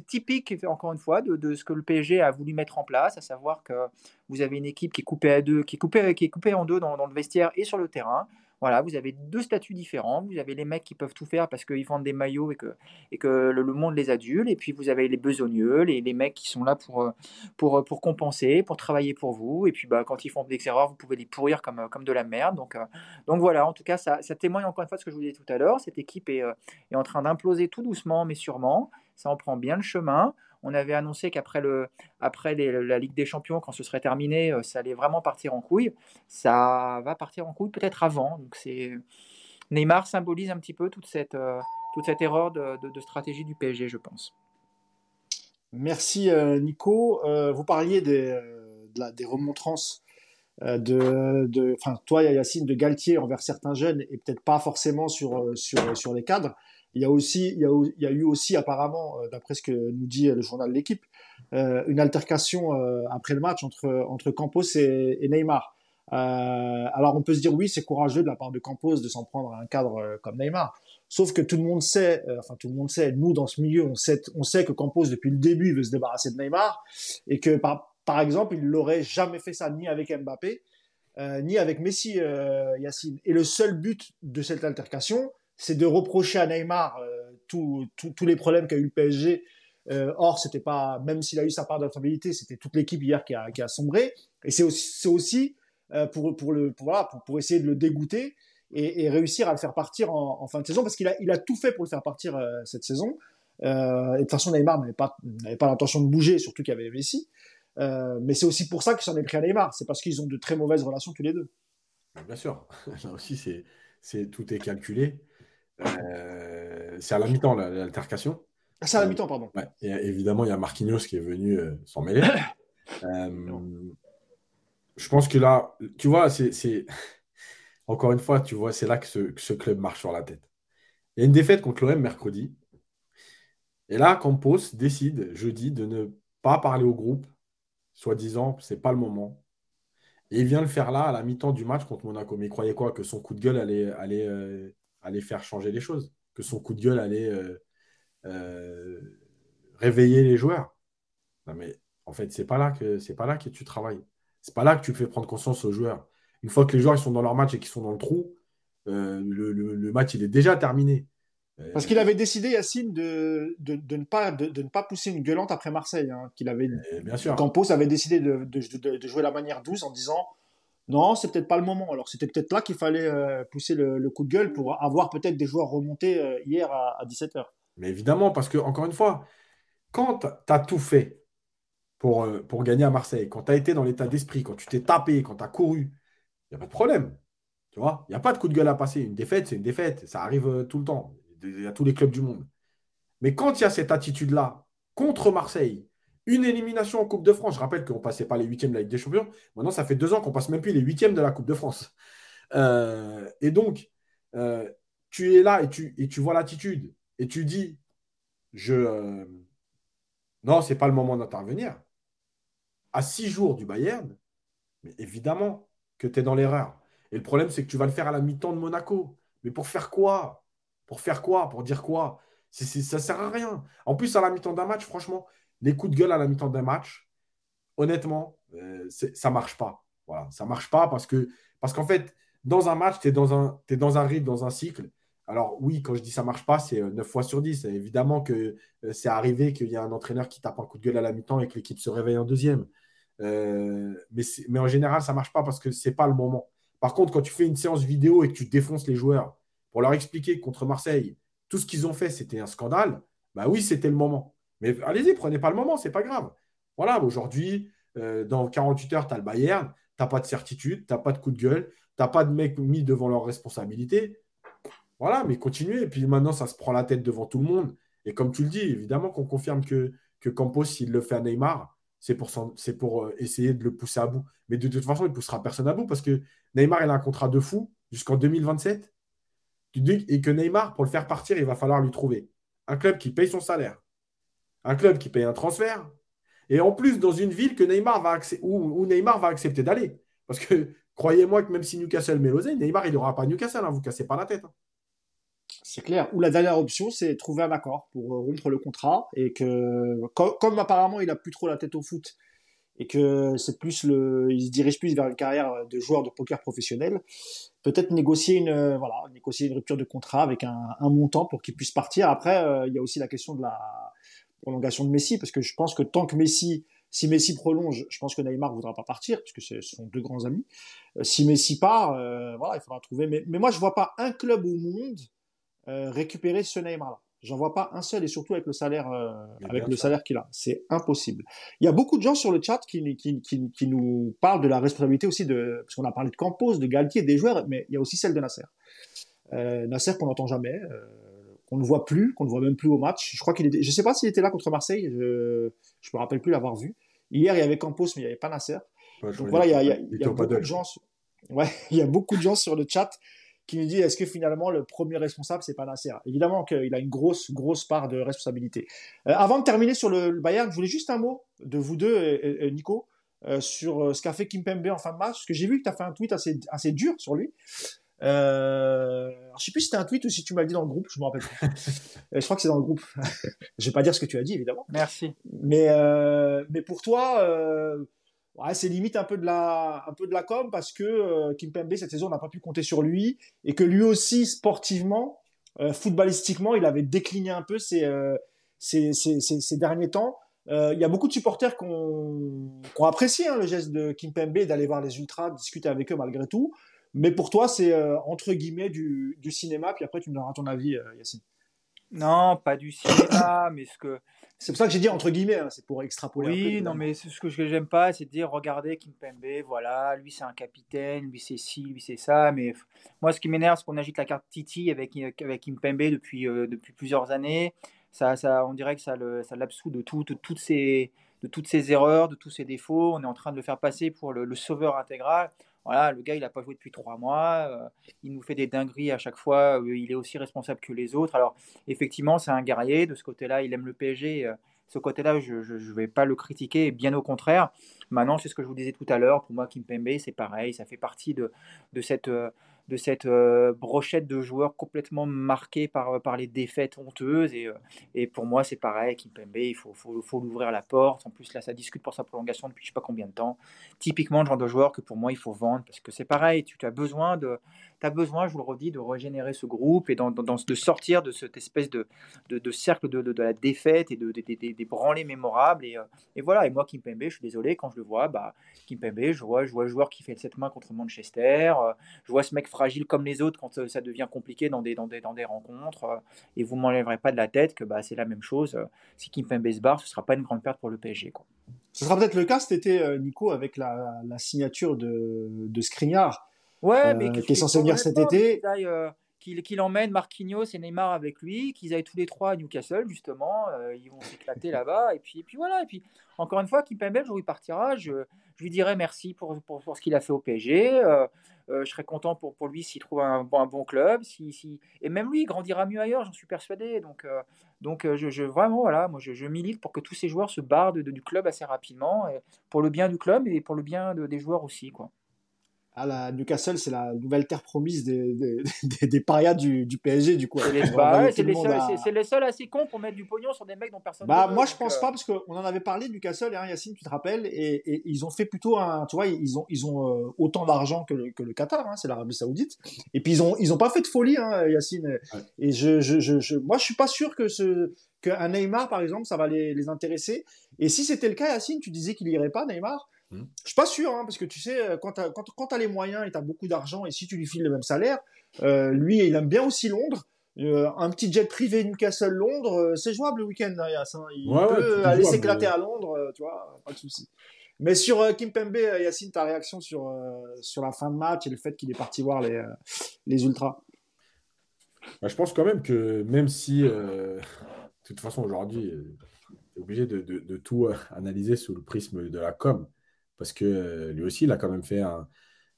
typique, encore une fois, de, ce que le PSG a voulu mettre en place, à savoir que vous avez une équipe qui est coupée, à deux, qui est coupée, qui est coupée en deux dans le vestiaire et sur le terrain. Voilà, vous avez deux statuts différents. Vous avez les mecs qui peuvent tout faire parce qu'ils vendent des maillots et que, et que le, monde les adule. Et puis vous avez les besogneux, les, les mecs qui sont là pour, pour, pour compenser, pour travailler pour vous. Et puis bah, quand ils font des erreurs, vous pouvez les pourrir comme, comme de la merde. Donc, donc voilà, en tout cas, ça, ça témoigne encore une fois de ce que je vous disais tout à l'heure. Cette équipe est, est en train d'imploser tout doucement, mais sûrement. Ça en prend bien le chemin. On avait annoncé qu'après le, après la Ligue des Champions, quand ce serait terminé, euh, ça allait vraiment partir en couille. Ça va partir en couille peut-être avant. Donc c'est Neymar symbolise un petit peu toute cette, euh, toute cette erreur de, stratégie du PSG, je pense. Merci euh, Nico. vous parliez des, des remontrances de, de, toi Yacine, de Galtier envers certains jeunes et peut-être pas forcément sur, sur, sur les cadres. Il y a aussi, il y a, eu aussi apparemment, euh, d'après ce que nous dit le journal de l'équipe, euh, une altercation euh, après le match entre entre Campos et, Neymar. Alors on peut se dire oui, c'est courageux de la part de Campos de s'en prendre à un cadre comme Neymar. Sauf que tout le monde sait, enfin tout le monde sait, nous dans ce milieu, on sait, que Campos depuis le début veut se débarrasser de Neymar et que par, par exemple il n'aurait jamais fait ça ni avec Mbappé ni avec Messi, Yacine. Et le seul but de cette altercation, c'est de reprocher à Neymar euh, tous les problèmes qu'a eu le PSG. Euh, or, c'était pas, même s'il a eu sa part d'infabilité, c'était toute l'équipe hier qui a, qui a sombré. Et c'est aussi, aussi euh, pour, pour, le, pour, voilà, pour, pour, essayer de le dégoûter et, réussir à le faire partir en, fin de saison, parce qu'il a, il a tout fait pour le faire partir cette saison. Et de toute façon, Neymar n'avait pas, pas l'intention de bouger, surtout qu'il y avait Messi. mais c'est aussi pour ça qu'il s'en est pris à Neymar. C'est parce qu'ils ont de très mauvaises relations tous les deux. Bien sûr, là aussi, c'est, tout est calculé. Euh, c'est à la mi-temps, l'altercation. Ah, c'est à la mi-temps, pardon. Et évidemment, il y a Marquinhos qui est venu euh, s'en mêler. Euh, je pense que là, tu vois, c'est. Encore une fois, tu vois, c'est là que ce, club marche sur la tête. Il y a une défaite contre l'OM mercredi. Et là, Campos décide jeudi de ne pas parler au groupe, soi-disant, c'est pas le moment. Et il vient le faire là, à la mi-temps du match contre Monaco. Mais il croyait quoi? Que son coup de gueule allait, allait, allait faire changer les choses, que son coup de gueule allait euh, euh, réveiller les joueurs. Non, mais en fait, c'est pas là que c'est pas là que tu travailles. C'est pas là que tu fais prendre conscience aux joueurs. Une fois que les joueurs ils sont dans leur match et qu'ils sont dans le trou, euh, le, match il est déjà terminé. Parce qu'il avait décidé, Yacine, de, de, ne pas, de, ne pas pousser une gueulante après Marseille. Hein, qu'il avait, bien sûr. Campos avait décidé de, jouer la manière douce en disant non, c'est peut-être pas le moment. Alors c'était peut-être là qu'il fallait euh, pousser le, coup de gueule pour avoir peut-être des joueurs remontés euh, hier à, 17h. Mais évidemment, parce que encore une fois, quand tu as tout fait pour, euh, pour gagner à Marseille, quand tu as été dans l'état d'esprit, quand tu t'es tapé, quand tu as couru, il n'y a pas de problème. Tu vois, il n'y a pas de coup de gueule à passer. Une défaite, c'est une défaite. Ça arrive tout le temps. A tous les clubs du monde. Mais quand il y a cette attitude-là contre Marseille, une élimination en Coupe de France. Je rappelle qu'on ne passait pas les huitièmes de la Ligue des Champions. Maintenant, ça fait deux ans qu'on passe même plus les huitièmes de la Coupe de France. Euh, et donc, euh, tu es là et tu, vois l'attitude et tu dis, je, euh, non, c'est pas le moment d'intervenir. À six jours du Bayern, mais évidemment que tu es dans l'erreur. Et le problème, c'est que tu vas le faire à la mi-temps de Monaco. Mais pour faire quoi? Pour faire quoi? Pour dire quoi? Ça ne sert à rien. En plus, à la mi-temps d'un match, franchement, les coups de gueule à la mi-temps d'un match, honnêtement, euh, ça ne marche pas. Voilà, ça marche pas parce que parce qu'en fait, dans un match, tu es dans un, rythme, dans un cycle. Alors oui, quand je dis ça marche pas, c'est 9 euh, fois sur 10. Évidemment que euh, c'est arrivé qu'il y a un entraîneur qui tape un coup de gueule à la mi-temps et que l'équipe se réveille en deuxième. mais, mais en général, ça marche pas parce que c'est pas le moment. Par contre, quand tu fais une séance vidéo et que tu défonces les joueurs pour leur expliquer que contre Marseille, tout ce qu'ils ont fait, c'était un scandale, bah oui, c'était le moment. Mais allez-y, prenez pas le moment, c'est pas grave. Voilà, aujourd'hui, euh, dans 48 heures, tu as le Bayern, tu pas de certitude, tu pas de coup de gueule, tu pas de mecs mis devant leurs responsabilités. Voilà, mais continuez. Et puis maintenant, ça se prend la tête devant tout le monde. Et comme tu le dis, évidemment qu'on confirme que, Campos, s'il le fait à Neymar, c'est pour, pour euh, essayer de le pousser à bout. Mais de, toute façon, il ne poussera personne à bout parce que Neymar, il a un contrat de fou jusqu'en 2027. Et que Neymar, pour le faire partir, il va falloir lui trouver un club qui paye son salaire, un club qui paye un transfert, et en plus dans une ville que Neymar va où, Neymar va accepter d'aller. Parce que croyez-moi que même si Newcastle met l'oseille, Neymar, il n'aura pas Newcastle, hein, vous cassez pas la tête. Hein. C'est clair. Ou la dernière option, c'est trouver un accord pour rompre le contrat et que, comme, apparemment il n'a plus trop la tête au foot et que c'est plus le, il se dirige plus vers une carrière de joueur de poker professionnel, peut-être négocier une, une rupture de contrat avec un, un montant pour qu'il puisse partir. Après, il y a aussi la question de la prolongation de Messi, parce que je pense que tant que Messi si Messi prolonge, je pense que Neymar ne voudra pas partir, puisque ce sont deux grands amis. Euh, si Messi part, euh, voilà, il faudra trouver. Mais, moi, je ne vois pas un club au monde euh, récupérer ce Neymar-là. J'en vois pas un seul, et surtout avec le salaire, avec le salaire qu'il a. C'est impossible. Il y a beaucoup de gens sur le chat qui, qui, qui, qui nous parlent de la responsabilité aussi de, parce qu'on a parlé de Campos, de Galtier, des joueurs, mais il y a aussi celle de Nasser. Nasser qu'on n'entend jamais qu'on ne voit plus, qu'on ne voit même plus au match. Je crois qu'il était, je sais pas s'il était là contre Marseille, je, je me rappelle plus l'avoir vu. Hier, il y avait Campos, mais il n'y avait pas Nasser. Donc voilà, il y a, il y a, beaucoup de gens, ouais, il y a beaucoup de gens sur le chat qui nous disent est-ce que finalement le premier responsable c'est pas Nasser? Évidemment qu'il a une grosse grosse part de responsabilité. Euh, avant de terminer sur le, Bayern, je voulais juste un mot de vous deux, Nico, euh, sur euh, ce qu'a fait Kimpembe en fin de match, parce que j'ai vu que tu as fait un tweet assez assez dur sur lui. Euh, je sais plus si c'était un tweet ou si tu m'as dit dans le groupe, je me rappelle plus. Euh, je crois que c'est dans le groupe. je vais pas dire ce que tu as dit évidemment. Merci. Mais euh, mais pour toi, euh, ouais, c'est limite un peu de la un peu de la com parce que euh, Kim Pembe cette saison on n'a pas pu compter sur lui et que lui aussi sportivement, euh, footballistiquement, il avait décliné un peu ces ces, ces, ces, ces, derniers temps. Il y a beaucoup de supporters qui ont, qui ont apprécié hein, le geste de Kim Pembe d'aller voir les ultras, discuter avec eux malgré tout. Mais pour toi, c'est euh, entre guillemets du, du, cinéma, puis après tu me donneras ton avis, euh, Yacine. Non, pas du cinéma, mais ce que. C'est pour ça que j'ai dit entre guillemets, hein, c'est pour extrapoler. Oui, non, mais ce que j'aime pas, c'est de dire regardez Kimpembe, voilà, lui c'est un capitaine, lui c'est ci, lui c'est ça. Mais moi, ce qui m'énerve, c'est qu'on agite la carte Titi avec, avec Kimpembe depuis, euh, depuis plusieurs années. Ça, ça, on dirait que ça l'absout de, tout, de, toutes ses, de toutes ses erreurs, de tous ses défauts. On est en train de le faire passer pour le, le sauveur intégral. Voilà, le gars, il n'a pas joué depuis trois mois. Euh, il nous fait des dingueries à chaque fois. Euh, il est aussi responsable que les autres. Alors, effectivement, c'est un guerrier. De ce côté-là, il aime le PSG. Euh, ce côté-là, je ne vais pas le critiquer, bien au contraire. Maintenant, c'est ce que je vous disais tout à l'heure. Pour moi, Kim Pembe, c'est pareil. Ça fait partie de, de cette de cette euh, brochette de joueurs complètement marqués par, euh, par les défaites honteuses. Et, euh, et pour moi, c'est pareil. Kimpembe, il faut, faut, faut l'ouvrir la porte. En plus, là, ça discute pour sa prolongation depuis je sais pas combien de temps. Typiquement, le genre de joueur que pour moi, il faut vendre parce que c'est pareil. Tu, tu as besoin de, tu as besoin, je vous le redis, de régénérer ce groupe et de sortir de cette espèce de, de, cercle de, de, la défaite et de, des branlées mémorables. Et, et, voilà, et moi, Kimpembe, je suis désolé, quand je le vois, bah, Kimpembe, je vois, je vois le joueur qui fait 7 mains contre Manchester, je vois ce mec fragile comme les autres quand ça devient compliqué dans des, dans des, dans des rencontres, et vous m'enlèverez pas de la tête que bah, c'est la même chose. Si Kimpembe se barre, ce sera pas une grande perte pour le PSG. Ce sera peut-être le cas cet été, Nico, avec la, signature de, de Ouais, mais euh, qui est censé venir cet été. Euh, qu'il emmène Marquinhos et Neymar avec lui, qu'ils aillent tous les trois à Newcastle, justement. Euh, ils vont s'éclater là-bas. Et puis, et puis voilà. Et puis, encore une fois, Kimpembe, jour où il partira, je, je, lui dirai merci pour, pour, pour ce qu'il a fait au PSG. je serais content pour, pour lui s'il trouve un, bon, un bon club. Si, si... Et même lui, il grandira mieux ailleurs, j'en suis persuadé. Donc, donc je, je, vraiment, voilà, moi, je, je, milite pour que tous ces joueurs se barrent de, du club assez rapidement, pour le bien du club et pour le bien de, des joueurs aussi. Quoi à la Newcastle, c'est la nouvelle terre promise des, des, des, parias du, du, PSG, du coup. C'est les, bah les, les, seuls assez cons pour mettre du pognon sur des mecs dont personne bah, Moi, je pense euh... pas, parce qu'on en avait parlé, Newcastle, hein, Yacine, tu te rappelles, et, et, ils ont fait plutôt un. Tu vois, ils ont, ils ont euh, autant d'argent que, le, que le Qatar, hein, c'est l'Arabie Saoudite. Et puis, ils ont, ils ont pas fait de folie, hein, Yacine. Ouais. Et je, je, je, je, moi, je suis pas sûr que ce qu'un Neymar, par exemple, ça va les, les intéresser. Et si c'était le cas, Yacine, tu disais qu'il irait pas, Neymar. Hmm. Je suis pas sûr, hein, parce que tu sais, euh, quand tu as, quand, quand as les moyens et tu as beaucoup d'argent, et si tu lui files le même salaire, euh, lui, il aime bien aussi Londres. Euh, un petit jet privé Newcastle-Londres, euh, c'est jouable le week-end, hein, Yacine. Il ouais, peut ouais, aller s'éclater mais... à Londres, tu vois, pas de souci. Mais sur euh, Kim Pembe, Yacine, ta réaction sur, sur la fin de match et le fait qu'il est parti voir les, les Ultras? Bah, Je pense quand même que même si, de toute façon, aujourd'hui, tu es obligé de, de, de, tout analyser sous le prisme de la com parce que euh, lui aussi, il a quand même fait un,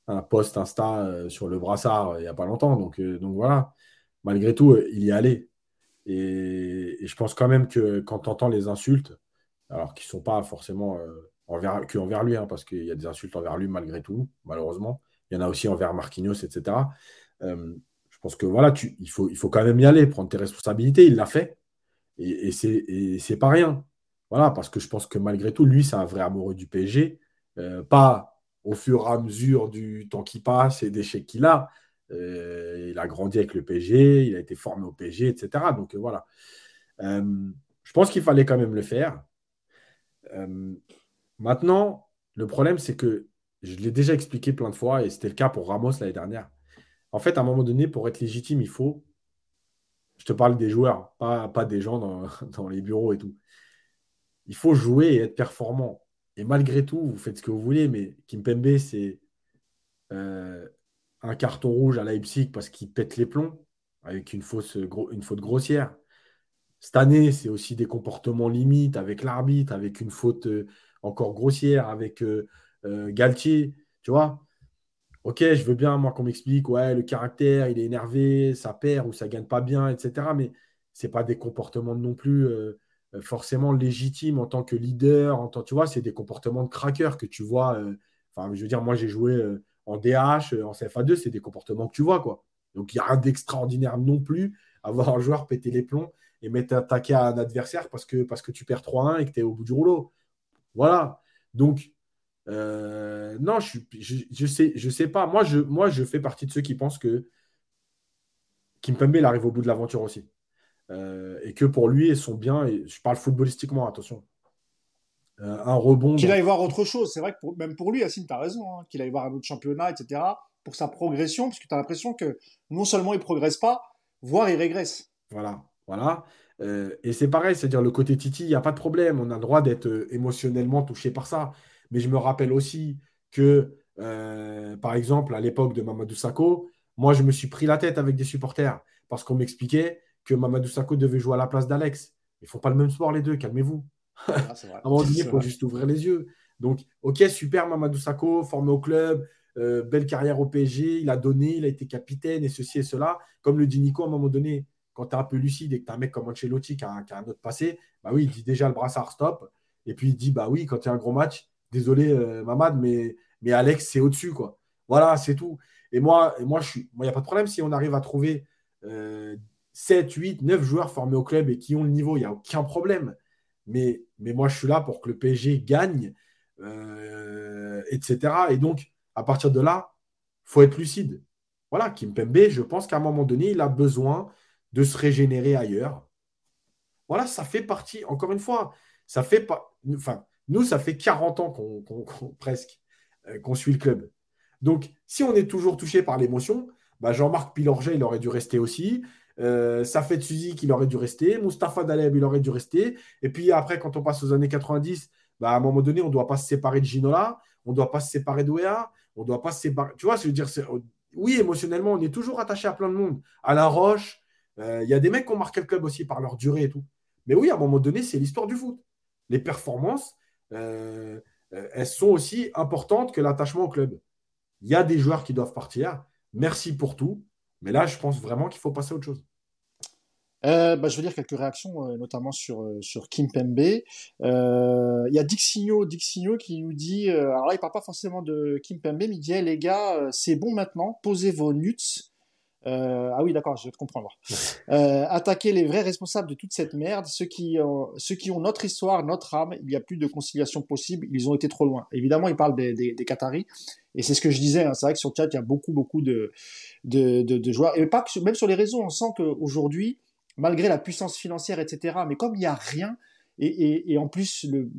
un post Insta euh, sur le brassard euh, il n'y a pas longtemps. Donc, donc voilà, malgré tout, il y est allé. Et, je pense quand même que quand tu entends les insultes, alors qu'ils ne sont pas forcément envers, que envers lui, hein, parce qu'il y a des insultes envers lui malgré tout, malheureusement. Il y en a aussi envers Marquinhos, etc. Je pense que voilà, il, faut, il faut quand même y aller, prendre tes responsabilités. Il l'a fait. Et, et c'est pas rien. Voilà, parce que je pense que malgré tout, lui, c'est un vrai amoureux du PSG. Euh, pas au fur et à mesure du temps qui passe et des chèques qu'il a. Euh, il a grandi avec le PSG, il a été formé au PSG, etc. Donc voilà. je pense qu'il fallait quand même le faire. maintenant, le problème, c'est que je l'ai déjà expliqué plein de fois, et c'était le cas pour Ramos l'année dernière. En fait, à un moment donné, pour être légitime, il faut. Je te parle des joueurs, pas des gens dans, les bureaux et tout. Il faut jouer et être performant. Et malgré tout, vous faites ce que vous voulez, mais Kimpembe, c'est euh, un carton rouge à Leipzig parce qu'il pète les plombs avec une, fausse, une faute grossière. Cette année, c'est aussi des comportements limites avec l'arbitre, avec une faute euh, encore grossière, avec euh, Galtier, tu vois. Ok, je veux bien, moi, qu'on m'explique, ouais, le caractère, il est énervé, ça perd ou ça gagne pas bien, etc. Mais ce n'est pas des comportements non plus euh, euh, forcément légitimes en tant que leader. En tant, tu vois, c'est des comportements de craqueur que tu vois. Euh, enfin, je veux dire, moi, j'ai joué en DH, en CFA2, c'est des comportements que tu vois, quoi. Donc, il n'y a rien d'extraordinaire non plus à voir un joueur péter les plombs et mettre attaquer à un adversaire parce que, tu perds 3-1 et que tu es au bout du rouleau. Voilà. Donc, euh, non, je, je sais pas. Moi je, moi, je fais partie de ceux qui pensent que Kimpembe, il arrive au bout de l'aventure aussi. Euh, et que pour lui, ils sont bien, et je parle footballistiquement, attention. Euh, un rebond. Qu'il aille voir autre chose. C'est vrai que même pour lui, Yacine, tu as raison. Hein, qu'il aille voir un autre championnat, etc. Pour sa progression, parce que tu as l'impression que non seulement il progresse pas, voire il régresse. Voilà, voilà. et c'est pareil, c'est-à-dire le côté Titi, il n'y a pas de problème. On a le droit d'être émotionnellement touché par ça. Mais je me rappelle aussi que, euh, par exemple, à l'époque de Mamadou Sakho, moi, je me suis pris la tête avec des supporters parce qu'on m'expliquait que Mamadou Sakho devait jouer à la place d'Alex. Ils ne font pas le même sport, les deux, calmez-vous. Ah, à un moment donné, il faut juste ouvrir les yeux. Donc, ok, super Mamadou Sakho, formé au club, euh, belle carrière au PSG, il a donné, il a été capitaine et ceci et cela. Comme le dit Nico, à un moment donné, quand tu es un peu lucide et que tu as un mec comme Ancelotti qui a, qui a, un autre passé, bah oui, il dit déjà le brassard stop. Et puis il dit, bah oui, quand il y a un gros match, désolé euh, Mamad, mais, mais Alex, c'est au-dessus, quoi. Voilà, c'est tout. Et moi, et moi, je suis, il n'y a pas de problème si on arrive à trouver 7, 8, 9 joueurs formés au club et qui ont le niveau, il n'y a aucun problème. Mais, moi, je suis là pour que le PSG gagne, euh, etc. Et donc, à partir de là, il faut être lucide. Voilà, Kim Pembe, je pense qu'à un moment donné, il a besoin de se régénérer ailleurs. Voilà, ça fait partie, encore une fois, ça fait nous, ça fait 40 ans qu'on, presque euh, qu'on suit le club. Donc, si on est toujours touché par l'émotion, bah Jean-Marc Pilorget, il aurait dû rester aussi. Euh, Safet Suzy, il aurait dû rester. Mustapha Daleb, il aurait dû rester. Et puis après, quand on passe aux années 90, bah, à un moment donné, on ne doit pas se séparer de Ginola, on ne doit pas se séparer d'Ouéa, on ne doit pas se séparer. Tu vois, je veux dire, oui, émotionnellement, on est toujours attaché à plein de monde. À La Roche, euh, il y a des mecs qui ont marqué le club aussi par leur durée et tout. Mais oui, à un moment donné, c'est l'histoire du foot. Les performances, euh, euh, elles sont aussi importantes que l'attachement au club. Il y a des joueurs qui doivent partir. Merci pour tout. Mais là, je pense vraiment qu'il faut passer à autre chose. Euh, bah, je veux dire quelques réactions, notamment sur, sur Kim Pembe. Il y a Dixigno, Dixigno qui nous dit, alors là, il parle pas forcément de Kim Pembe, mais il dit, les gars, c'est bon maintenant, posez vos nuts, euh, ah oui, d'accord, je vais te comprendre. Euh, attaquer les vrais responsables de toute cette merde, ceux qui, ont, ceux qui ont notre histoire, notre âme, il n'y a plus de conciliation possible, ils ont été trop loin. Évidemment, il parle des, des, des Qataris, et c'est ce que je disais, hein, c'est vrai que sur le chat, il y a beaucoup, beaucoup de, de, de, de joueurs, et pas que, même sur les réseaux, on sent qu'aujourd'hui, malgré la puissance financière, etc., mais comme il n'y a rien, et, et, et, en plus, le,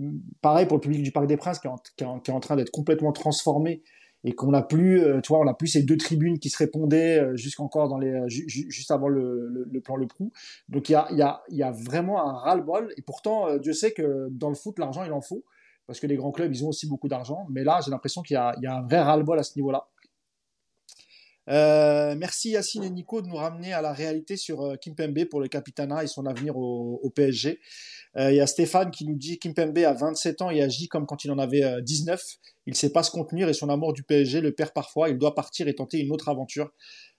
pareil pour le public du Parc des Princes, qui est en, qui est en train d'être complètement transformé et qu'on a plus, euh, tu vois, on a plus ces deux tribunes qui se répondaient euh, jusqu'encore dans les, euh, juste avant le, le, plan Le Prou. Donc il y a, y, a, y a vraiment un ras-le-bol. Et pourtant, Dieu sait que dans le foot, l'argent, il en faut. Parce que les grands clubs, ils ont aussi beaucoup d'argent. Mais là, j'ai l'impression qu'il y a, y a un vrai ras-le-bol à ce niveau-là. Euh, merci Yacine et Nico de nous ramener à la réalité sur euh, Kimpembe pour le Capitana et son avenir au, PSG. Euh, il y a Stéphane qui nous dit Kimpembe a 27 ans et agit comme quand il en avait 19. Il ne sait pas se contenir et son amour du PSG le perd parfois. Il doit partir et tenter une autre aventure.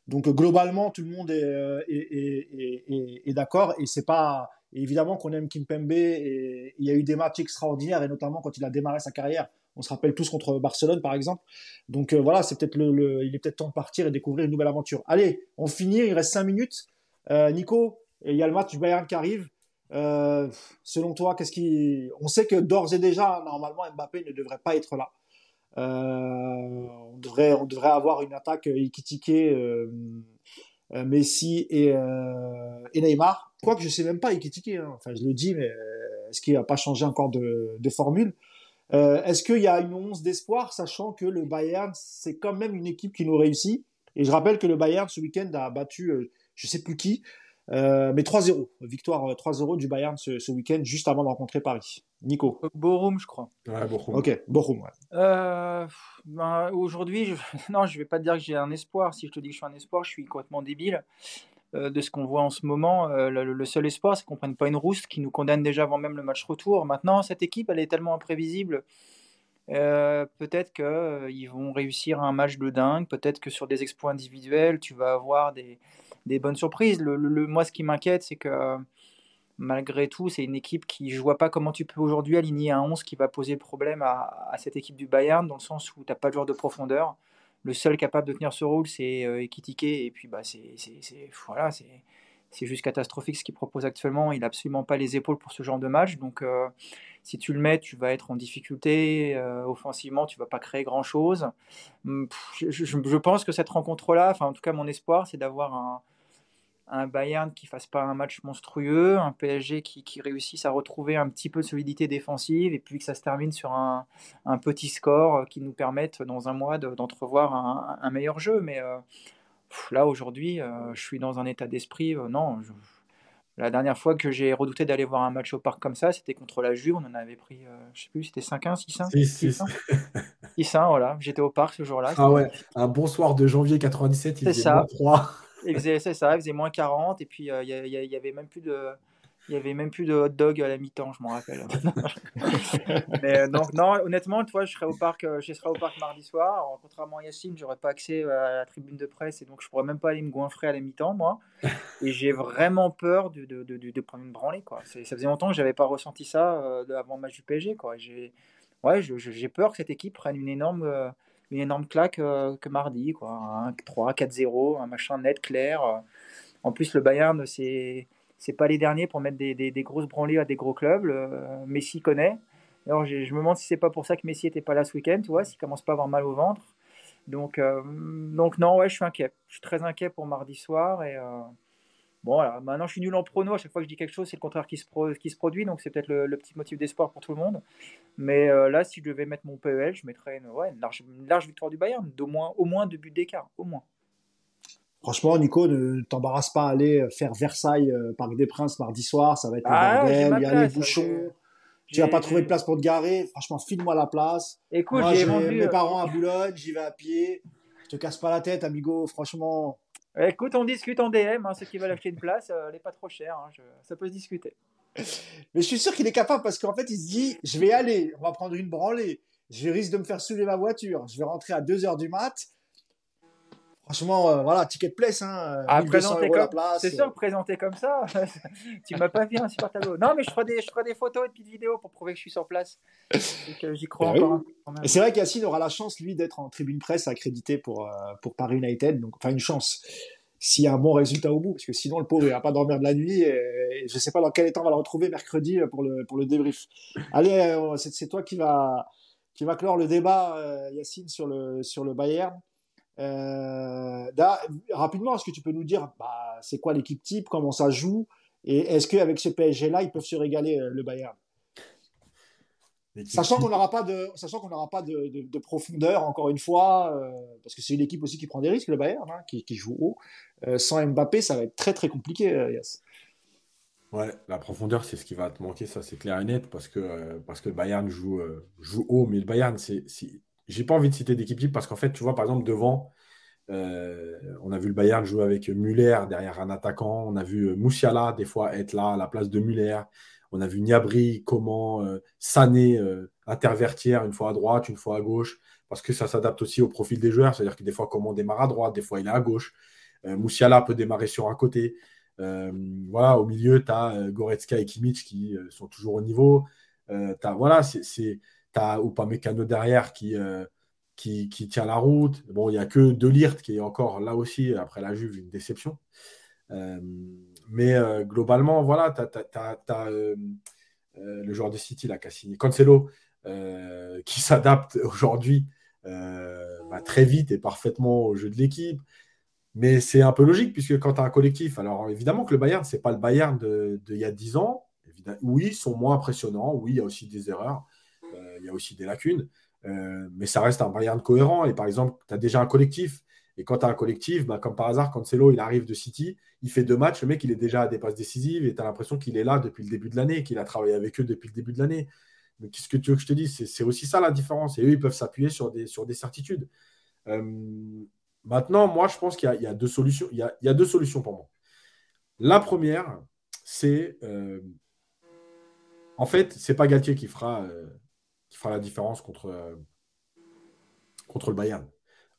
Donc globalement, tout le monde est d'accord et c'est pas évidemment qu'on aime Kimpembe et il y a eu des matchs extraordinaires et notamment quand il a démarré sa carrière on se rappelle tous contre Barcelone, par exemple. Donc euh, voilà, c'est peut-être le, il est peut-être temps de partir et découvrir une nouvelle aventure. Allez, on finit. Il reste cinq minutes. Euh, Nico, il y a le match du Bayern qui arrive. selon toi, qu'est-ce qui On sait que d'ores et déjà, normalement, Mbappé ne devrait pas être là. on devrait, on devrait avoir une attaque équitiquée Messi et, et Neymar. Quoique je sais même pas équitiquer. Hein. Enfin, je le dis, mais est-ce qu'il n'a pas changé encore de formule? Euh, Est-ce qu'il y a une once d'espoir, sachant que le Bayern, c'est quand même une équipe qui nous réussit? Et je rappelle que le Bayern, ce week-end, a battu, euh, je sais plus qui, euh, mais 3-0. Victoire 3-0 du Bayern ce, ce week-end, juste avant de rencontrer Paris. Nico Borum, je crois. Ouais, Borum. Ok, Borum, ouais. Ben, Aujourd'hui, je... non, je vais pas te dire que j'ai un espoir. Si je te dis que je suis un espoir, je suis complètement débile. Euh, de ce qu'on voit en ce moment. Euh, le, seul espoir, c'est qu'on ne prenne pas une rousse qui nous condamne déjà avant même le match retour. Maintenant, cette équipe, elle est tellement imprévisible. Euh, peut-être qu'ils vont réussir un match de dingue. Peut-être que sur des exploits individuels, tu vas avoir des, bonnes surprises. Le, moi, ce qui m'inquiète, c'est que malgré tout, c'est une équipe qui, je vois pas comment tu peux aujourd'hui aligner un 11 qui va poser problème à, à, cette équipe du Bayern, dans le sens où tu n'as pas de joueur de profondeur le seul capable de tenir ce rôle, c'est euh. Et puis, bah, c'est voilà, c'est juste catastrophique ce qu'il propose actuellement. Il n'a absolument pas les épaules pour ce genre de match. Donc, euh, si tu le mets, tu vas être en difficulté. Euh, offensivement, tu vas pas créer grand-chose. Hum, je, je, pense que cette rencontre-là, enfin, en tout cas, mon espoir, c'est d'avoir un, un Bayern qui fasse pas un match monstrueux, un PSG qui, qui, réussisse à retrouver un petit peu de solidité défensive et puis que ça se termine sur un, un petit score qui nous permette dans un mois d'entrevoir un, un, meilleur jeu. Mais euh, là aujourd'hui, euh, je suis dans un état d'esprit. Euh, non, la dernière fois que j'ai redouté d'aller voir un match au parc comme ça, c'était contre la Juve. On en avait pris, je sais plus, c'était 5-1, 6-1 6-1. 6-1, voilà. J'étais au parc ce jour-là. Ah ouais, un bon soir de janvier 97, il faisait ça. 3 il faisait, ça, il moins 40 et puis euh, il y, avait même plus de. Il y avait même plus de hot dog à la mi-temps, je m'en rappelle. Mais euh, donc, non, honnêtement, toi, je serai au parc, euh, je serai au parc mardi soir. contrairement à Yacine, j'aurais pas accès à la tribune de presse et donc je pourrais même pas aller me goinfrer à la mi-temps, moi. Et j'ai vraiment peur de, de, de, prendre une branlée, quoi. Ça faisait longtemps que j'avais pas ressenti ça avant le match du PSG, quoi. Ouais, j'ai peur que cette équipe prenne une énorme une énorme claque euh, que mardi, quoi. Un 3, 4-0, un machin net, clair. En plus, le Bayern, c'est c'est pas les derniers pour mettre des, grosses branlées à des gros clubs. Messi connaît. Alors, je, me demande si c'est pas pour ça que Messi était pas là ce week-end, tu vois, s'il commence pas à avoir mal au ventre. Donc, euh, non, ouais, je suis inquiet. Je suis très inquiet pour mardi soir et euh, Bon, voilà, maintenant je suis nul en prono. À chaque fois que je dis quelque chose, c'est le contraire qui se, qui se produit. Donc c'est peut-être le, petit motif d'espoir pour tout le monde. Mais euh, là, si je devais mettre mon PEL, je mettrais une, ouais, large, large, victoire du Bayern. D'au moins, au moins deux buts d'écart. Au moins. Franchement, Nico, ne t'embarrasse pas à aller faire Versailles, euh, Parc des Princes mardi soir. Ça va être le ah, bordel. Il y a les bouchons. Tu vas pas trouver de place pour te garer. Franchement, file-moi la place. Écoute, j'ai mes parents à Boulogne, j'y vais à pied. Je te casse pas la tête, amigo. Franchement, Écoute, on discute en DM. Hein, ceux qui veulent acheter une place, euh, elle n'est pas trop chère. Hein, ça peut se discuter. Mais je suis sûr qu'il est capable parce qu'en fait, il se dit je vais aller, on va prendre une branlée. Je risque de me faire soulever ma voiture. Je vais rentrer à 2h du mat. Franchement, euh, voilà, ticket de place. Hein, ah, présenter comme... C'est sûr, présenter comme ça, tu m'as pas vu un super tableau. Non, mais je ferai, des, je ferai des photos et des vidéos pour prouver que je suis sur place. J'y crois ben encore. Et c'est vrai qu'Yacine aura la chance, lui, d'être en tribune presse accrédité pour, euh, pour Paris United. Donc, enfin, une chance. S'il y a un bon résultat au bout, parce que sinon, le pauvre, il va pas dormir de la nuit. Et, je sais pas dans quel état on va le retrouver mercredi pour le, pour le débrief. Allez, euh, c'est toi qui va, qui va clore le débat, Yacine, sur le, sur le Bayern. Euh, rapidement, est-ce que tu peux nous dire bah, c'est quoi l'équipe type, comment ça joue, et est-ce qu'avec ce PSG-là, ils peuvent se régaler euh, le Bayern? Sachant qu'on n'aura pas de, sachant qu'on n'aura pas de, de, profondeur encore une fois, euh, parce que c'est une équipe aussi qui prend des risques le Bayern, hein, qui, qui, joue haut. Euh, sans Mbappé, ça va être très très compliqué, Yass. Ouais, la profondeur, c'est ce qui va te manquer, ça c'est clair et net, parce que parce que le Bayern joue joue haut, mais le Bayern, c'est j'ai pas envie de citer d'équipe type parce qu'en fait, tu vois, par exemple, devant, euh, on a vu le Bayern jouer avec Muller derrière un attaquant. On a vu euh, Moussiala des fois être là à la place de Muller. On a vu Niabri comment euh, Sané intervertir une fois à droite, une fois à gauche, parce que ça s'adapte aussi au profil des joueurs. C'est-à-dire que des fois, comment on démarre à droite, des fois il est à gauche. Moussiala peut démarrer sur un côté. voilà, au milieu, tu as Goretzka et Kimmich qui sont toujours au niveau. voilà, c'est tu as Upamecano derrière qui, euh, qui, qui, tient la route. Bon, il n'y a que Delirte qui est encore là aussi, après la Juve, une déception. mais globalement, voilà, tu as, le joueur de City là, qui a signé Cancelo, qui s'adapte aujourd'hui bah, très vite et parfaitement au jeu de l'équipe. Mais c'est un peu logique, puisque quand tu as un collectif, alors évidemment que le Bayern, ce n'est pas le Bayern d'il de, y a 10 ans. Oui, ils sont moins impressionnants. Oui, il y a aussi des erreurs. Euh, il y a aussi des lacunes. Euh, mais ça reste un Bayern cohérent. Et par exemple, tu as déjà un collectif. Et quand tu as un collectif, bah, comme par hasard, quand Celo il arrive de City, il fait deux matchs. Le mec, il est déjà à des passes décisives et tu as l'impression qu'il est là depuis le début de l'année, qu'il a travaillé avec eux depuis le début de l'année. Donc, qu'est-ce que tu veux que je te dise? C'est aussi ça la différence. Et eux, ils peuvent s'appuyer sur des, sur des certitudes. Euh, Maintenant, moi, je pense qu'il y, a deux solutions. Il y a, deux solutions pour moi. La première, c'est en fait, c'est pas Galtier qui fera, qui fera la différence contre, euh, contre le Bayern.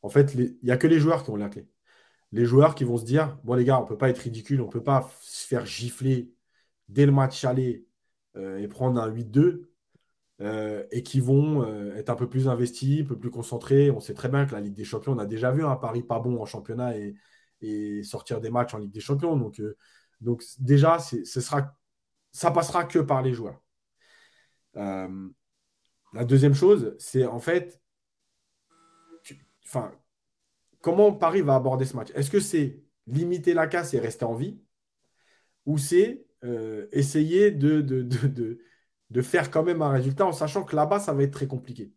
En fait, il n'y a que les joueurs qui ont la clé. Les joueurs qui vont se dire bon, les gars, on ne peut pas être ridicule, on ne peut pas se faire gifler dès le match aller et prendre un 8-2. Euh, et qui vont euh, être un peu plus investis, un peu plus concentrés. On sait très bien que la Ligue des Champions, on a déjà vu un Paris pas bon en championnat et, sortir des matchs en Ligue des Champions. Donc, euh, donc déjà, ce sera, ça passera que par les joueurs. La deuxième chose, c'est en fait, comment Paris va aborder ce match? Est-ce que c'est limiter la casse et rester en vie? Ou c'est essayer de, faire quand même un résultat en sachant que là-bas, ça va être très compliqué?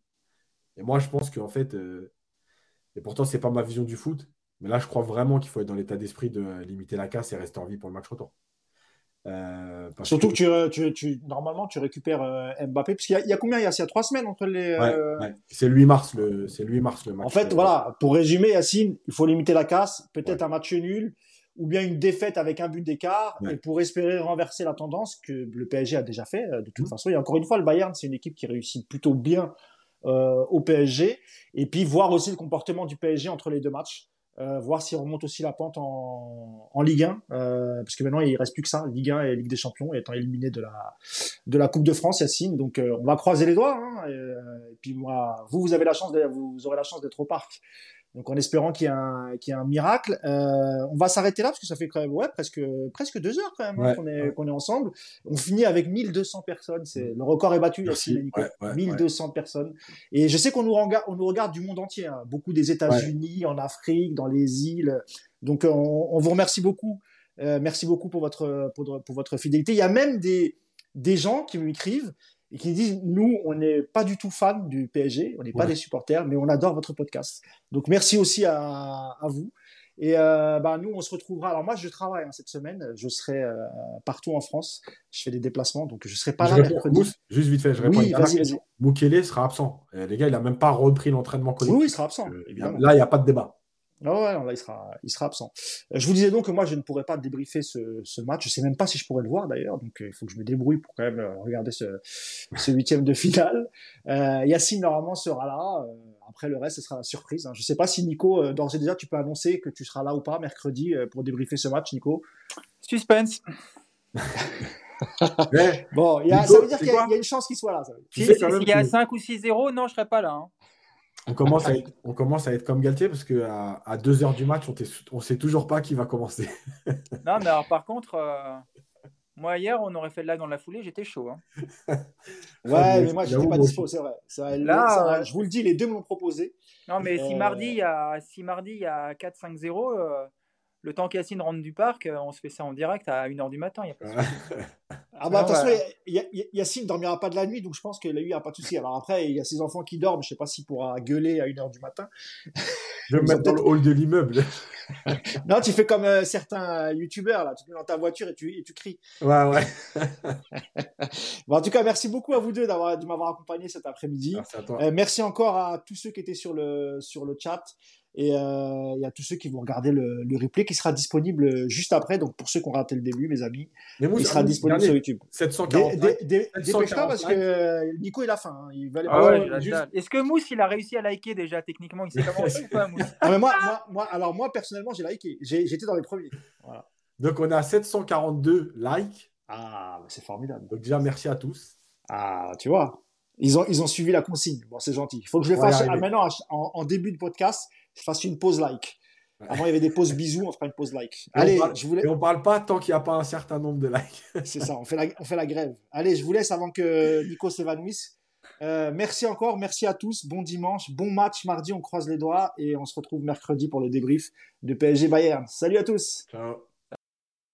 Et moi, je pense qu'en fait, euh, et pourtant, ce n'est pas ma vision du foot, mais là, je crois vraiment qu'il faut être dans l'état d'esprit de limiter la casse et rester en vie pour le match retour. Euh, Surtout que, tu, tu, normalement, tu récupères euh, Mbappé, parce qu'il y, a combien il y a, il y a trois semaines entre les. C'est le 8 mars le, c'est 8 mars le match. En fait, voilà, pour résumer, Yacine, il faut limiter la casse, peut-être un match nul, ou bien une défaite avec un but d'écart, et pour espérer renverser la tendance que le PSG a déjà fait euh, de toute mmh. façon. Et encore une fois, le Bayern, c'est une équipe qui réussit plutôt bien euh, au PSG, et puis voir aussi le comportement du PSG entre les deux matchs. Euh, voir s'il remonte aussi la pente en, Ligue 1, euh, parce que maintenant il reste plus que ça, Ligue 1 et Ligue des Champions, étant éliminé de la de la Coupe de France, Yacine. Donc euh, on va croiser les doigts. Hein, et, et, puis moi, vous vous avez la chance, vous aurez la chance d'être au parc donc en espérant qu'il y ait un, qu'il y ait un miracle. Euh, on va s'arrêter là parce que ça fait quand même ouais, presque, presque deux heures quand même hein, qu'on, est, qu'on est ensemble. On finit avec 1200 personnes. C'est, le record est battu, Merci. 1200 personnes. Et je sais qu'on nous, regarde, on nous regarde du monde entier, hein. beaucoup des États-Unis, en Afrique, dans les îles. Donc on, on vous remercie beaucoup. Euh, merci beaucoup pour votre, pour, pour votre fidélité. Il y a même des, des gens qui m'écrivent et qui disent nous, on n'est pas du tout fans du PSG, on n'est pas des supporters, mais on adore votre podcast. Donc merci aussi à, à vous. Et euh, bah, nous, on se retrouvera. Alors moi, je travaille hein, cette semaine. Je serai euh, partout en France. Je fais des déplacements, donc je serai pas là mercredi. juste vite fait, je réponds. Oui, vas-y, sera absent. les gars, il a même pas repris l'entraînement collectif. Oui, il sera absent. Euh, là, il n'y a pas de débat. Ah ouais, là, il sera, il sera absent. Euh, je vous disais donc que moi, je ne pourrais pas débriefer ce, ce match. Je sais même pas si je pourrais le voir d'ailleurs. Donc, euh, il faut que je me débrouille pour quand même euh, regarder ce, ce huitième de finale. Euh, Yacine, normalement, sera là. après, le reste, ce sera la surprise. Hein. Je sais pas si Nico, d'ores et déjà, tu peux annoncer que tu seras là ou pas mercredi pour débriefer ce match, Nico. Suspense. bon, y a, ça veut dire qu'il y, y, a une chance qu'il soit là. S'il y a 5 ou 6-0, non, je serai pas là. Hein. On commence, à être, on commence à être comme Galtier parce qu'à à 2 heures du match, on ne sait toujours pas qui va commencer. non, mais alors par contre, euh, moi hier, on aurait fait le live dans la foulée, j'étais chaud. Hein. ouais, mais moi, je n'étais pas dispo, c'est vrai. Là, je vous le dis, les deux m'ont proposé. Non, mais si, euh, mardi, il y a, si mardi, il y a 4-5-0, le temps qu'Yacine rentre du parc, euh, on se fait ça en direct à 1h du matin. Y a pas ah bah attention, Yacine ne dormira pas de la nuit, donc je pense que là, il n'y a pas de souci. Alors après, il y a ses enfants qui dorment, je ne sais pas s'il pourra gueuler à 1h du matin. Je vais me mettre dans le hall de l'immeuble. non, tu fais comme euh, certains youtubeurs, là, tu te mets dans ta voiture et tu, et tu cries. Ouais, ouais. bon, en tout cas, merci beaucoup à vous deux d'avoir, de m'avoir accompagné cet après-midi. Merci, à toi. Euh, merci encore à tous ceux qui étaient sur le, sur le chat. Et euh, il y a tous ceux qui vont regarder le, le, replay qui sera disponible juste après. Donc pour ceux qui ont raté le début, mes amis, il sera disponible sur YouTube. 740. Dépêche-toi parce que euh, Nico il a faim. Hein. Il va ah ouais, juste... Est-ce que Mousse il a réussi à liker déjà techniquement? Il sait comment ou pas Mousse? Ah, mais moi, moi, moi, alors moi personnellement j'ai liké. J'étais dans les premiers. Voilà. Donc on a 742 likes. Ah, c'est formidable. Donc déjà merci à tous. Ah, tu vois. Ils ont, ils ont suivi la consigne. Bon, c'est gentil. Il faut que je le fasse maintenant en, en, début de podcast je fasse une pause like. Avant, il y avait des pauses bisous, on fera une pause like. Allez, on je voulais. Et on parle pas tant qu'il n'y a pas un certain nombre de likes. C'est ça, on fait, la, on fait la grève. Allez, je vous laisse avant que Nico s'évanouisse. Euh, merci encore, merci à tous. Bon dimanche, bon match mardi, on croise les doigts et on se retrouve mercredi pour le débrief de PSG Bayern. Salut à tous. Ciao.